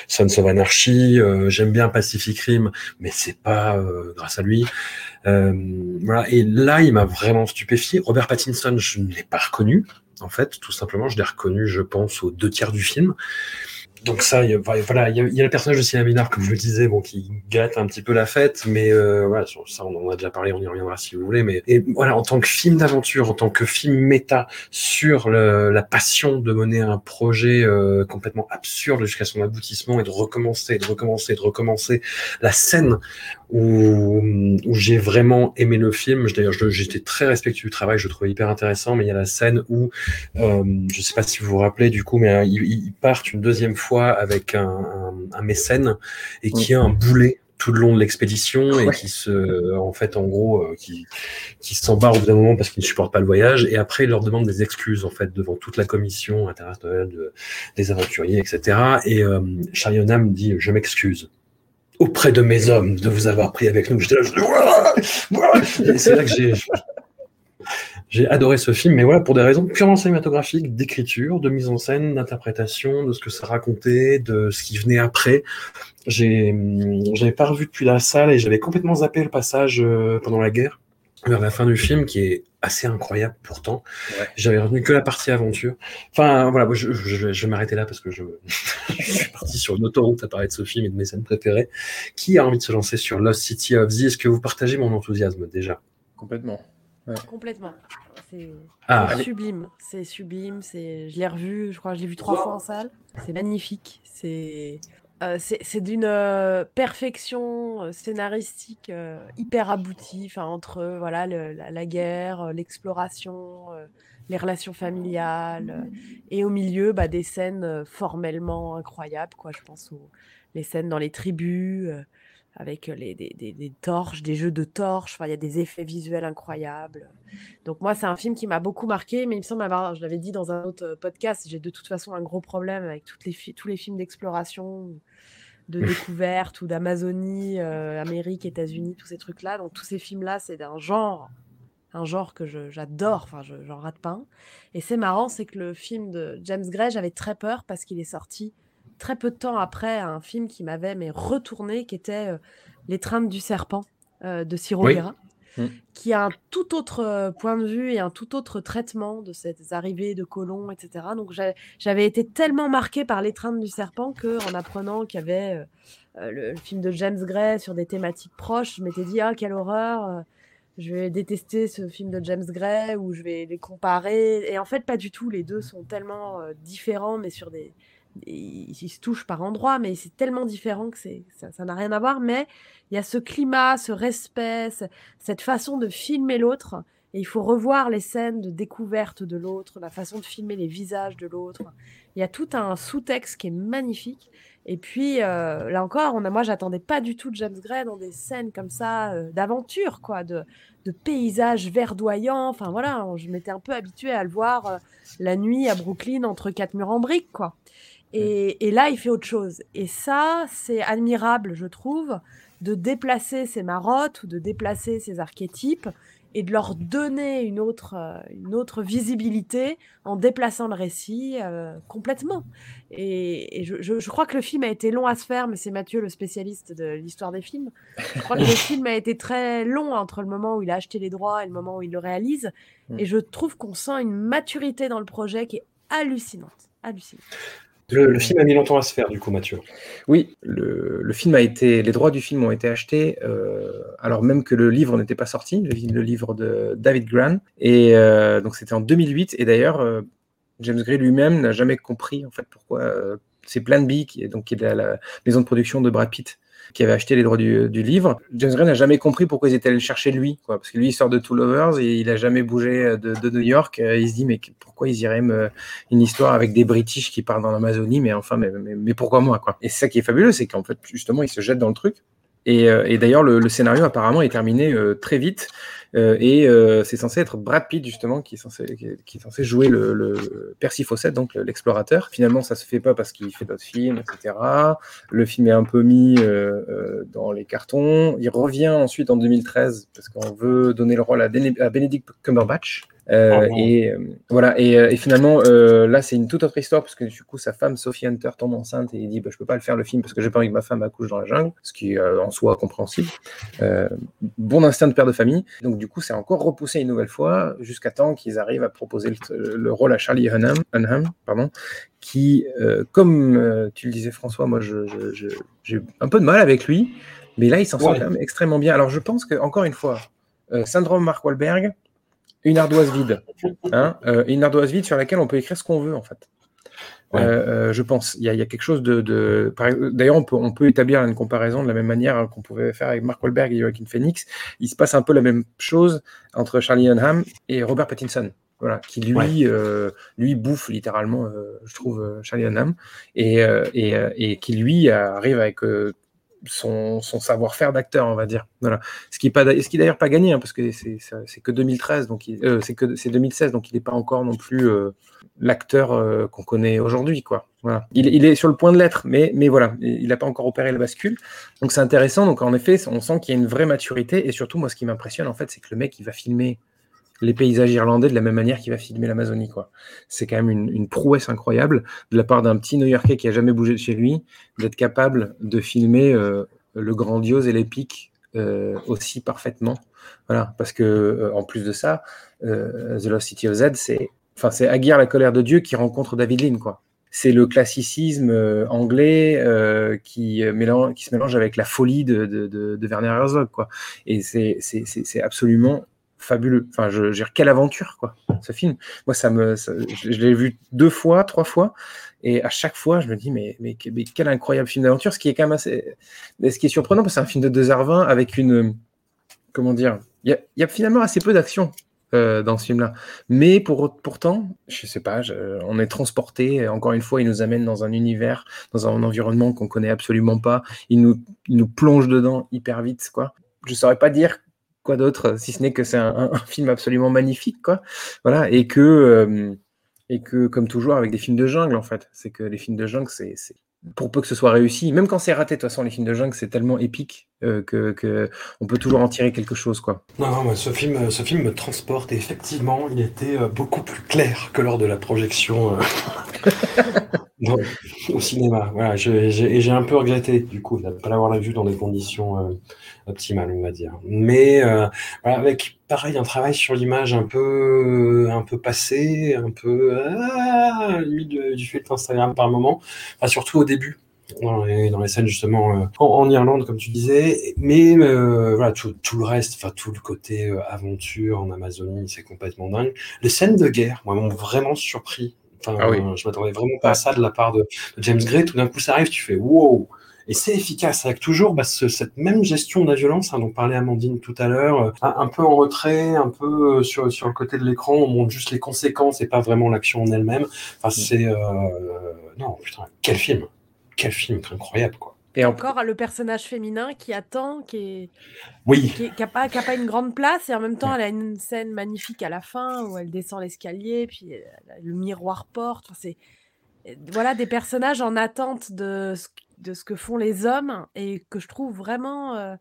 Speaker 1: Sons of Anarchy. Euh, j'aime bien Pacific Rim, mais c'est pas euh, grâce à lui. Euh, voilà. Et là, il m'a vraiment stupéfié. Robert Pattinson, je ne l'ai pas reconnu. En fait, tout simplement, je l'ai reconnu, je pense, aux deux tiers du film. Donc ça, il y a, voilà, il y a, y le personnage de Sienna Miller, comme je le disais, bon, qui gâte un petit peu la fête, mais euh, voilà, ça, on en a déjà parlé, on y reviendra si vous voulez. Mais voilà, en tant que film d'aventure, en tant que film méta sur la passion de mener un projet euh, complètement absurde jusqu'à son aboutissement et de recommencer, de recommencer, de recommencer, la scène où, où j'ai vraiment aimé le film. D'ailleurs, j'étais très respectueux du travail, je le trouvais hyper intéressant, mais il y a la scène où, euh, je sais pas si vous vous rappelez du coup, mais euh, ils, ils partent une deuxième fois avec un, un, un mécène et qui a un boulet tout le long de l'expédition et
Speaker 3: Ouais.
Speaker 1: qui se, en fait, en gros, euh, qui, qui s'embarque au bout d'un moment parce qu'il ne supporte pas le voyage et après il leur demande des excuses en fait devant toute la commission internationale de- des aventuriers, etc. Et euh, Charlie Hunnam dit je m'excuse auprès de mes hommes de vous avoir pris avec nous. C'est là que j'ai j'ai adoré ce film, mais voilà pour des raisons purement cinématographiques, d'écriture, de mise en scène, d'interprétation, de ce que ça racontait, de ce qui venait après. J'ai, j'avais pas revu depuis la salle et j'avais complètement zappé le passage euh, pendant la guerre. Vers la fin du film qui est assez incroyable pourtant.
Speaker 3: Ouais.
Speaker 1: J'avais retenu que la partie aventure. Enfin voilà, je, je- je vais m'arrêter là parce que je, je suis parti sur une autoroute à parler de ce film et de mes scènes préférées. Qui a envie de se lancer sur Lost City of Z? Est-ce que vous partagez mon enthousiasme déjà?
Speaker 3: Complètement.
Speaker 2: Complètement. C'est
Speaker 1: Ah,
Speaker 2: c'est sublime. C'est sublime. C'est, je l'ai revu. Je crois que je l'ai vu trois fois en salle. C'est magnifique. C'est, euh, c'est, d'une euh, perfection euh, scénaristique euh, hyper aboutie. Enfin, entre euh, voilà la, la guerre, euh, l'exploration, les relations familiales, et au milieu, bah, des scènes formellement incroyables. Quoi, je pense aux les scènes dans les tribus. Euh, avec les, des, des- des torches, des jeux de torches, enfin, il y a des effets visuels incroyables. Donc moi, c'est un film qui m'a beaucoup marqué, mais il me semble avoir, je l'avais dit dans un autre euh, podcast, j'ai de toute façon un gros problème avec toutes les fi- tous les films d'exploration, de découverte ou d'Amazonie, euh, Amérique, États-Unis, tous ces trucs-là. Donc tous ces films-là, c'est d'un genre, un genre que je- j'adore, enfin, je j'en rate pas un. Et c'est marrant, c'est que le film de James Gray, j'avais très peur parce qu'il est sorti très peu de temps après un film qui m'avait mais retourné, qui était euh, L'étreinte du serpent euh, de Ciro
Speaker 1: Oui.
Speaker 2: Guerra,
Speaker 3: Mm.
Speaker 2: qui a un tout autre euh, point de vue et un tout autre traitement de ces arrivées de colons, etc. Donc j'a- j'avais été tellement marquée par L'étreinte du serpent que en apprenant qu'il y avait euh, le, le film de James Gray sur des thématiques proches, je m'étais dit ah quelle horreur. je vais détester ce film de James Gray ou je vais les comparer. Et en fait, pas du tout. Les deux sont tellement euh, différents, mais sur des, ils, se touchent par endroits, mais c'est tellement différent que ça n'a rien à voir. Mais il y a ce climat, ce respect, ce- cette façon de filmer l'autre. Et il faut revoir les scènes de découverte de l'autre, la façon de filmer les visages de l'autre. Il y a tout un sous-texte qui est magnifique. Et puis, euh, là encore, on a, moi, j'attendais pas du tout de James Gray dans des scènes comme ça, euh, d'aventure, quoi, de, de paysages verdoyants. Enfin, voilà, je m'étais un peu habituée à le voir euh, la nuit à Brooklyn entre quatre murs en briques, quoi. Et, et là, il fait autre chose. Et ça, c'est admirable, je trouve, de déplacer ces marottes ou de déplacer ces archétypes et de leur donner une autre, euh, une autre visibilité en déplaçant le récit euh, complètement. Et, et je, je- je crois que le film a été long à se faire, mais c'est Mathieu le spécialiste de l'histoire des films. Je crois que le film a été très long entre le moment où il a acheté les droits et le moment où il le réalise.
Speaker 3: Mm.
Speaker 2: Et je trouve qu'on sent une maturité dans le projet qui est hallucinante. Hallucinante.
Speaker 1: Le, film a mis longtemps à se faire, du coup, Mathieu.
Speaker 3: Oui, le, film a été, les droits du film ont été achetés, euh, alors même que le livre n'était pas sorti, le, livre de David Gran, et euh, donc c'était en 2008. Et d'ailleurs, euh, James Gray lui-même n'a jamais compris en fait pourquoi c'est Plan B, qui est donc qui la maison de production de Brad Pitt, qui avait acheté les droits du, du livre. James Gray n'a jamais compris pourquoi ils étaient allés le chercher lui, quoi, parce que lui il sort de Two Lovers et il a jamais bougé de, de New York. Euh, Il se dit mais pourquoi ils iraient me une histoire avec des British qui partent dans l'Amazonie, mais enfin, mais, mais, mais pourquoi moi, quoi? Et c'est ça qui est fabuleux, c'est qu'en fait, justement, il se jette dans le truc. Et, euh, et d'ailleurs, le, le scénario apparemment est terminé euh, très vite. Euh, et c'est censé être Brad Pitt, justement, qui est censé, qui est, censé jouer le, le Percy Fawcett, donc le- l'explorateur. Finalement, ça se fait pas parce qu'il fait d'autres films, etc. Le film est un peu mis dans les cartons. Il revient ensuite en 2013 parce qu'on veut donner le rôle à Benedict Cumberbatch. Euh,
Speaker 1: Oh non.
Speaker 3: et euh, voilà, et, euh, et finalement, euh, là, c'est une toute autre histoire parce que du coup, sa femme, Sophie Hunter, tombe enceinte et il dit bah, Je peux pas le faire le film parce que j'ai pas envie que ma femme accouche dans la jungle, ce qui est en soi compréhensible. Bon instinct de père de famille. Donc, du coup, c'est encore repoussé une nouvelle fois jusqu'à temps qu'ils arrivent à proposer le, le rôle à Charlie Hunnam, Hunnam, pardon, qui, comme tu le disais, François, moi, je- je- je- j'ai un peu de mal avec lui, mais là, il s'en sort quand même extrêmement bien. Alors, je pense que, encore une fois, euh, syndrome Mark Wahlberg, une ardoise vide. Hein, euh, une ardoise vide sur laquelle on peut écrire ce qu'on veut, en fait.
Speaker 1: Ouais.
Speaker 3: Euh, euh, je pense. Il y, a, il y a quelque chose de. D'ailleurs, on peut, on peut établir une comparaison de la même manière qu'on pouvait faire avec Mark Wahlberg et Joaquin Phoenix. Il se passe un peu la même chose entre Charlie Hunnam et Robert Pattinson. Voilà, qui lui,
Speaker 1: Ouais.
Speaker 3: euh, lui bouffe littéralement, je trouve, Charlie Hunnam, et, et, et qui lui arrive avec son, savoir-faire d'acteur, on va dire. Voilà. Ce qui est pas, d'a- ce qui est d'ailleurs pas gagné, hein, parce que c'est que 2013, donc euh, que c'est 2016, donc il n'est pas encore non plus euh, l'acteur euh, qu'on connaît aujourd'hui, quoi. Voilà. Il, il est sur le point de l'être, mais, mais voilà, il n'a pas encore opéré la bascule. Donc c'est intéressant. Donc en effet, on sent qu'il y a une vraie maturité, et surtout moi, ce qui m'impressionne en fait, c'est que le mec, il va filmer les paysages irlandais de la même manière qu'il va filmer l'Amazonie, quoi. C'est quand même une, prouesse incroyable de la part d'un petit New-Yorkais qui a jamais bougé de chez lui, d'être capable de filmer euh, le grandiose et l'épique euh, aussi parfaitement. Voilà, parce que euh, en plus de ça, The Lost City of Z, c'est enfin c'est Aguirre la colère de Dieu qui rencontre David Lean quoi. C'est le classicisme anglais qui, se mélange avec la folie de, Werner Herzog quoi. Et c'est absolument fabuleux. Enfin, je, dire, quelle aventure, quoi, ce film. Moi, ça me, je, l'ai vu deux fois, trois fois, et à chaque fois, je me dis, mais, mais, quel incroyable film d'aventure. Ce qui est quand même assez, ce qui est surprenant, parce que c'est un film de 2h20 avec une, comment dire, il y, a, finalement assez peu d'action. Euh, dans ce film-là. Mais pour, pourtant, je sais pas, on est transporté. Encore une fois, il nous amène dans un univers, dans un environnement qu'on connaît absolument pas. Il nous, il nous plonge dedans hyper vite, quoi. Je saurais pas dire quoi d'autre, si ce n'est que c'est un, film absolument magnifique, quoi. Voilà, et que, euh, et que, comme toujours, avec des films de jungle, en fait, c'est que les films de jungle, c'est pour peu que ce soit réussi, même quand c'est raté, de toute façon, les films de jungle, c'est tellement épique euh, que, on peut toujours en tirer quelque chose, quoi.
Speaker 1: Non, non, ce film, ce film me transporte et effectivement, il était euh, beaucoup plus clair que lors de la projection au cinéma. Voilà, j'ai un peu regretté du coup de ne pas l'avoir vu dans des conditions optimale, on va dire. Mais euh, avec pareil un travail sur l'image un peu un peu passé, un peu ah, limite du filtre Instagram par moment, enfin, surtout au début. Dans les, dans les scènes justement euh, en, Irlande comme tu disais mais euh, voilà tout, tout, le reste enfin tout le côté aventure en Amazonie c'est complètement dingue les scènes de guerre moi m'ont vraiment surpris Enfin, ah je m'attendais vraiment pas à ça de la part de, de James Gray. Tout d'un coup, ça arrive, tu fais wow, et c'est efficace avec toujours bah, cette même gestion de la violence hein, dont parlait Amandine tout à l'heure, euh, un, peu en retrait, un peu euh, sur, sur le côté de l'écran, on montre juste les conséquences et pas vraiment l'action en elle-même. Enfin, mm. c'est euh, non putain, quel film, quel film incroyable quoi.
Speaker 2: Et encore le personnage féminin qui attend, qui est,
Speaker 1: oui,
Speaker 2: qui, n'a pas, pas, une grande place et en même temps elle a une scène magnifique à la fin où elle descend l'escalier puis le miroir porte. Enfin, c'est voilà des personnages en attente de ce de ce que font les hommes et que je trouve vraiment. Euh,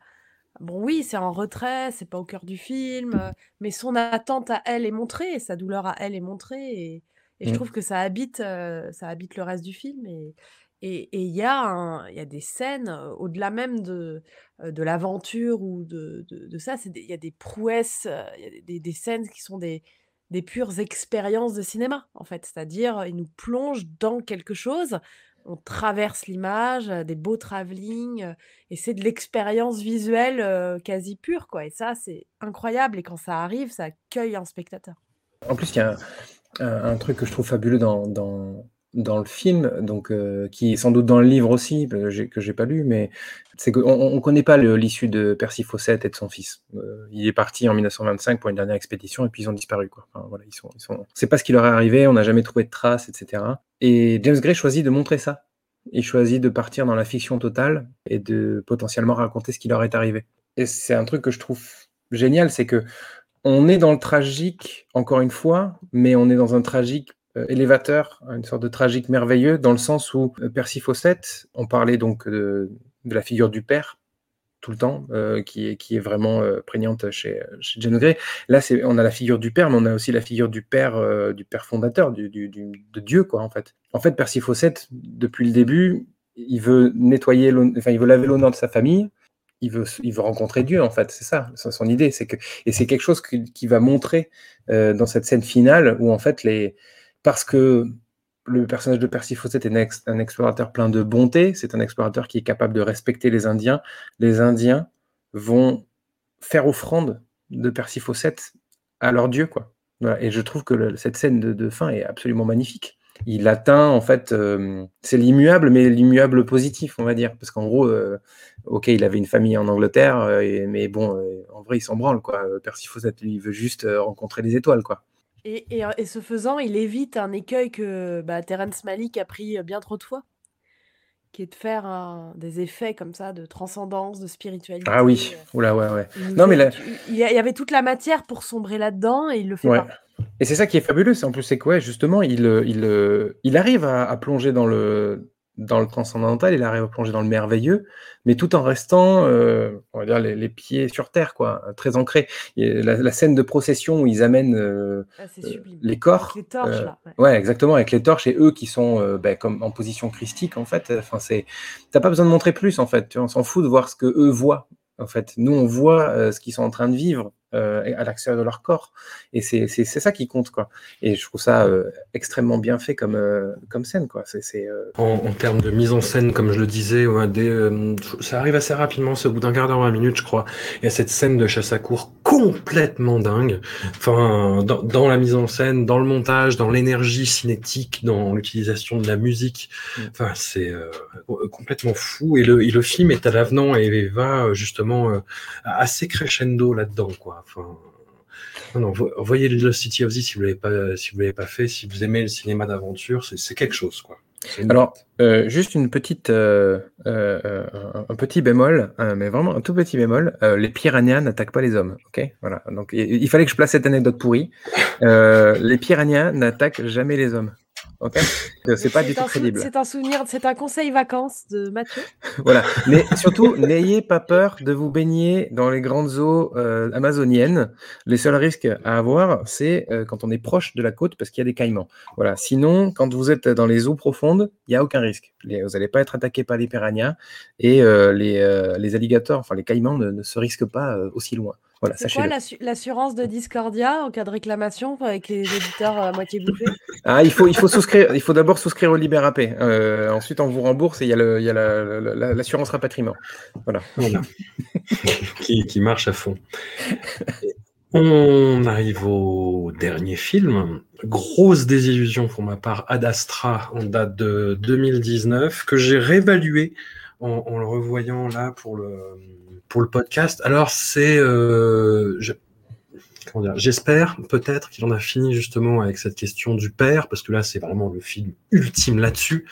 Speaker 2: bon, oui, c'est en retrait, c'est pas au cœur du film, euh, mais son attente à elle est montrée, sa douleur à elle est montrée, et, je mmh. trouve que ça habite, euh, ça habite le reste du film. Et il et, y, a y a des scènes, au-delà même de, de l'aventure ou de, de, ça, il y a des prouesses, il y a des, des, scènes qui sont des, des pures expériences de cinéma, en fait. C'est-à-dire, il nous plonge dans quelque chose on traverse l'image, des beaux travelling, et c'est de l'expérience visuelle quasi pure, quoi. Et ça, c'est incroyable. Et quand ça arrive, ça accueille un spectateur.
Speaker 3: En plus, il y a un, truc que je trouve fabuleux dans, le film, donc qui est sans doute dans le livre aussi, que j'ai pas lu, mais c'est qu'on ne connaît pas l'issue de Percy Fawcett et de son fils. il est parti en 1925 pour une dernière expédition et puis ils ont disparu. Quoi. voilà, ils sont. C'est pas ce qui leur est arrivé, on n'a jamais trouvé de traces, etc. Et James Gray choisit de montrer ça. Il choisit de partir dans la fiction totale et de potentiellement raconter ce qui leur est arrivé. Et c'est un truc que je trouve génial, c'est que on est dans le tragique, encore une fois, mais on est dans un tragique euh, élévateur, une sorte de tragique merveilleux, dans le sens où euh, Percy Fawcett, on parlait donc de la figure du père, tout le temps, euh, qui, est, vraiment euh, prégnante chez, chez Jane Grey. Là, on a la figure du père, mais on a aussi la figure du père, euh, du père fondateur, de Dieu, quoi, en fait. En fait, Percy Fawcett, depuis le début, il veut nettoyer, enfin, il veut laver l'honneur de sa famille. Il veut, il veut rencontrer Dieu, en fait, c'est ça, c'est son idée. Que, et c'est quelque chose qui va montrer dans cette scène finale où, en fait, les, parce que le personnage de Percy Fawcett est un explorateur plein de bonté. C'est un explorateur qui est capable de respecter les Indiens. Les Indiens vont faire offrande de Percy Fawcett à leur dieu, quoi. Et je trouve que cette scène de, fin est absolument magnifique. Il atteint, en fait, euh, c'est l'immuable, mais l'immuable positif, on va dire. Parce qu'en gros, euh, ok, il avait une famille en Angleterre, euh, mais bon, en vrai, il s'en branle, quoi. Percy Fawcett, lui, veut juste rencontrer les étoiles, quoi.
Speaker 2: Et, et, ce faisant, il évite un écueil que bah, Terence Malik a pris bien trop de fois, qui est de faire des effets comme ça de transcendance, de spiritualité.
Speaker 3: Ah oui, oula, ouais, ouais.
Speaker 2: Non, mais il y avait toute la matière pour sombrer là-dedans et il le fait pas.
Speaker 3: Et c'est ça qui est fabuleux, c'est en plus c'est quoi, justement, il, il, il arrive à, plonger dans le, dans le transcendantal, il arrive à plonger dans le merveilleux, mais tout en restant, euh, on va dire, les, pieds sur terre, quoi, très ancré. La, scène de procession où ils amènent euh, ah, euh, les corps.
Speaker 2: Avec les torches, là.
Speaker 3: Ouais. exactement, avec les torches et eux qui sont ben, comme en position christique, en fait. Enfin, c'est, t'as pas besoin de montrer plus, en fait. Tu on s'en fout de voir ce que eux voient. En fait, nous, on voit euh, ce qu'ils sont en train de vivre euh, à l'extérieur de leur corps. Et c'est ça qui compte, quoi. Et je trouve ça euh, extrêmement bien fait comme, euh, comme scène, quoi. C'est euh,
Speaker 1: En, en termes de mise en scène, comme je le disais, ouais, des, euh, ça arrive assez rapidement, c'est au bout d'un quart d'heure, 20 minutes, je crois. Il y a cette scène de chasse à cour complètement dingue. Enfin, dans, dans la mise en scène, dans le montage, dans l'énergie cinétique, dans l'utilisation de la musique.
Speaker 3: Mm.
Speaker 1: Enfin, c'est euh, complètement fou. Et le, et le film est à l'avenant et va euh, justement euh, assez crescendo là-dedans, quoi. Enfin. Non, non, vo- voyez le City of Z si vous l'avez pas, si vous l'avez pas fait, si vous aimez le cinéma d'aventure, c'est c'est quelque chose, quoi.
Speaker 3: Alors, euh, juste une petite, euh, euh, un- petit bémol, hein, mais vraiment un tout petit bémol. les piranhas n'attaquent pas les hommes, ok? Voilà. Donc, il, il fallait que je place cette anecdote pourrie. Les piranhas n'attaquent jamais les hommes, Euh, C'est pas du tout crédible.
Speaker 2: C'est un souvenir, c'est un conseil vacances de Mathieu.
Speaker 3: Voilà. Mais surtout, n'ayez pas peur de vous baigner dans les grandes eaux euh, amazoniennes. Les seuls risques à avoir, c'est euh, quand on est proche de la côte parce qu'il y a des caïmans. Voilà. Sinon, quand vous êtes dans les eaux profondes, il n'y a aucun risque. Les- vous n'allez pas être attaqué par les piranhas et euh, les, les alligators, enfin les caïmans, ne, ne se risquent pas aussi loin. Voilà,
Speaker 2: C'est quoi l'assurance de Discordia en cas de réclamation avec les éditeurs à moitié bouffés?
Speaker 3: Ah, il faut, il faut souscrire. Il faut d'abord souscrire au Libérapé. Euh, ensuite, on vous rembourse et il y a le- il y a la- l'assurance rapatriement. Voilà.
Speaker 1: Voilà. qui, qui marche à fond. On arrive au dernier film. Grosse désillusion pour ma part, Ad Astra, en date de 2019, que j'ai réévalué en, en le revoyant là pour le, pour le podcast. Alors, c'est. euh, je- comment dire, J'espère peut-être qu'il en a fini justement avec cette question du père, parce que là, c'est vraiment le film ultime là-dessus,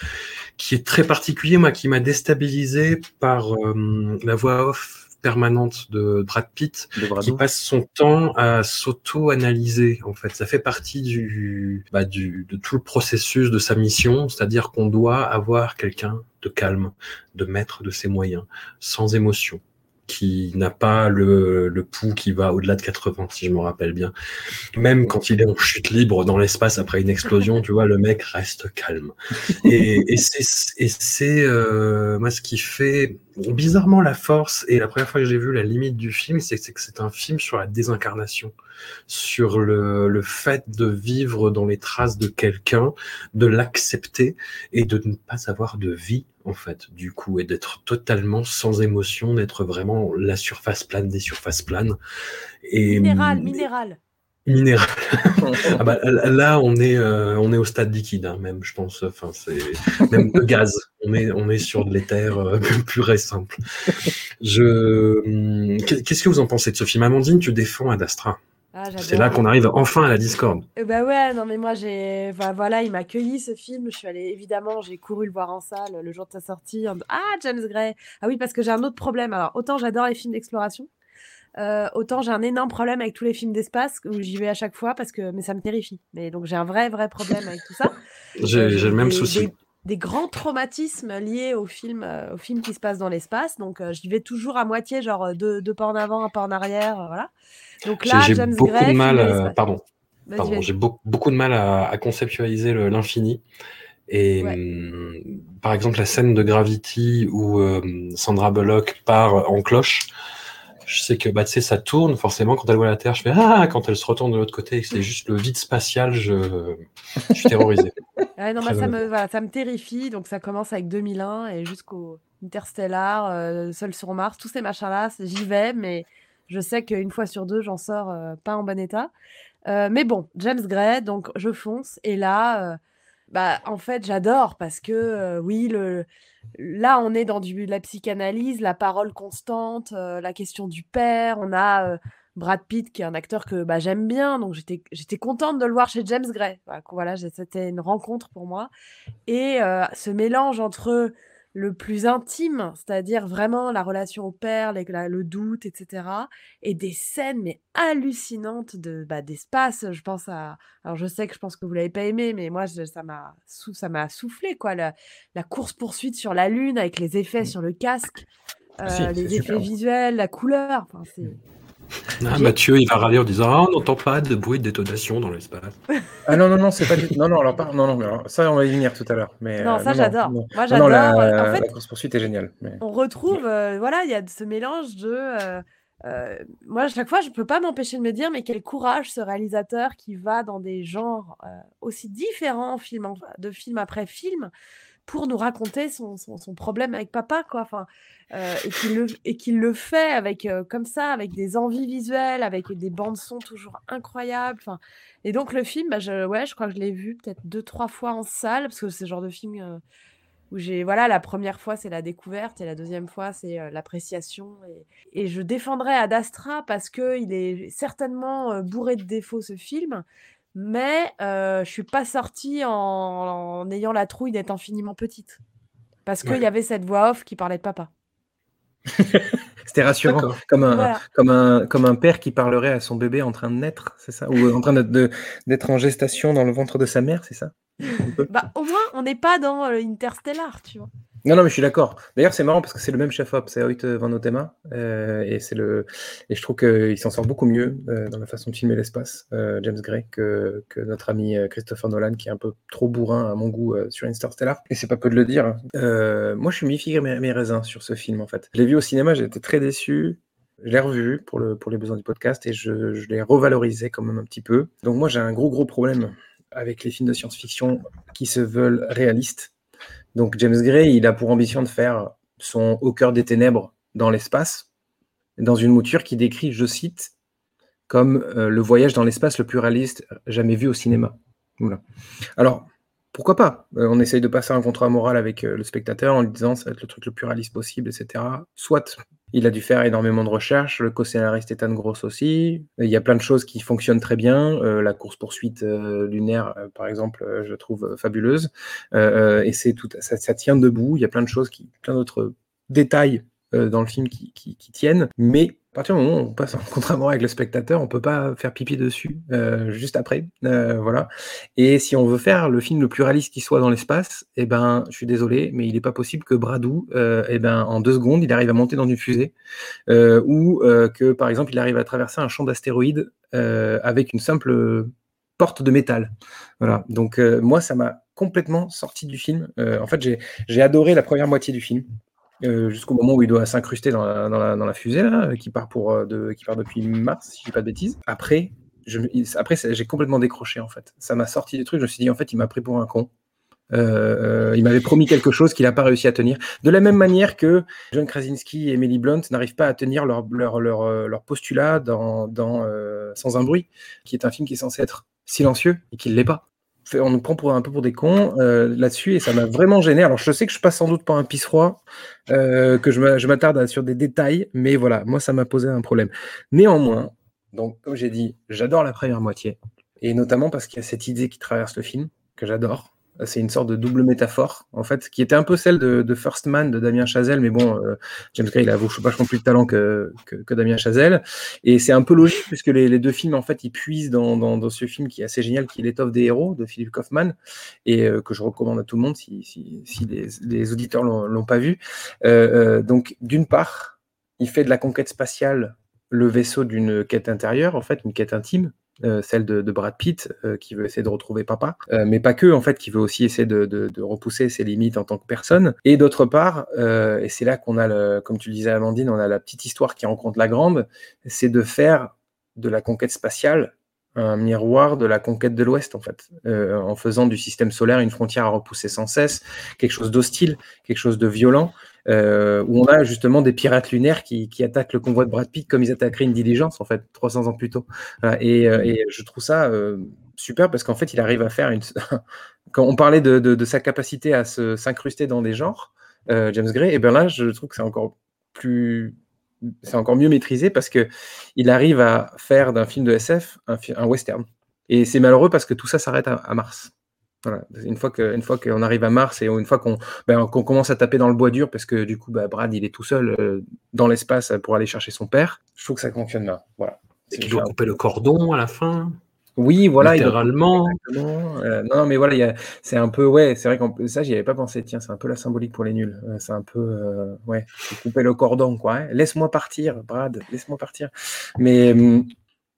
Speaker 1: qui est très particulier, moi, qui m'a déstabilisé par euh, la voix off permanente de Brad Pitt,
Speaker 3: De
Speaker 1: qui passe son temps à s'auto-analyser. En fait, ça fait partie du, bah, du, de tout le processus de sa mission, c'est-à-dire qu'on doit avoir quelqu'un de calme, de maître de ses moyens, sans émotion, qui n'a pas le, le pouls qui va au-delà de 80, si je me rappelle bien. Même quand il est en chute libre dans l'espace après une explosion, tu vois, le mec reste calme. Et, et c'est, et c'est euh, moi ce qui fait bizarrement la force. Et la première fois que j'ai vu la limite du film, c'est, c'est que c'est un film sur la désincarnation, sur le, le fait de vivre dans les traces de quelqu'un, de l'accepter et de ne pas avoir de vie en fait, du coup, et d'être totalement sans émotion, d'être vraiment la surface plane des surfaces planes. Et,
Speaker 2: Minéral, minéral.
Speaker 1: Minéral. ah bah, là, on est, euh, on est au stade liquide, hein, même, je pense. Enfin, c'est même de gaz. On est, on est sur de l'éther euh, pur et simple. Je, hum, qu'est-ce que vous en pensez de ce film, Amandine Tu défends Ad Astra.
Speaker 2: Ah,
Speaker 1: C'est là qu'on arrive enfin à la Discord.
Speaker 2: Eh bah ouais, non mais moi j'ai, enfin, voilà, il m'a accueilli ce film. Je suis allée évidemment, j'ai couru le voir en salle le jour de sa sortie. en- Ah James Gray. Ah oui parce que j'ai un autre problème. Alors autant j'adore les films d'exploration, euh, autant j'ai un énorme problème avec tous les films d'espace où j'y vais à chaque fois parce que mais ça me terrifie. Mais donc j'ai un vrai vrai problème avec tout ça.
Speaker 1: J'ai
Speaker 2: Euh,
Speaker 1: j'ai le même
Speaker 2: des-
Speaker 1: souci.
Speaker 2: Des, des grands traumatismes liés au film, euh, au film qui se passe dans l'espace. Donc euh, j'y vais toujours à moitié, genre deux, deux pas en avant, un pas en arrière, voilà. Donc là,
Speaker 1: j'ai beaucoup
Speaker 2: Gray,
Speaker 1: de mal, pardon, pardon, j'ai beaucoup, beaucoup de mal à, à conceptualiser l'infini. Et
Speaker 2: Ouais.
Speaker 1: hum, par exemple, la scène de Gravity où euh, Sandra Bullock part en cloche, je sais que bah, tu sais, ça tourne forcément quand elle voit la Terre. Je fais Ah quand elle se retourne de l'autre côté et que c'est juste le vide spatial, je, je suis terrorisé.
Speaker 2: Ouais, non, bah, ça, me, voilà, ça me terrifie. Donc, ça commence avec 2001 et jusqu'au Interstellar, euh, Seul sur Mars, tous ces machins-là, j'y vais, mais je sais qu'une fois sur deux, j'en sors euh, pas en bon état. Euh, mais bon, James Gray, donc je fonce. Et là, euh, bah, en fait, j'adore parce que, oui, le, là, on est dans du, la psychanalyse, la parole constante, la question du père. On a Brad Pitt, qui est un acteur que bah, j'aime bien, donc j'étais contente de le voir chez James Gray. C'était une rencontre pour moi. Et ce mélange entre le plus intime, c'est-à-dire vraiment la relation au père, les- la- le doute, etc., et des scènes mais hallucinantes de bah, d'espace. Je pense à, alors je sais que je pense que vous l'avez pas aimé, mais moi je- ça m'a ça m'a soufflé quoi, la, la course poursuite sur la lune avec les effets sur le casque,
Speaker 3: Si,
Speaker 2: euh, les effets
Speaker 3: super.
Speaker 2: visuels, la couleur. Enfin, c'est
Speaker 1: Ah, Mathieu, il va râler en disant Ah, on n'entend pas de bruit de détonation dans l'espace.
Speaker 3: Ah non, non, non, c'est pas du Non, non, alors, pas... non, non, alors, ça, on va y venir tout à l'heure. Mais,
Speaker 2: Non,
Speaker 3: euh,
Speaker 2: ça, j'adore. Moi,
Speaker 3: non, la,
Speaker 2: j'adore. En fait,
Speaker 3: la course-poursuite est géniale. mais-
Speaker 2: on retrouve, euh, voilà, il y a ce mélange de. euh, euh, moi, à chaque fois, je peux pas m'empêcher de me dire, mais quel courage ce réalisateur qui va dans des genres euh, aussi différents, film en- de film après film, pour nous raconter son, son- son problème avec papa, quoi. Enfin, euh, et qu'il le, le fait avec euh, comme ça, avec des envies visuelles, avec des bandes son toujours incroyables. Enfin, et donc le film, bah, je, ouais, je crois que je l'ai vu peut-être deux, trois fois en salle, parce que c'est le genre de film. euh, où j'ai voilà la première fois c'est la découverte et la deuxième fois c'est l'appréciation et, et je défendrai Ad Astra parce que il est certainement bourré de défauts ce film mais euh, je suis pas sortie en, en ayant la trouille d'être infiniment petite. Parce qu'il
Speaker 1: Ouais.
Speaker 2: y avait cette voix off qui parlait de papa.
Speaker 3: C'était rassurant, comme un,
Speaker 2: Voilà.
Speaker 3: comme, un, comme un père qui parlerait à son bébé en train de naître, c'est ça? Ou en train d'être de- d'être en gestation dans le ventre de sa mère, c'est ça?
Speaker 2: Bah au moins on n'est pas dans euh, Interstellar tu vois
Speaker 3: Non, non, mais je suis d'accord. D'ailleurs, c'est marrant parce que c'est le même chef-op, c'est Hoyt Van Houtema, euh, et c'est le, et je trouve qu'il s'en sort beaucoup mieux euh, dans la façon de filmer l'espace, euh, James Gray, que, notre ami euh, Christopher Nolan, qui est un peu trop bourrin à mon goût euh, sur Interstellar. Et c'est pas peu de le dire. hein. Euh, moi, je suis mi-figue mes, mes raisins sur ce film, en fait. Je l'ai vu au cinéma, j'ai été très déçu. Je l'ai revu pour, le, pour les besoins du podcast et je, je l'ai revalorisé quand même un petit peu. Donc moi, j'ai un gros, gros problème avec les films de science-fiction qui se veulent réalistes. Donc James Gray, il a pour ambition de faire son Au cœur des ténèbres dans l'espace, dans une mouture qui décrit, je cite, comme euh, le voyage dans l'espace le plus réaliste jamais vu au cinéma. Alors, pourquoi pas? Euh, On essaye de passer un contrat moral avec euh, le spectateur en lui disant ça va être le truc le plus réaliste possible, etc. Soit il a dû faire énormément de recherches, le co-scénariste Ethan Gross aussi. Il y a plein de choses qui fonctionnent très bien. Euh, la course-poursuite euh, lunaire, euh, par exemple, je trouve fabuleuse. Et c'est tout, ça, tient debout. Il y a plein de choses, qui, plein d'autres détails dans le film qui, qui- qui tiennent. Mais à partir du moment où on passe en contrat avec le spectateur, on peut pas faire pipi dessus euh, juste après. Euh, voilà. Et si on veut faire le film le plus réaliste qui soit dans l'espace, eh ben, je suis désolé, mais il n'est pas possible que Bradou, euh, eh ben, en deux secondes, il arrive à monter dans une fusée, ou que, par exemple, il arrive à traverser un champ d'astéroïdes avec une simple porte de métal. Voilà. Donc moi, ça m'a complètement sorti du film. En fait, j'ai adoré la première moitié du film. Euh, jusqu'au moment où il doit s'incruster dans la, fusée qui part depuis mars, si je dis pas de bêtises. Après, j'ai complètement décroché en fait. Ça m'a sorti du truc. Je me suis dit en fait, il m'a pris pour un con. Euh, euh, il m'avait promis quelque chose qu'il n'a pas réussi à tenir. De la même manière que John Krasinski et Emily Blunt n'arrivent pas à tenir leur, postulat dans, Sans un bruit, qui est un film qui est censé être silencieux et qui ne l'est pas. On nous prend pour un peu pour des cons euh, là-dessus et ça m'a vraiment gêné. Alors je sais que je passe sans doute par un pisse froid, euh, que je m'a- je m'attarde sur des détails, mais voilà, moi ça m'a posé un problème. Néanmoins, donc comme j'ai dit, j'adore la première moitié et notamment parce qu'il y a cette idée qui traverse le film que j'adore. C'est une sorte de double métaphore, en fait, qui était un peu celle de, First Man de Damien Chazelle, mais bon, euh, James Gray, il a vachement plus de talent que, que, Damien Chazelle. Et c'est un peu logique, puisque les, deux films, en fait, ils puisent dans, dans, ce film qui est assez génial, qui est L'étoffe des héros de Philippe Kaufman, et euh, que je recommande à tout le monde si, si, les, les auditeurs l'ont pas vu. Euh, donc, d'une part, il fait de la conquête spatiale le vaisseau d'une quête intérieure, en fait, une quête intime, euh, celle de, Brad Pitt, euh, qui veut essayer de retrouver papa, euh, mais pas que, en fait, qui veut aussi essayer de, repousser ses limites en tant que personne. Et d'autre part, et c'est là qu'on a, le, comme tu le disais, Amandine, on a la petite histoire qui rencontre la grande, c'est de faire de la conquête spatiale un miroir de la conquête de l'Ouest, en fait, en faisant du système solaire une frontière à repousser sans cesse, quelque chose d'hostile, quelque chose de violent, euh, où on a justement des pirates lunaires qui, qui attaquent le convoi de Brad Pitt comme ils attaqueraient une diligence, en fait, 300 ans plus tôt. Et, euh, et je trouve ça euh, super parce qu'en fait, il arrive à faire une. Quand on parlait de, sa capacité à s'incruster dans des genres, euh, James Gray, et bien là, je trouve que c'est encore mieux maîtrisé parce que il arrive à faire d'un film de SF un, western. Et c'est malheureux parce que tout ça s'arrête à Mars. Voilà. Une fois que- une fois qu'on arrive à Mars et une fois qu'on ben, qu'on commence à taper dans le bois dur parce que du coup, bah, Brad, il est tout seul euh, dans l'espace pour aller chercher son père, je trouve que ça fonctionne bien. Voilà.
Speaker 1: Et qu'il doit couper le cordon à la fin.
Speaker 3: Oui, voilà. il doit-
Speaker 1: littéralement.
Speaker 3: Exactement. Euh, non, mais voilà, il y a- c'est un peu, ouais, c'est vrai que ça, j'y avais pas pensé. Tiens, c'est un peu la symbolique pour les nuls. Euh, c'est un peu, euh, ouais, couper le cordon, quoi. hein. Laisse-moi partir, Brad, laisse-moi partir. Mais hum,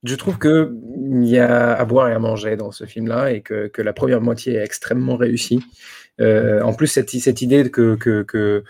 Speaker 3: je trouve que il y a à boire et à manger dans ce film-là et que, la première moitié est extrêmement réussie. Euh, en plus, cette, idée que, que,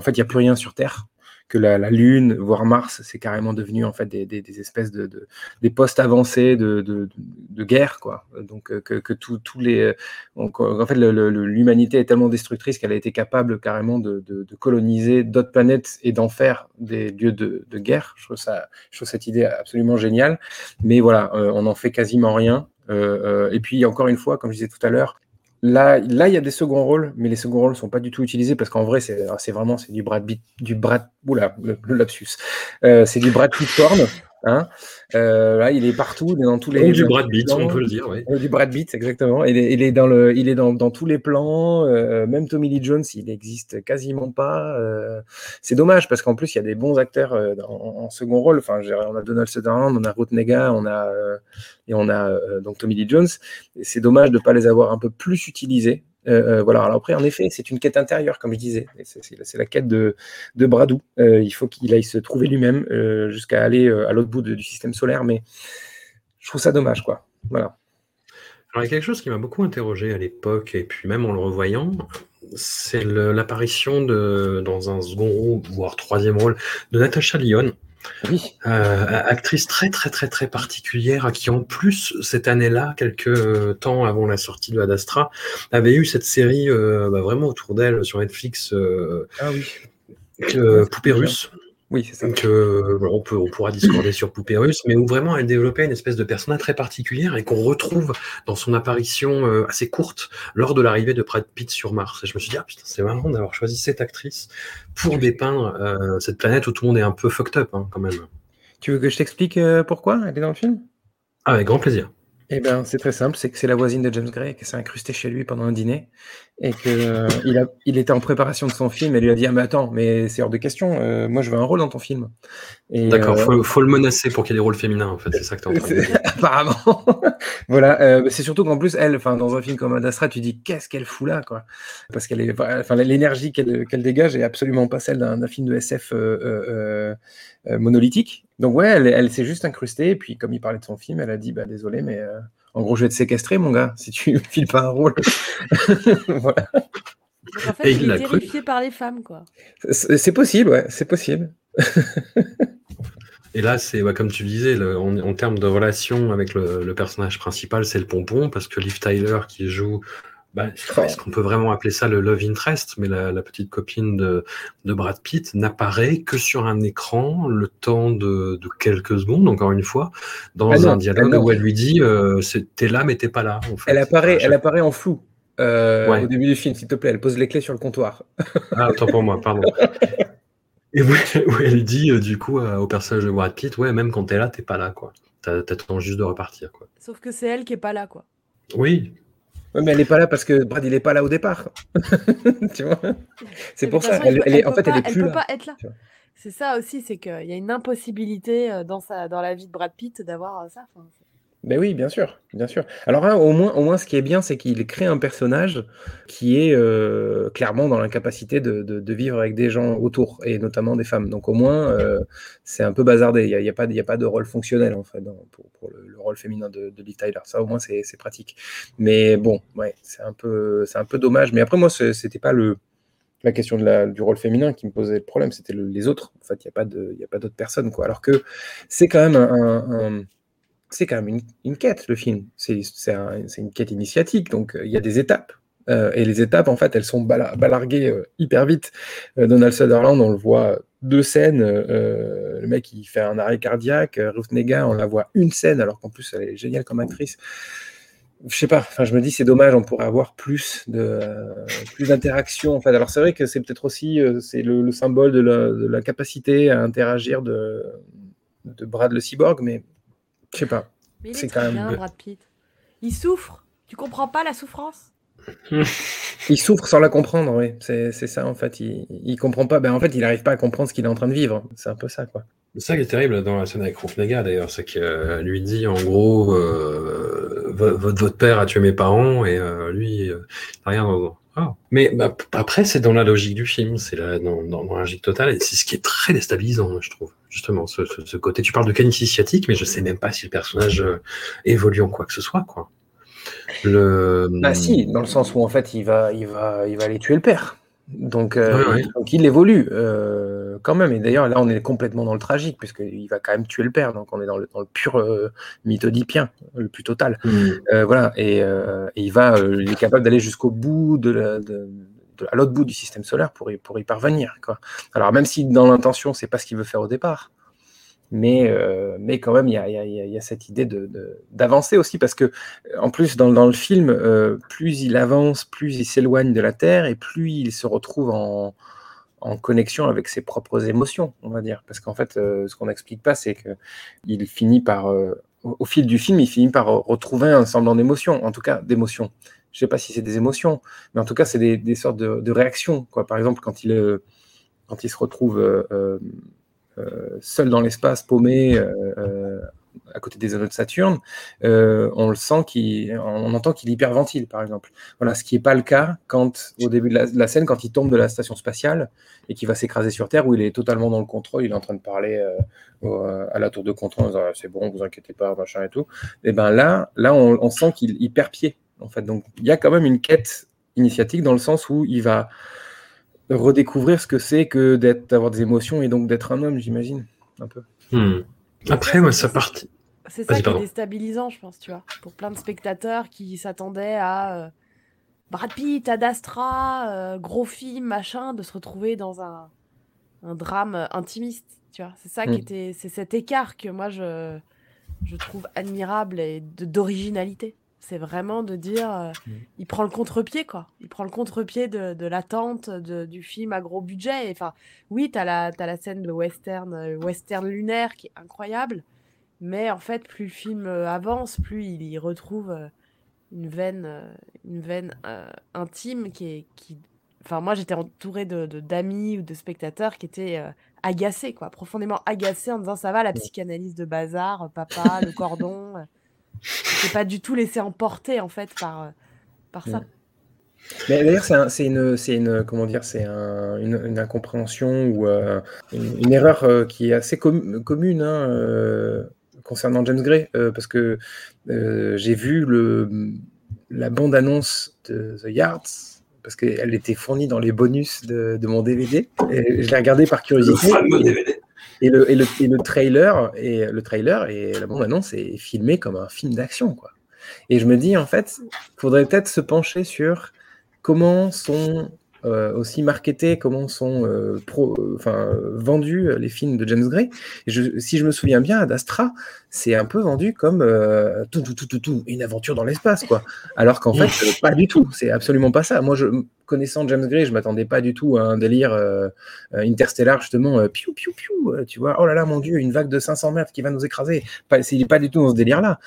Speaker 3: fait, il n'y a plus rien sur Terre, que la, Lune, voire Mars, c'est carrément devenu en fait des, espèces de, de- des postes avancés de, de, de guerre, quoi. Donc euh, que, que tous les, euh, donc, euh, en fait, l'humanité est tellement destructrice qu'elle a été capable carrément de, coloniser d'autres planètes et d'en faire des lieux de, guerre. Je trouve ça, je trouve cette idée absolument géniale. Mais voilà, on n'en fait quasiment rien. Et puis encore une fois, comme je disais tout à l'heure, Là, là, il y a des seconds rôles, mais les seconds rôles sont pas du tout utilisés parce qu'en vrai, c'est vraiment c'est du Brad Pitt, du Brad, oula, le, le lapsus, Euh, c'est du Brad Pitt porn. Hein. Euh, là, il est partout, il est dans tous les.
Speaker 1: Du Brad Pitt, on peut le dire, oui.
Speaker 3: Du Brad Pitt, exactement. Il est, il est dans le, il est dans, dans tous les plans. euh, même Tommy Lee Jones, il n'existe quasiment pas. euh, c'est dommage parce qu'en plus il y a des bons acteurs euh, en, en second rôle. Enfin, on a Donald Sutherland, on a Ruth Nega, on a euh, et on a euh, donc Tommy Lee Jones. C'est dommage de ne pas les avoir un peu plus utilisés. Euh, euh, voilà. Alors après, en effet, c'est une quête intérieure, comme je disais. C'est la quête de, de Bradou. Euh, il faut qu'il aille se trouver lui-même jusqu'à aller à l'autre bout du système solaire. Mais je trouve ça dommage, quoi. Voilà.
Speaker 1: Alors, il y a quelque chose qui m'a beaucoup interrogé à l'époque, et puis même en le revoyant, c'est l'apparition dans un second rôle, voire troisième rôle, de Natasha Lyon,
Speaker 3: Oui.
Speaker 1: euh, actrice très très très très particulière, à qui en plus, cette année-là, quelques temps avant la sortie de Ad Astra, avait eu cette série euh, bah, vraiment autour d'elle sur Netflix, euh,
Speaker 3: Ah oui.
Speaker 1: Poupée russe.
Speaker 3: Oui, c'est ça.
Speaker 1: Donc, euh, on, peut, on pourra discorder sur Poupée Russe, mais où vraiment elle développait une espèce de personnage très particulière et qu'on retrouve dans son apparition euh, assez courte lors de l'arrivée de Brad Pitt sur Mars. Et je me suis dit, ah putain, c'est marrant d'avoir choisi cette actrice pour dépeindre euh, cette planète où tout le monde est un peu fucked up, hein, quand même.
Speaker 3: Tu veux que je t'explique pourquoi elle est dans le film?
Speaker 1: Ah, avec grand plaisir.
Speaker 3: Eh bien, c'est très simple, c'est que c'est la voisine de James Gray qui s'est incrustée chez lui pendant un dîner et que euh, il, a, il était en préparation de son film et lui a dit ah mais attends mais c'est hors de question, euh, moi je veux un rôle dans ton film.
Speaker 1: D'accord,
Speaker 3: euh,
Speaker 1: faut, faut le menacer pour qu'il y ait des rôles féminins, en fait, c'est ça que tu.
Speaker 3: Apparemment. voilà. euh, c'est surtout qu'en plus, elle, enfin, dans un film comme Ad Astra, tu dis qu'est-ce qu'elle fout là, quoi. Parce qu'elle est, enfin, l'énergie qu'elle qu'elle dégage est absolument pas celle d'un d'un film de SF euh, euh, euh, monolithique. Donc ouais, elle, elle s'est juste incrustée. Et puis, comme il parlait de son film, elle a dit bah désolé, mais euh, en gros, je vais te séquestrer, mon gars, si tu files pas un rôle. voilà.
Speaker 2: Donc, en fait,
Speaker 1: Et
Speaker 2: il est
Speaker 1: cru.
Speaker 2: terrifié par les femmes, quoi.
Speaker 3: C'est possible, ouais, c'est possible.
Speaker 1: Et là, c'est bah, comme tu disais, le- en, en termes de relation avec le, le personnage principal, c'est le pompon, parce que Liv Tyler qui joue, bah, est-ce qu'on peut vraiment appeler ça le love interest? Mais la, la petite copine de, de Brad Pitt n'apparaît que sur un écran le temps de, de quelques secondes, encore une fois, dans
Speaker 3: Ah non,
Speaker 1: un dialogue
Speaker 3: ah
Speaker 1: où elle lui dit euh, T'es là, mais t'es pas là. En fait.
Speaker 3: Elle apparaît, elle apparaît en flou. euh,
Speaker 1: Ouais.
Speaker 3: Au début du film, s'il te plaît, elle pose les clés sur le comptoir.
Speaker 1: Ah, autant pour moi, pardon. Et où, où elle dit, euh, du coup, euh, au personnage de Brad Pitt, ouais, même quand t'es là, t'es pas là, quoi. T'as- T'attends juste de repartir, quoi.
Speaker 2: Sauf que c'est elle qui est pas là, quoi.
Speaker 1: Oui,
Speaker 3: Ouais, mais elle n'est pas là parce que Brad, il est pas là au départ. tu vois? C'est pour ça. Elle,
Speaker 2: peut-
Speaker 3: elle est, en
Speaker 2: peut
Speaker 3: fait, elle
Speaker 2: pas-
Speaker 3: est plus
Speaker 2: peut
Speaker 3: là.
Speaker 2: pas être là. C'est ça aussi, c'est qu'il y a une impossibilité euh, dans, sa, dans la vie de Brad Pitt d'avoir euh, ça. Enfin,
Speaker 3: Ben oui, bien sûr, bien sûr. Alors au moins, au moins, ce qui est bien, c'est qu'il crée un personnage qui est euh, clairement dans l'incapacité de, de- vivre avec des gens autour, et notamment des femmes. Donc au moins, euh, c'est un peu bazardé. Il n'y a, a pas, a pas de rôle fonctionnel en fait pour, pour le, le rôle féminin de, de Liv Tyler. Ça au moins, c'est pratique. Mais bon, ouais, c'est un peu, c'est un peu dommage. Mais après moi, c'était pas le la question du rôle féminin qui me posait le problème, c'était le- les autres. En fait, il n'y a pas d'autres personnes quoi. Alors que c'est quand même un c'est quand même une, quête, le film. C'est c'est un- c'est une quête initiatique, donc euh, il y a des étapes. Euh, et les étapes, en fait, elles sont bala- balarguées euh, hyper vite. Donald Sutherland, on le voit deux scènes. le mec, il fait un arrêt cardiaque. Ruth Negga, on la voit une scène, alors qu'en plus, elle est géniale comme actrice. Je sais pas, enfin, je me dis, c'est dommage, on pourrait avoir plus de plus d'interaction. En fait. Alors, c'est vrai que c'est peut-être aussi c'est le, le symbole de la, de la capacité à interagir de, de Brad le cyborg, mais je sais pas.
Speaker 2: Mais il
Speaker 3: C'est
Speaker 2: est
Speaker 3: quand même-
Speaker 2: bien, Brad Pitt. Il souffre. Tu comprends pas la souffrance?
Speaker 3: Il souffre sans la comprendre, oui. C'est c'est ça, en fait. Il, il comprend pas. Ben, en fait, il n'arrive pas à comprendre ce qu'il est en train de vivre. C'est un peu ça, quoi.
Speaker 1: C'est ça qui est terrible dans la scène avec Rufnaga d'ailleurs, c'est qu'elle lui dit en gros euh, votre, votre père a tué mes parents et euh, lui euh, n'a rien dans. Ah. Mais bah, après c'est dans la logique du film, c'est dans, dans, dans la logique totale et c'est ce qui est très déstabilisant, je trouve. Justement, ce, ce, ce côté. Tu parles de canicité sciatique, mais je sais même pas si le personnage euh, évolue en quoi que ce soit, quoi. Le...
Speaker 3: Bah si, dans le sens où en fait il va, il va, il va aller tuer le père. Donc, euh,
Speaker 1: Ouais, ouais.
Speaker 3: donc il évolue euh, quand même. Et d'ailleurs, là, on est complètement dans le tragique, puisqu'il va quand même tuer le père. Donc, on est dans le, dans le pur euh, mythodipien, le plus total.
Speaker 1: Hmm.
Speaker 3: Euh, voilà. Et, euh, et il va, euh, il est capable d'aller jusqu'au bout de la, de, de- à l'autre bout du système solaire pour y, pour y parvenir. Quoi. Alors, même si dans l'intention, c'est pas ce qu'il veut faire au départ. Mais, euh, mais quand même, il y a, y y cette idée de- de- d'avancer aussi, parce que, en plus, dans, dans le film, euh, plus il avance, plus il s'éloigne de la Terre, et plus il se retrouve en, en connexion avec ses propres émotions, on va dire. Parce qu'en fait, euh, ce qu'on n'explique pas, c'est qu'il finit par, euh, au, fil du film, il finit par retrouver un semblant d'émotion, en tout cas d'émotion. Je sais pas si c'est des émotions, mais en tout cas, c'est des, sortes de, réactions. Quoi. Par exemple, quand il, euh, quand il se retrouve seul dans l'espace, paumé, à côté des anneaux de Saturne, euh, on le sent qu'il, entend qu'il hyperventile, par exemple. Voilà, ce qui n'est pas le cas quand, au début de la, scène, quand il tombe de la station spatiale et qu'il va s'écraser sur Terre, où il est totalement dans le contrôle, il est en train de parler euh, au- à la tour de contrôle, en disant, Ah, c'est bon, vous inquiétez pas, machin et tout. Et ben là, là, on, sent qu'il il perd pied, en fait. Donc, il y a quand même une quête initiatique dans le sens où il va redécouvrir ce que c'est que d'être, d'avoir des émotions et donc d'être un homme, j'imagine, un peu.
Speaker 1: Hmm. Après, ça partie.
Speaker 2: C'est ça qui est déstabilisant, je pense, tu vois, pour plein de spectateurs qui s'attendaient à euh, Brad Pitt, Ad Astra, euh, gros film, machin, de se retrouver dans un, un drame intimiste, tu vois. C'est ça qui
Speaker 3: Mm.
Speaker 2: était, c'est cet écart que moi je, je trouve admirable et de- d'originalité. C'est vraiment de dire, euh, il prend le contre-pied, quoi. Il prend le contre-pied de, de l'attente du film à gros budget. Et, Enfin, oui, t'as la, t'as la scène de western, western lunaire qui est incroyable. Mais en fait, plus le film euh, avance, plus il y retrouve euh, une veine, euh, une veine euh, intime qui est. Qui... Enfin, moi, j'étais entourée de, d'amis ou de spectateurs qui étaient euh, agacés, quoi, profondément agacés en disant ça va, la psychanalyse de bazar, papa, le cordon. J'étais pas du tout laissé emporter, en fait, par, par ça.
Speaker 3: Mais d'ailleurs, c'est un- une, une, comment dire, c'est un- une, une incompréhension ou euh, une, une erreur qui est assez com- commune hein, concernant James Gray, euh, parce que euh, j'ai vu le, la bande-annonce de The Yards, parce qu'elle était fournie dans les bonus de, de mon DVD, et je l'ai regardé par curiosité. et-
Speaker 1: DVD.
Speaker 3: et le, et, le, et le trailer et le trailer et la bande annonce est filmé comme un film d'action quoi. Et je me dis en fait, faudrait peut-être se pencher sur comment sont aussi marketés, comment sont euh, pro, euh, euh, vendus euh, les films de James Gray. Et je- si je me souviens bien, Ad Astra, c'est un peu vendu comme euh, tout, tout, tout, tout, tout, une aventure dans l'espace, quoi. Alors qu'en fait, euh, pas du tout. C'est absolument pas ça. Moi, je, connaissant James Gray, je m'attendais pas du tout à un délire euh, euh, interstellar, justement, euh, piou, piou, piou, euh, tu vois, oh là là, mon Dieu, une vague de 500 mètres qui va nous écraser. Pas, il n'est pas du tout dans ce délire-là.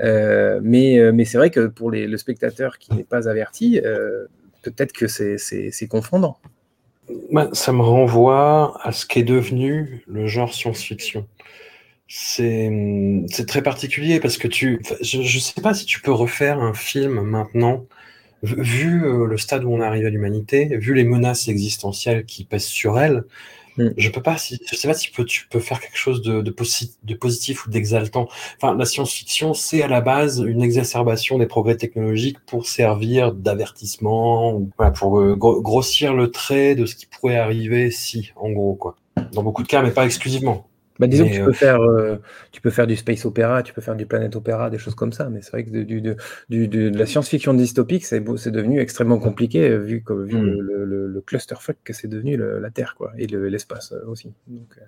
Speaker 3: Euh, mais euh, mais c'est vrai que pour les, le spectateur qui n'est pas averti, euh, peut-être que c'est confondant.
Speaker 1: Moi, ça me renvoie à ce qu'est devenu le genre science-fiction. C'est très particulier parce que tu, je ne sais pas si tu peux refaire un film maintenant, vu vu, euh, le stade où on arrive à l'humanité, vu les menaces existentielles qui pèsent sur elle,
Speaker 3: Mm.
Speaker 1: je peux pas, si, je sais pas si peut- tu peux faire quelque chose de, de, posi- de positif ou d'exaltant. Enfin, la science-fiction, c'est à la base une exacerbation des progrès technologiques pour servir d'avertissement, voilà, pour euh, gro- grossir le trait de ce qui pourrait arriver si, en gros, quoi. Dans beaucoup de cas, mais pas exclusivement.
Speaker 3: Bah, disons
Speaker 1: Mais,
Speaker 3: que tu
Speaker 1: euh,
Speaker 3: peux, faire, euh, tu peux faire du space opéra, tu peux faire du planet opéra, des choses comme ça, mais c'est vrai que de, du- de, du- de- de la science-fiction dystopique, c'est devenu extrêmement compliqué euh, vu, que, vu
Speaker 1: Mm.
Speaker 3: le, le, le- le clusterfuck que c'est devenu le- la Terre quoi, et le- l'espace aussi. Donc,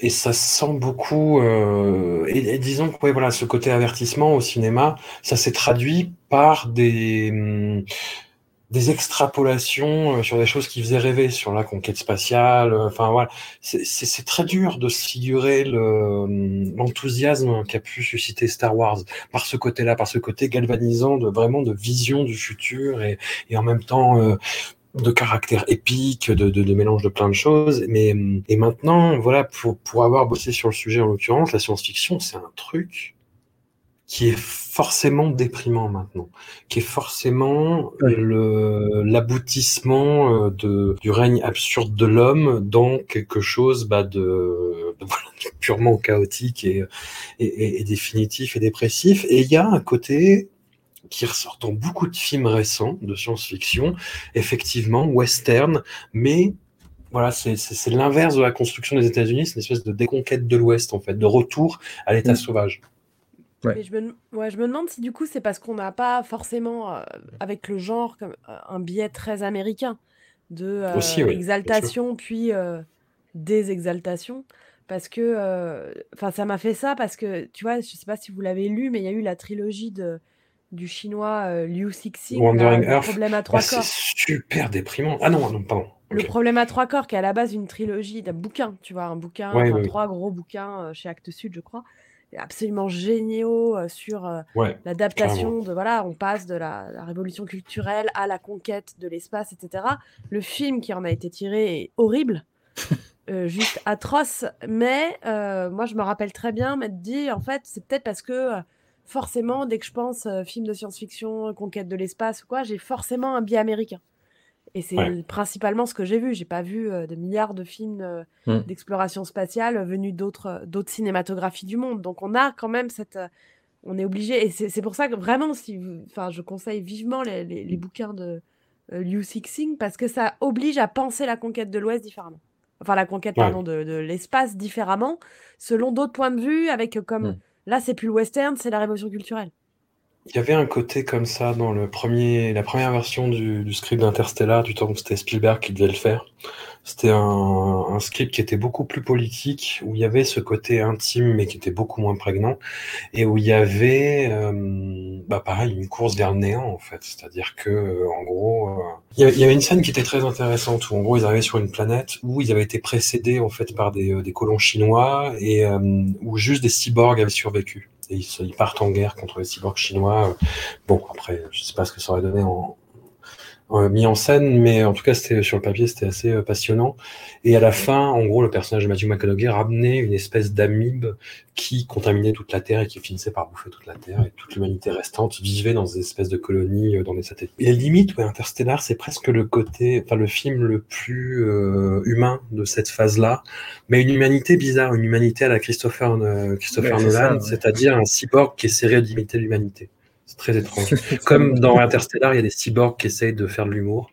Speaker 1: Et ça se sent beaucoup. euh, et, et disons que ouais, voilà, ce côté avertissement au cinéma, ça s'est traduit par des, hum, des extrapolations euh, sur des choses qui faisaient rêver, sur la conquête spatiale. euh, Enfin voilà, c'est- très dur de se figurer hum, l'enthousiasme qu'a pu susciter Star Wars par ce côté-là, par ce côté galvanisant de vraiment de vision du futur et, et en même temps. euh, de caractère épique, de, de, de, mélange de plein de choses. Mais et maintenant, voilà, pour, pour avoir bossé sur le sujet en l'occurrence, la science-fiction, c'est un truc qui est forcément déprimant maintenant, qui est forcément le l'aboutissement euh, de du règne absurde de l'homme dans quelque chose bah, de, de, purement chaotique et, et, et, définitif et dépressif. Et il y a un côté qui ressort dans beaucoup de films récents de science-fiction, effectivement, western, mais voilà, c'est l'inverse de la construction des États-Unis, c'est une espèce de déconquête de l'Ouest, en fait, de retour à l'état mm. sauvage.
Speaker 2: Ouais. je, me, ouais, je me demande si du coup c'est parce qu'on n'a pas forcément, euh, avec le genre, comme, euh, un biais très américain de euh, Aussi, oui, exaltation puis désexaltation. Parce que, enfin, ça m'a fait ça parce que, tu vois, je sais pas si vous l'avez lu, mais il y a eu la trilogie de, du chinois Liu Cixin,
Speaker 1: Wandering
Speaker 2: le problème à trois
Speaker 1: bah,
Speaker 2: corps.
Speaker 1: C'est super déprimant. Ah non, non, pardon.
Speaker 2: Le problème à trois corps, qui est à la base une trilogie d'un bouquin, tu vois, un bouquin,
Speaker 1: Ouais,
Speaker 2: enfin, trois gros bouquins chez Actes Sud, je crois, absolument géniaux euh, sur euh,
Speaker 1: Ouais,
Speaker 2: l'adaptation de, voilà, on passe de la, la révolution culturelle à la conquête de l'espace, etc. Le film qui en a été tiré est horrible, euh, juste atroce, mais moi je me rappelle très bien m'être dit, en fait, c'est peut-être parce que forcément, dès que je pense film de science-fiction, conquête de l'espace ou quoi, j'ai forcément un biais américain. Et c'est
Speaker 1: Ouais.
Speaker 2: principalement ce que j'ai vu. J'ai pas vu euh, de milliards de films euh,
Speaker 3: Mm.
Speaker 2: d'exploration spatiale venus d'autres euh, d'autres cinématographies du monde. Donc on a quand même cette, euh, on est obligé. Et c'est pour ça que vraiment, si, enfin, je conseille vivement les, les- les bouquins de Liu Cixin parce que ça oblige à penser la conquête de l'Ouest différemment. Enfin, la conquête,
Speaker 1: Ouais.
Speaker 2: pardon, de, de l'espace différemment, selon d'autres points de vue, avec comme
Speaker 3: Mm.
Speaker 2: là, c'est plus le western, c'est la révolution culturelle.
Speaker 1: Il y avait un côté comme ça dans le premier, la première version du, du script d'Interstellar, du temps où c'était Spielberg qui devait le faire. C'était un, un script qui était beaucoup plus politique, où il y avait ce côté intime, mais qui était beaucoup moins prégnant, et où il y avait, euh, bah pareil, une course vers le néant, en fait. C'est-à-dire que, euh, en gros, euh, il y avait- une scène qui était très intéressante, où en gros, ils arrivaient sur une planète où ils avaient été précédés, en fait, par des, euh, des colons chinois, et euh, où juste des cyborgs avaient survécu. Ils, ils partent en guerre contre les cyborgs chinois. Bon, après, je sais pas ce que ça aurait donné en- mis en scène, mais en tout cas, c'était sur le papier, c'était assez euh, passionnant. Et à la fin, en gros, le personnage de Matthew McConaughey ramenait une espèce d'amibe qui contaminait toute la Terre et qui finissait par bouffer toute la Terre. Et toute l'humanité restante vivait dans des espèces de colonies, euh, dans des satellites. Et limite, ouais, Interstellar, c'est presque le côté, enfin, le film le plus euh, humain de cette phase-là, mais une humanité bizarre, une humanité à la Christopher, euh, Christopher
Speaker 3: Ouais,
Speaker 1: Nolan,
Speaker 3: ouais.
Speaker 1: c'est-à-dire un cyborg qui essaierait d'imiter l'humanité. Très étrange. Comme dans Interstellar, il y a des cyborgs qui essayent de faire de l'humour.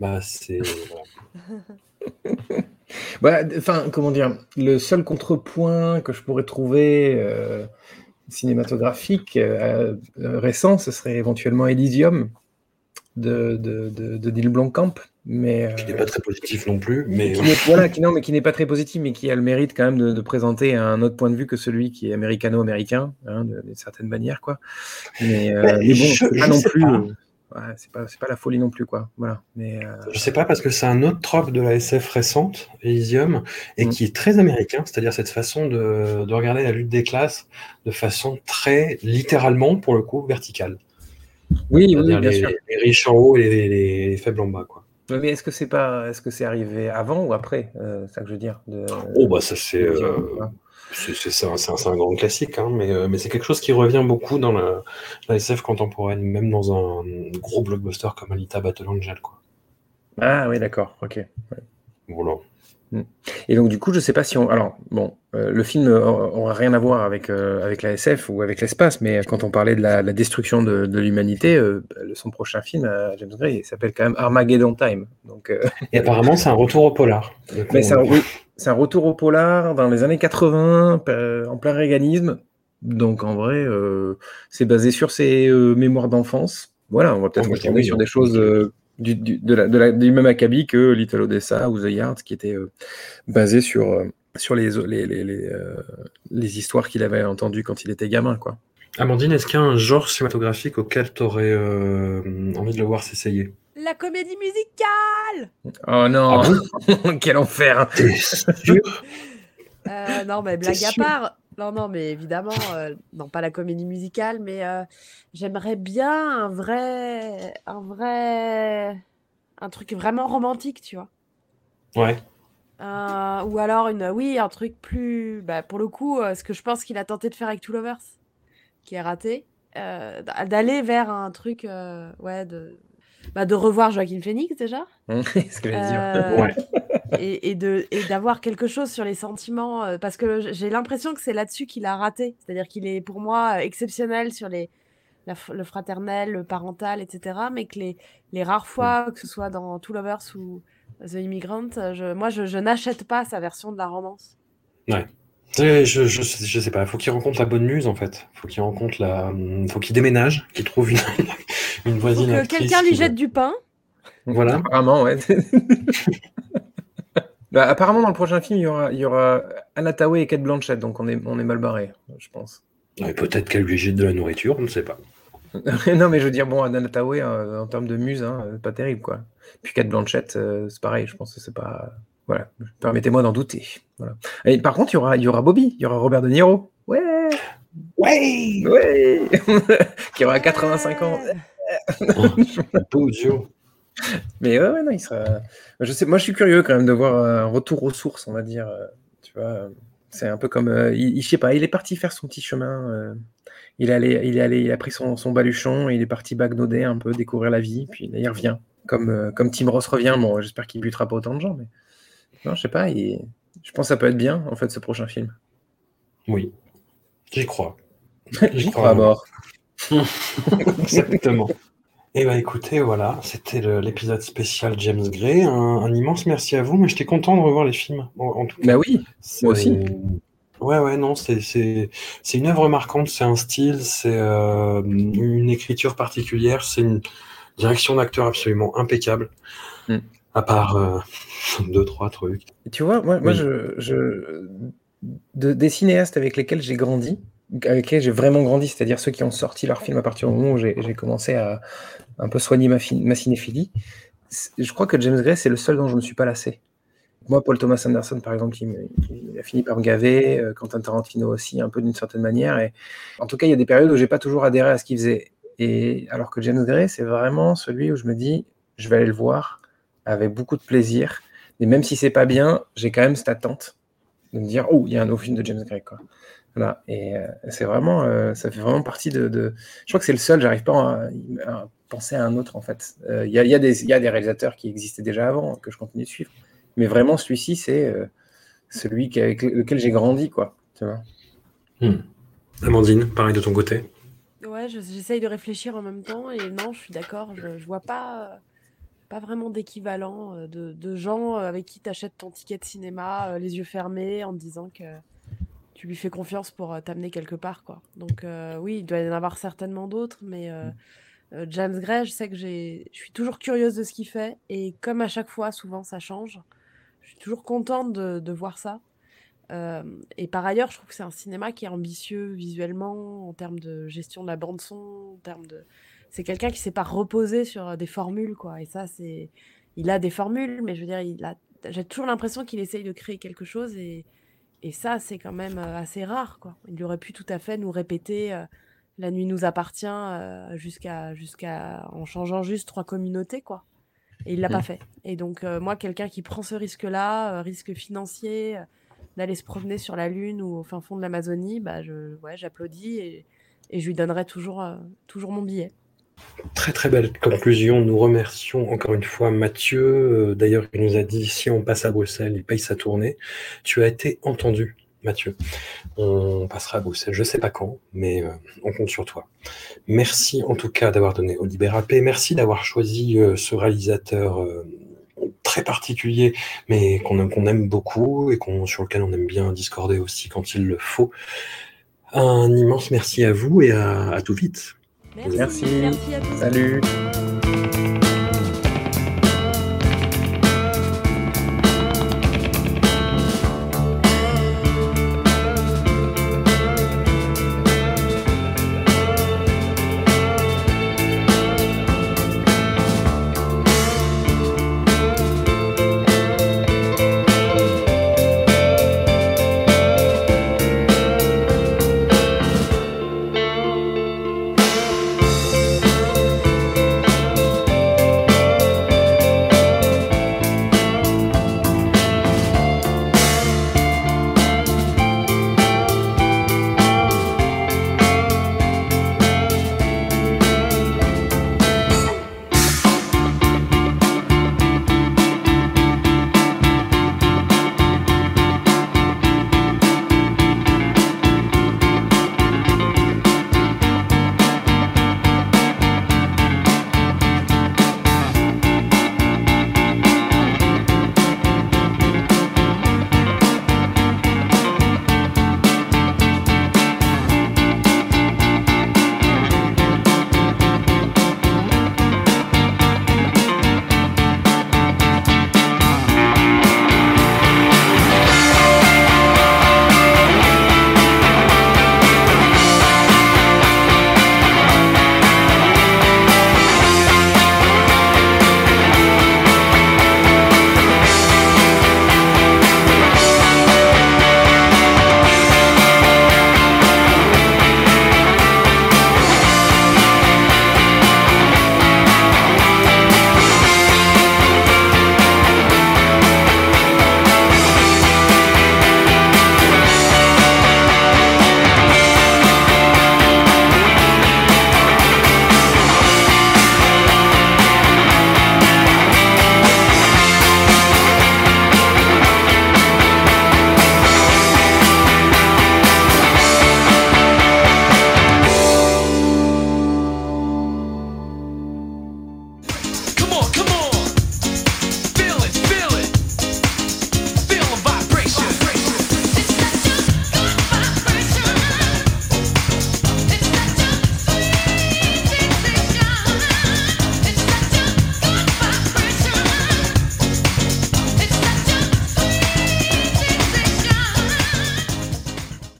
Speaker 1: Bah, c'est. voilà.
Speaker 3: Bah, enfin, comment dire, le seul contrepoint que je pourrais trouver euh, cinématographique euh, euh, récent, ce serait éventuellement Elysium de, de, de, de Neil Blomkamp, mais euh,
Speaker 1: Qui n'est pas très positif non plus, mais.
Speaker 3: qui n'est voilà, qui, non, mais qui n'est pas très positif, mais qui a le mérite quand même de, de présenter un autre point de vue que celui qui est américano-américain, hein, d'une certaine manière, quoi. Mais, euh, mais bon,
Speaker 1: je-
Speaker 3: pas non plus,
Speaker 1: pas.
Speaker 3: euh, ouais, c'est pas, la folie non plus, quoi. Voilà. Mais euh,
Speaker 1: Je sais pas parce que c'est un autre trope de la SF récente, Elysium, et
Speaker 3: Mm.
Speaker 1: qui est très américain, c'est-à-dire cette façon de, de regarder la lutte des classes de façon très littéralement, pour le coup, verticale.
Speaker 3: oui, oui, bien
Speaker 1: les,
Speaker 3: sûr.
Speaker 1: les riches en haut et les, les- les faibles en bas, quoi.
Speaker 3: Ouais, Mais est-ce que c'est pas, est-ce que c'est arrivé avant ou après, euh, ça que je veux dire. De,
Speaker 1: Oh bah ça c'est euh,
Speaker 3: voilà.
Speaker 1: c'est un, c'est un- grand classique, hein, mais, euh, mais c'est quelque chose qui revient beaucoup dans la, la SF contemporaine, même dans un gros blockbuster comme Alita Battle Angel, quoi.
Speaker 3: Ah oui, d'accord, ok.
Speaker 1: Voilà.
Speaker 3: Et donc du coup, je sais pas si on. Alors bon, euh, le film aura rien à voir avec euh, avec la SF ou avec l'espace, mais quand on parlait de la, la destruction de, de l'humanité, euh, le- son prochain film, James Gray, s'appelle quand même Armageddon Time. Donc,
Speaker 1: Et apparemment c'est un retour au polar.
Speaker 3: Mais c'est un, oui, c'est un retour au polar dans les années 80, euh, en plein réganisme. Donc en vrai, c'est basé sur ses mémoires d'enfance. Voilà, on va peut-être
Speaker 1: bah,
Speaker 3: retourner sur des choses du, du- de la, de la- du même acabit que Little Odessa ou The Yard, qui étaient basés sur, sur les, les, les, les, euh, les histoires qu'il avait entendues quand il était gamin. Quoi.
Speaker 1: Amandine, est-ce qu'il y a un genre cinématographique auquel tu aurais envie de le voir s'essayer?
Speaker 2: La comédie musicale
Speaker 3: Oh non,
Speaker 1: Ah
Speaker 3: quel enfer
Speaker 2: Euh, Non, mais blague à
Speaker 1: sûr?
Speaker 2: part. Non, non, mais évidemment, euh, non, pas la comédie musicale, mais euh, j'aimerais bien un vrai, un vrai, un truc vraiment romantique, tu vois.
Speaker 1: Ouais.
Speaker 2: Euh, ou alors une, oui, un truc plus, bah, pour le coup, euh, ce que je pense qu'il a tenté de faire avec Two Lovers, qui est raté, euh, d'aller vers un truc, euh, ouais, de, bah, de revoir Joaquin Phoenix déjà,
Speaker 3: C'est ce que j'allais dire.
Speaker 2: euh,
Speaker 1: Ouais.
Speaker 2: et, et de et d'avoir quelque chose sur les sentiments, euh, parce que j'ai l'impression que c'est là-dessus qu'il a raté, c'est-à-dire qu'il est pour moi exceptionnel sur les la f- le fraternel, le parental, etc. Mais que les, les rares fois, que ce soit dans Two Lovers ou The Immigrant, je, moi je, je n'achète pas sa version de la romance.
Speaker 1: Et Je, je, sais- je sais pas, faut qu'il rencontre la bonne muse en fait. Faut qu'il rencontre la. Faut qu'il déménage, qu'il trouve une, une
Speaker 2: Faut
Speaker 1: voisine.
Speaker 2: que quelqu'un lui
Speaker 1: va-
Speaker 2: jette du pain.
Speaker 1: Voilà.
Speaker 3: Apparemment, ouais. Bah, apparemment, dans le prochain film, il y aura, il y aura Anna Thaoué et Kate Blanchett, donc on est, on est mal barré, je pense.
Speaker 1: Ouais, Peut-être qu'elle lui jette de la nourriture, on ne sait pas.
Speaker 3: non, mais je veux dire, bon, Anna Thaoué, euh, en termes de muse, hein, pas terrible, quoi. Puis Kate Blanchett, euh, c'est pareil, je pense que c'est pas. Voilà, permettez-moi d'en douter. Voilà. Et par contre, il y aura, il y aura Bobby, il y aura Robert De Niro. Ouais,
Speaker 1: Ouais
Speaker 3: ouais Qui aura 85 ans.
Speaker 1: Duo.
Speaker 3: Mais ouais, ouais, non, il sera. Je sais, moi, je suis curieux quand même de voir un retour aux sources, on va dire. euh, Tu vois, c'est un peu comme. euh, il, il- je sais pas, il est parti faire son petit chemin. euh, il, il, il a pris son, son baluchon, il est parti bagnauder un peu, découvrir la vie, puis là, il revient. Comme, euh, comme Tim Ross revient, bon, j'espère qu'il butera pas autant de gens, mais. Non, je sais pas, il- je pense que ça peut être bien, en fait, ce prochain film.
Speaker 1: Oui. J'y crois.
Speaker 3: J'y crois à mort.
Speaker 1: Exactement. Et bah écoutez, voilà, c'était l'épisode spécial James Gray. Un, un immense merci à vous, mais j'étais content de revoir les films. En, en tout cas,
Speaker 3: Bah oui, moi aussi.
Speaker 1: Ouais, ouais, non, c'est c'est c'est une œuvre marquante, c'est un style, c'est euh, une écriture particulière, c'est une direction d'acteur absolument impeccable.
Speaker 3: Mm.
Speaker 1: À part euh, deux, trois trucs.
Speaker 3: Et tu vois, moi, moi je, je- de- des cinéastes avec lesquels j'ai grandi, avec lesquels j'ai vraiment grandi, c'est-à-dire ceux qui ont sorti leurs films à partir du moment où j'ai j'ai commencé à un peu soigner ma, fi- ma cinéphilie, je crois que James Gray, c'est le seul dont je ne me suis pas lassé. Moi, Paul Thomas Anderson, par exemple, il, a fini par me gaver, euh, Quentin Tarantino aussi, un peu d'une certaine manière. Et en tout cas, il y a des périodes où j'ai pas toujours adhéré à ce qu'il faisait. Et alors que James Gray, c'est vraiment celui où je me dis, je vais aller le voir avec beaucoup de plaisir. Et même si c'est pas bien, j'ai quand même cette attente de me dire, oh, il y a un nouveau film de James Gray, quoi. Voilà. Et euh, c'est vraiment, euh, ça fait vraiment partie de. Je crois que c'est le seul. J'arrive pas à, penser à un autre en fait. Il y, y a des réalisateurs qui existaient déjà avant que je continue de suivre, mais vraiment celui-ci, c'est euh, celui avec lequel j'ai grandi, quoi. Tu vois.
Speaker 1: Amandine, pareil de ton côté.
Speaker 2: Ouais, je- j'essaye de réfléchir en même temps et non, je suis d'accord, je, je vois pas, euh, pas vraiment d'équivalent euh, de, de gens avec qui tu achètes ton ticket de cinéma les yeux fermés en te disant que tu lui fais confiance pour t'amener quelque part, quoi. Donc euh, oui, il doit y en avoir certainement d'autres, mais euh, euh, James Gray, je sais que j'ai, je suis toujours curieuse de ce qu'il fait et comme à chaque fois, souvent ça change. Je suis toujours contente de, voir ça. Euh, et par ailleurs, je trouve que c'est un cinéma qui est ambitieux visuellement, en termes de gestion de la bande son, en termes de. C'est quelqu'un qui s'est pas reposé sur euh, des formules, quoi. Et ça, c'est. Il a des formules, mais je veux dire, a. J'ai toujours l'impression qu'il essaye de créer quelque chose et, et ça, c'est quand même euh, assez rare, quoi. Il aurait pu tout à fait nous répéter La nuit nous appartient jusqu'à jusqu'à en changeant juste trois communautés, quoi. Et il l'a pas
Speaker 3: Mm.
Speaker 2: fait. Et donc, euh, moi, quelqu'un qui prend ce risque-là, euh, risque financier, euh, d'aller se promener sur la Lune ou au fin fond de l'Amazonie, bah, je, ouais, j'applaudis et, et je lui donnerai toujours, toujours mon billet.
Speaker 1: Très très belle conclusion. Nous remercions encore une fois Mathieu. D'ailleurs, il nous a dit si on passe à Bruxelles, il paye sa tournée. Tu as été entendu, Mathieu. On passera à Bruxelles, je sais pas quand, mais euh, on compte sur toi. Merci en tout cas d'avoir donné au Libérapé. Merci d'avoir choisi euh, ce réalisateur euh, très particulier, mais qu'on aime, beaucoup et qu'on, sur lequel on aime bien discorder aussi quand il le faut. Un immense merci à vous et à, à tout vite.
Speaker 2: Merci,
Speaker 3: Merci.
Speaker 2: merci à tous.
Speaker 3: Salut.